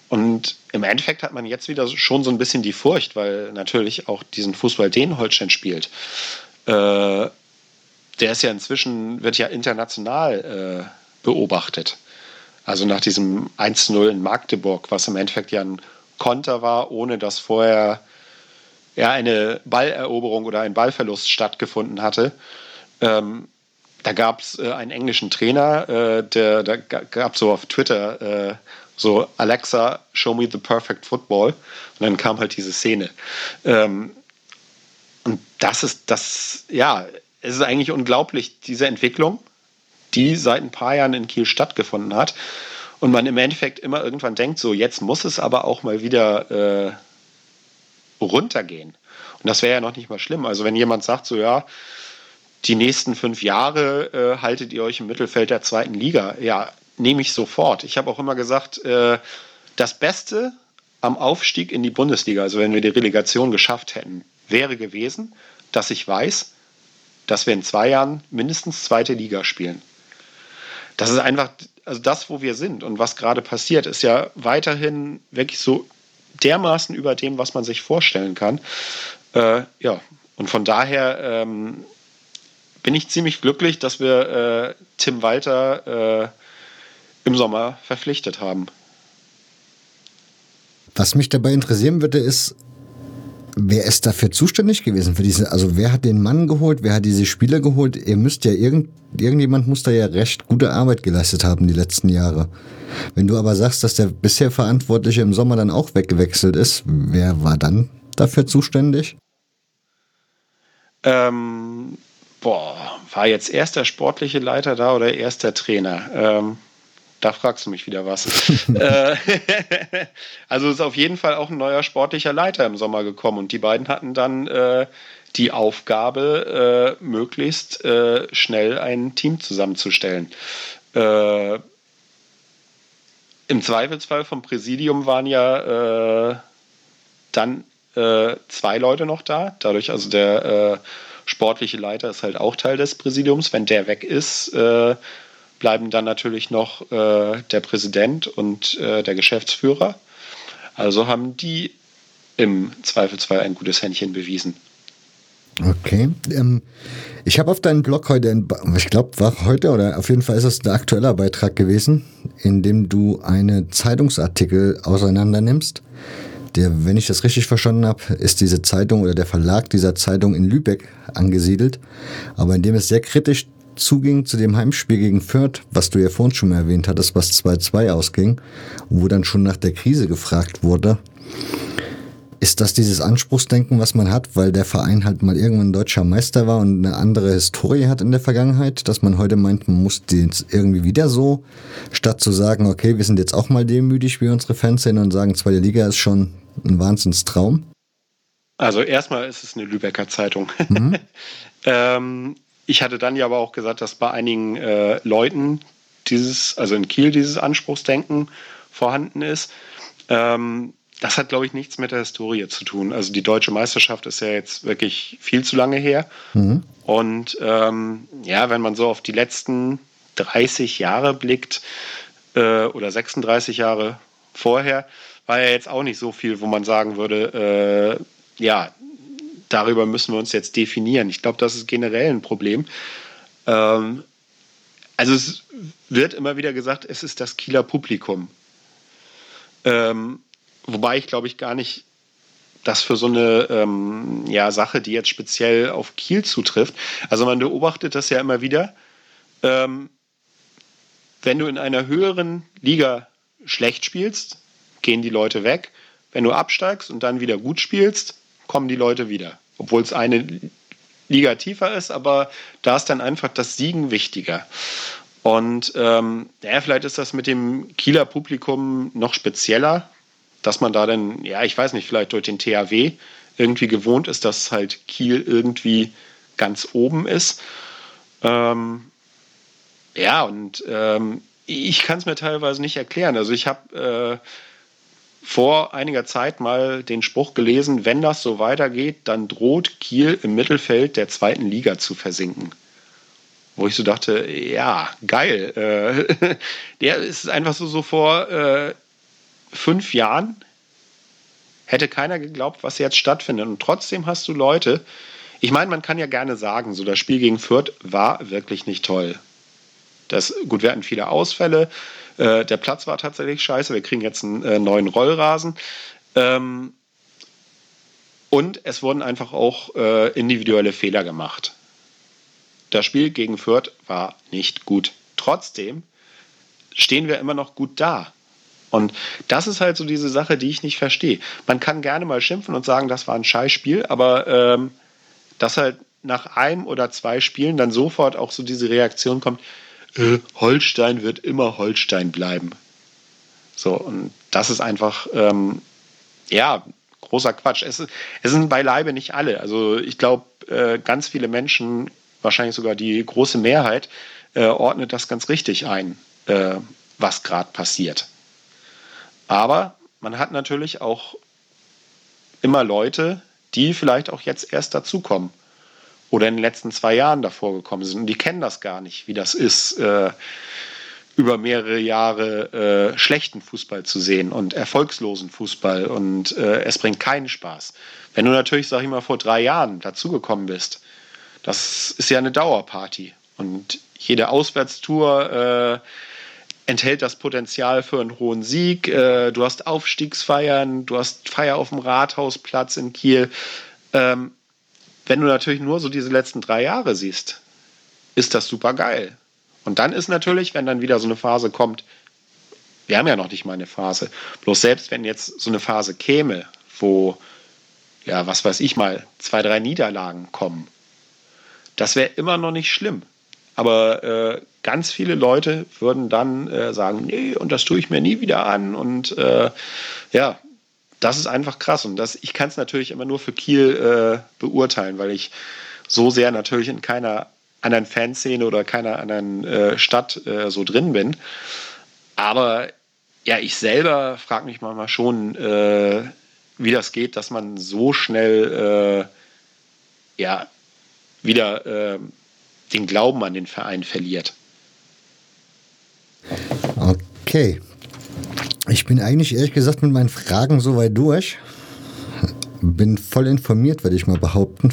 Und im Endeffekt hat man jetzt wieder schon so ein bisschen die Furcht, weil natürlich auch diesen Fußball, den Holstein spielt, äh, der ist ja inzwischen, wird ja international äh, beobachtet. Also nach diesem 1-0 in Magdeburg, was im Endeffekt ja ein Konter war, ohne dass vorher ja, eine Balleroberung oder ein Ballverlust stattgefunden hatte. Ähm, da gab es äh, einen englischen Trainer, äh, der da gab so auf Twitter äh, so Alexa, show me the perfect football. Und dann kam halt diese Szene. Ähm, und das ist das, ja, es ist eigentlich unglaublich, diese Entwicklung, die seit ein paar Jahren in Kiel stattgefunden hat. Und man im Endeffekt immer irgendwann denkt, so jetzt muss es aber auch mal wieder äh, runtergehen. Und das wäre ja noch nicht mal schlimm. Also wenn jemand sagt, so ja, die nächsten fünf Jahre äh, haltet ihr euch im Mittelfeld der zweiten Liga, ja, nehme ich sofort. Ich habe auch immer gesagt, äh, das Beste am Aufstieg in die Bundesliga, also wenn wir die Relegation geschafft hätten, wäre gewesen, dass ich weiß, dass wir in zwei Jahren mindestens zweite Liga spielen. Das ist einfach, also das, wo wir sind und was gerade passiert, ist ja weiterhin wirklich so dermaßen über dem, was man sich vorstellen kann. Äh, ja, und von daher ähm, bin ich ziemlich glücklich, dass wir äh, Tim Walter äh, im Sommer verpflichtet haben.
Was mich dabei interessieren würde, ist, wer ist dafür zuständig gewesen für diese, also wer hat den Mann geholt, wer hat diese Spieler geholt? Ihr müsst ja irgend, irgendjemand muss da ja recht gute Arbeit geleistet haben die letzten Jahre. Wenn du aber sagst, dass der bisher Verantwortliche im Sommer dann auch weggewechselt ist, wer war dann dafür zuständig?
Ähm, boah, war jetzt erst der sportliche Leiter da oder erst der Trainer? Ähm, da fragst du mich wieder was. Äh, also ist auf jeden Fall auch ein neuer sportlicher Leiter im Sommer gekommen und die beiden hatten dann äh, die Aufgabe, äh, möglichst äh, schnell ein Team zusammenzustellen. Äh, Im Zweifelsfall vom Präsidium waren ja dann zwei Leute noch da, dadurch also der sportliche Leiter ist halt auch Teil des Präsidiums. Wenn der weg ist, äh, bleiben dann natürlich noch äh, der Präsident und äh, der Geschäftsführer. Also haben die im Zweifelsfall ein gutes Händchen bewiesen.
Okay. Ähm, ich habe auf deinen Blog heute, ich glaube, war heute oder auf jeden Fall ist es ein aktueller Beitrag gewesen, in dem du einen Zeitungsartikel auseinander nimmst der, wenn ich das richtig verstanden habe, ist diese Zeitung oder der Verlag dieser Zeitung in Lübeck angesiedelt, aber in dem es sehr kritisch zuging zu dem Heimspiel gegen Fürth, was du ja vorhin schon mal erwähnt hattest, was 2-2 ausging, wo dann schon nach der Krise gefragt wurde. Ist das dieses Anspruchsdenken, was man hat, weil der Verein halt mal irgendwann deutscher Meister war und eine andere Historie hat in der Vergangenheit, dass man heute meint, man muss den irgendwie wieder so, statt zu sagen, okay, wir sind jetzt auch mal demütig wie unsere Fans sind und sagen, zweite Liga ist schon ein Wahnsinnstraum?
Also erstmal ist es eine Lübecker Zeitung. Mhm. ähm, ich hatte dann ja aber auch gesagt, dass bei einigen äh, Leuten dieses, also in Kiel dieses Anspruchsdenken vorhanden ist. Ähm, das hat, glaube ich, nichts mit der Historie zu tun. Also die deutsche Meisterschaft ist ja jetzt wirklich viel zu lange her. Mhm. Und ähm, ja, wenn man so auf die letzten 30 Jahre blickt äh, oder 36 Jahre vorher, war ja jetzt auch nicht so viel, wo man sagen würde, äh, ja, darüber müssen wir uns jetzt definieren. Ich glaube, das ist generell ein Problem. Ähm, also es wird immer wieder gesagt, es ist das Kieler Publikum. Ähm, wobei ich glaube ich gar nicht das für so eine ähm, ja, Sache, die jetzt speziell auf Kiel zutrifft. Also man beobachtet das ja immer wieder. Ähm, wenn du in einer höheren Liga schlecht spielst, gehen die Leute weg. Wenn du absteigst und dann wieder gut spielst, kommen die Leute wieder. Obwohl es eine Liga tiefer ist, aber da ist dann einfach das Siegen wichtiger. Und ähm, ja, vielleicht ist das mit dem Kieler Publikum noch spezieller, dass man da dann, ja, ich weiß nicht, vielleicht durch den THW irgendwie gewohnt ist, dass halt Kiel irgendwie ganz oben ist. Ähm, ja, und ähm, ich kann es mir teilweise nicht erklären. Also ich habe äh, vor einiger Zeit mal den Spruch gelesen, wenn das so weitergeht, dann droht Kiel im Mittelfeld der zweiten Liga zu versinken. Wo ich so dachte, ja, geil. Äh, der ist einfach so, so vor äh, fünf Jahren hätte keiner geglaubt, was jetzt stattfindet. Und trotzdem hast du Leute, ich meine, man kann ja gerne sagen, so das Spiel gegen Fürth war wirklich nicht toll. Das, gut, wir hatten viele Ausfälle. Äh, der Platz war tatsächlich scheiße. Wir kriegen jetzt einen äh, neuen Rollrasen. Ähm, und es wurden einfach auch äh, individuelle Fehler gemacht. Das Spiel gegen Fürth war nicht gut. Trotzdem stehen wir immer noch gut da. Und das ist halt so diese Sache, die ich nicht verstehe. Man kann gerne mal schimpfen und sagen, das war ein Scheißspiel, aber ähm, dass halt nach einem oder zwei Spielen dann sofort auch so diese Reaktion kommt, Holstein wird immer Holstein bleiben. So, und das ist einfach, ähm, ja, großer Quatsch. Es, es sind beileibe nicht alle. Also ich glaube, äh, ganz viele Menschen, wahrscheinlich sogar die große Mehrheit, äh, ordnet das ganz richtig ein, äh, was gerade passiert. Aber man hat natürlich auch immer Leute, die vielleicht auch jetzt erst dazukommen oder in den letzten zwei Jahren davor gekommen sind. Und die kennen das gar nicht, wie das ist, äh, über mehrere Jahre äh, schlechten Fußball zu sehen und erfolgslosen Fußball. Und äh, es bringt keinen Spaß. Wenn du natürlich, sag ich mal, vor drei Jahren dazugekommen bist, das ist ja eine Dauerparty. Und jede Auswärtstour äh, enthält das Potenzial für einen hohen Sieg. Äh, du hast Aufstiegsfeiern, du hast Feier auf dem Rathausplatz in Kiel. Ähm, wenn du natürlich nur so diese letzten drei Jahre siehst, ist das super geil. Und dann ist natürlich, wenn dann wieder so eine Phase kommt, wir haben ja noch nicht mal eine Phase, bloß selbst wenn jetzt so eine Phase käme, wo, ja, was weiß ich mal, zwei, drei Niederlagen kommen, das wäre immer noch nicht schlimm. Aber äh, ganz viele Leute würden dann äh, sagen, nee, und das tue ich mir nie wieder an. Und äh, ja, das ist einfach krass. Und das, ich kann es natürlich immer nur für Kiel äh, beurteilen, weil ich so sehr natürlich in keiner anderen Fanszene oder keiner anderen äh, Stadt äh, so drin bin. Aber ja, ich selber frage mich manchmal schon, äh, wie das geht, dass man so schnell äh, ja, wieder äh, den Glauben an den Verein verliert.
Okay. Ich bin eigentlich ehrlich gesagt mit meinen Fragen soweit durch. Bin voll informiert, würde ich mal behaupten.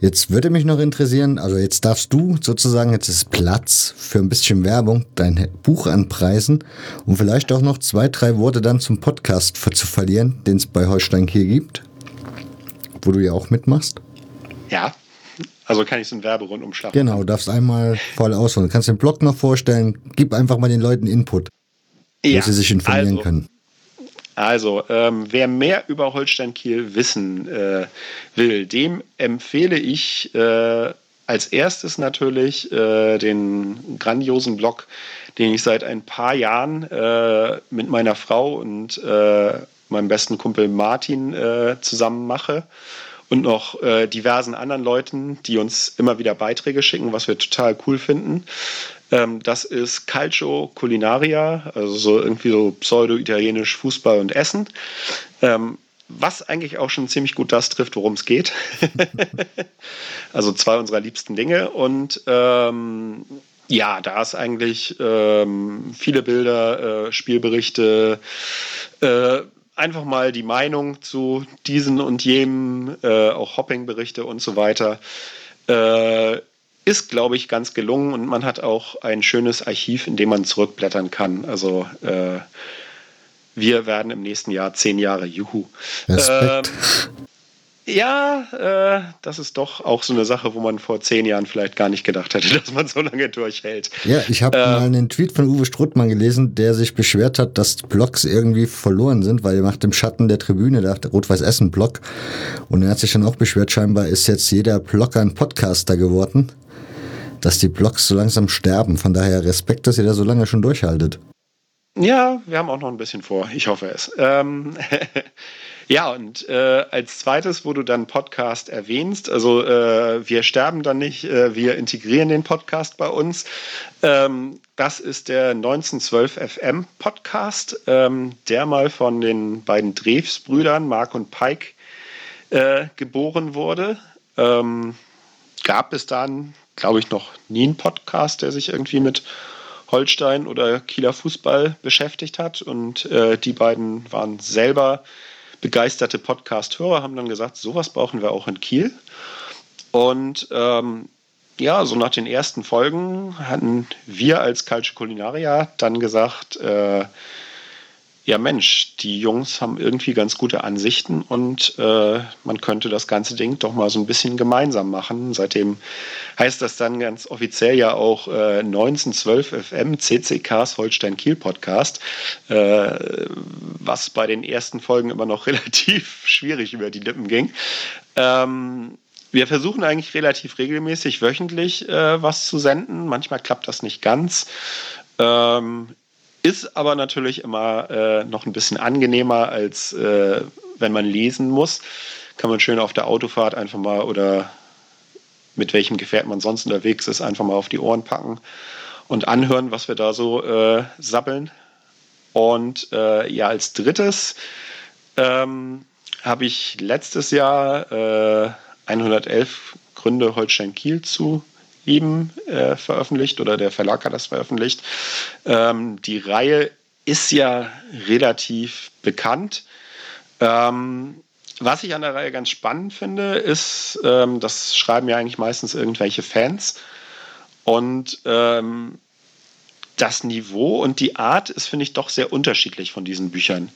Jetzt würde mich noch interessieren, also jetzt darfst du sozusagen, jetzt ist Platz für ein bisschen Werbung, dein Buch anpreisen und vielleicht auch noch zwei, drei Worte dann zum Podcast zu verlieren, den es bei Holstein Kiel gibt, wo du ja auch mitmachst.
Ja, also kann ich so einen Werberundumschlag
Genau, darfst einmal voll ausholen. Du kannst den Blog noch vorstellen, gib einfach mal den Leuten Input, ja, wo sie sich informieren
also,
können.
Also, ähm, wer mehr über Holstein Kiel wissen äh, will, dem empfehle ich äh, als erstes natürlich äh, den grandiosen Blog, den ich seit ein paar Jahren äh, mit meiner Frau und äh, meinem besten Kumpel Martin äh, zusammen mache und noch diversen anderen Leuten, die uns immer wieder Beiträge schicken, was wir total cool finden. Ähm, das ist Calcio Culinaria, also so irgendwie so pseudo-italienisch Fußball und Essen. Ähm, was eigentlich auch schon ziemlich gut das trifft, worum es geht. also zwei unserer liebsten Dinge. Und ähm, ja, da ist eigentlich ähm, viele Bilder, äh, Spielberichte, äh, einfach mal die Meinung zu diesen und jenem, äh, auch Hopping-Berichte und so weiter. Ist, glaube ich, ganz gelungen und man hat auch ein schönes Archiv, in dem man zurückblättern kann. Also äh, wir werden im nächsten Jahr zehn Jahre, juhu. Ähm, ja, äh, das ist doch auch so eine Sache, wo man vor zehn Jahren vielleicht gar nicht gedacht hätte, dass man so lange durchhält.
Ja, ich habe äh, mal einen Tweet von Uwe Struttmann gelesen, der sich beschwert hat, dass Blogs irgendwie verloren sind, weil er macht im Schatten der Tribüne, der Rot-Weiß-Essen-Blog. Und er hat sich dann auch beschwert, scheinbar ist jetzt jeder Blogger ein Podcaster geworden dass die Blogs so langsam sterben. Von daher Respekt, dass ihr da so lange schon durchhaltet.
Ja, wir haben auch noch ein bisschen vor. Ich hoffe es. Ähm, ja, und äh, als zweites, wo du dann Podcast erwähnst, also äh, wir sterben dann nicht, äh, wir integrieren den Podcast bei uns. Ähm, das ist der 1912 FM Podcast, ähm, der mal von den beiden Drews-Brüdern, Mark und Pike, äh, geboren wurde. Ähm, gab es dann glaube ich, noch nie einen Podcast, der sich irgendwie mit Holstein oder Kieler Fußball beschäftigt hat. Und äh, die beiden waren selber begeisterte Podcast-Hörer, haben dann gesagt, sowas brauchen wir auch in Kiel. Und ähm, ja, so nach den ersten Folgen hatten wir als Calcio Culinaria dann gesagt, äh, ja Mensch, die Jungs haben irgendwie ganz gute Ansichten und äh, man könnte das ganze Ding doch mal so ein bisschen gemeinsam machen. Seitdem heißt das dann ganz offiziell ja auch äh, 1912 FM CCKs Holstein Kiel Podcast, äh, was bei den ersten Folgen immer noch relativ schwierig über die Lippen ging. Ähm, wir versuchen eigentlich relativ regelmäßig wöchentlich äh, was zu senden. Manchmal klappt das nicht ganz. Ist aber natürlich immer äh, noch ein bisschen angenehmer, als äh, wenn man lesen muss. Kann man schön auf der Autofahrt einfach mal oder mit welchem Gefährt man sonst unterwegs ist, einfach mal auf die Ohren packen und anhören, was wir da so äh, sabbeln. Und äh, ja, als drittes ähm, habe ich letztes Jahr 111 äh, Gründe Holstein Kiel zu ihm äh, veröffentlicht oder der Verlag hat das veröffentlicht. Ähm, die Reihe ist ja relativ bekannt. Ähm, was ich an der Reihe ganz spannend finde, ist, ähm, das schreiben ja eigentlich meistens irgendwelche Fans. Und ähm, das Niveau und die Art ist, finde ich, doch sehr unterschiedlich von diesen Büchern.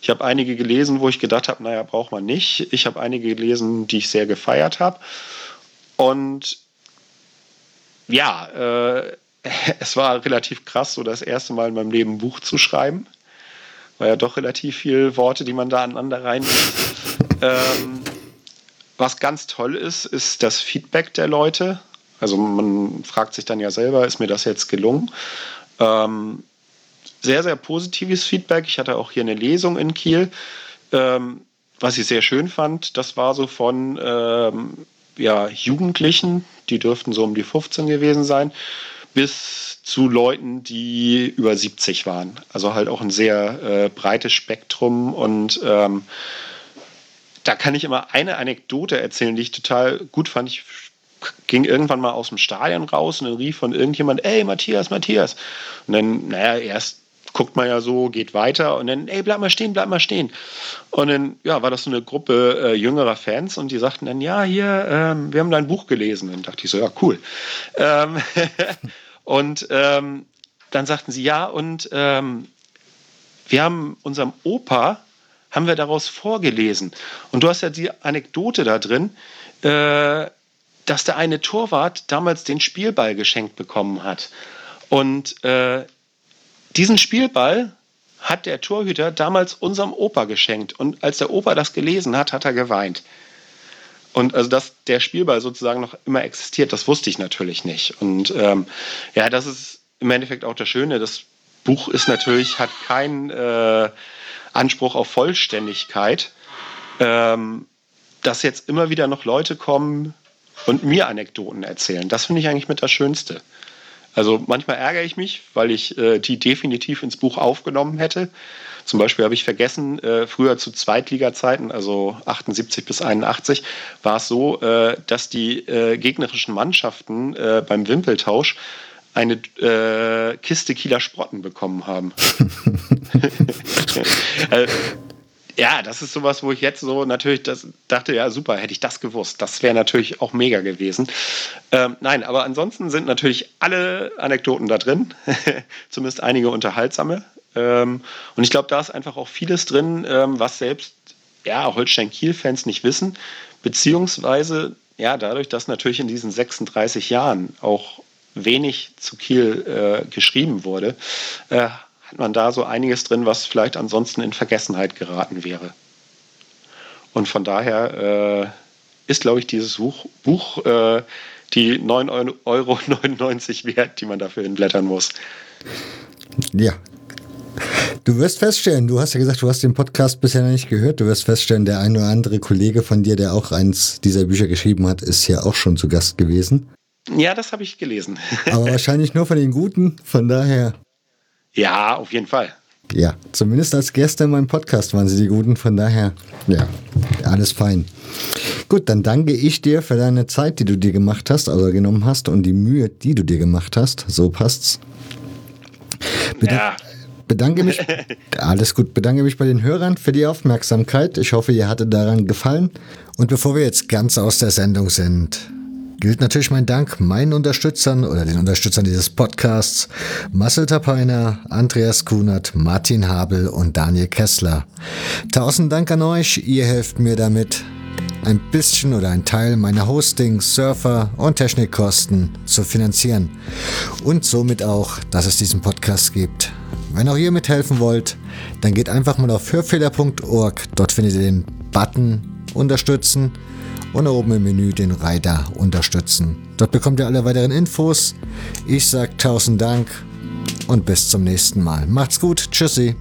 Ich habe einige gelesen, wo ich gedacht habe, naja, braucht man nicht. Ich habe einige gelesen, die ich sehr gefeiert habe. Und ja, äh, es war relativ krass, so das erste Mal in meinem Leben ein Buch zu schreiben. War ja doch relativ viele Worte, die man da aneinander rein. ähm, was ganz toll ist, ist das Feedback der Leute. Also man fragt sich dann ja selber, ist mir das jetzt gelungen? Ähm, sehr, sehr positives Feedback. Ich hatte auch hier eine Lesung in Kiel. Ähm, was ich sehr schön fand, das war so von ähm, ja, Jugendlichen, die dürften so um die 15 gewesen sein, bis zu Leuten, die über 70 waren. Also halt auch ein sehr äh, breites Spektrum und ähm, da kann ich immer eine Anekdote erzählen, die ich total gut fand. Ich ging irgendwann mal aus dem Stadion raus und dann rief von irgendjemand, ey Matthias, Matthias. Und dann, naja, erst guckt man ja so, geht weiter und dann, ey, bleib mal stehen, bleib mal stehen. Und dann, ja, war das so eine Gruppe äh, jüngerer Fans und die sagten dann, ja, hier, ähm, wir haben dein Buch gelesen. Und dachte ich so, ja, cool. Ähm, und ähm, dann sagten sie, ja, und ähm, wir haben unserem Opa, haben wir daraus vorgelesen. Und du hast ja die Anekdote da drin, äh, dass der eine Torwart damals den Spielball geschenkt bekommen hat. Und äh, diesen Spielball hat der Torhüter damals unserem Opa geschenkt. Und als der Opa das gelesen hat, hat er geweint. Und also, dass der Spielball sozusagen noch immer existiert, das wusste ich natürlich nicht. Und ähm, ja, das ist im Endeffekt auch das Schöne. Das Buch ist natürlich, hat keinen äh, Anspruch auf Vollständigkeit. Ähm, dass jetzt immer wieder noch Leute kommen und mir Anekdoten erzählen. Das finde ich eigentlich mit das Schönste. Also manchmal ärgere ich mich, weil ich äh, die definitiv ins Buch aufgenommen hätte. Zum Beispiel habe ich vergessen, äh, früher zu Zweitliga-Zeiten, also 78 bis 81, war es so, äh, dass die äh, gegnerischen Mannschaften äh, beim Wimpeltausch eine äh, Kiste Kieler Sprotten bekommen haben. ja, das ist sowas, wo ich jetzt so natürlich das dachte, ja super, hätte ich das gewusst. Das wäre natürlich auch mega gewesen. Ähm, nein, aber ansonsten sind natürlich alle Anekdoten da drin, zumindest einige unterhaltsame. Ähm, und ich glaube, da ist einfach auch vieles drin, ähm, was selbst ja, Holstein-Kiel-Fans nicht wissen, beziehungsweise ja, dadurch, dass natürlich in diesen 36 Jahren auch wenig zu Kiel äh, geschrieben wurde, äh, hat man da so einiges drin, was vielleicht ansonsten in Vergessenheit geraten wäre. Und von daher äh, ist, glaube ich, dieses Buch, Buch äh, die 9,99 Euro wert, die man dafür hinblättern muss.
Ja. Du wirst feststellen, du hast ja gesagt, du hast den Podcast bisher noch nicht gehört. Du wirst feststellen, der ein oder andere Kollege von dir, der auch eins dieser Bücher geschrieben hat, ist ja auch schon zu Gast gewesen.
Ja, das habe ich gelesen.
Aber wahrscheinlich nur von den Guten, von daher.
Ja, auf jeden Fall.
Ja, zumindest als Gäste in meinem Podcast waren sie die Guten, von daher, ja, alles fein. Gut, dann danke ich dir für deine Zeit, die du dir gemacht hast, also genommen hast und die Mühe, die du dir gemacht hast. So passt's. Bedan ja. Bedanke mich, alles gut, bedanke mich bei den Hörern für die Aufmerksamkeit. Ich hoffe, ihr hattet daran gefallen. Und bevor wir jetzt ganz aus der Sendung sind, gilt natürlich mein Dank meinen Unterstützern oder den Unterstützern dieses Podcasts, Marcel Tapeiner, Andreas Kunert, Martin Habel und Daniel Kessler. Tausend Dank an euch, ihr helft mir damit, ein bisschen oder ein Teil meiner Hosting, Surfer und Technikkosten zu finanzieren und somit auch, dass es diesen Podcast gibt. Wenn auch ihr mithelfen wollt, dann geht einfach mal auf hörfehler.org. Dort findet ihr den Button Unterstützen und oben im Menü den Reiter Unterstützen. Dort bekommt ihr alle weiteren Infos. Ich sage tausend Dank und bis zum nächsten Mal. Macht's gut. Tschüssi.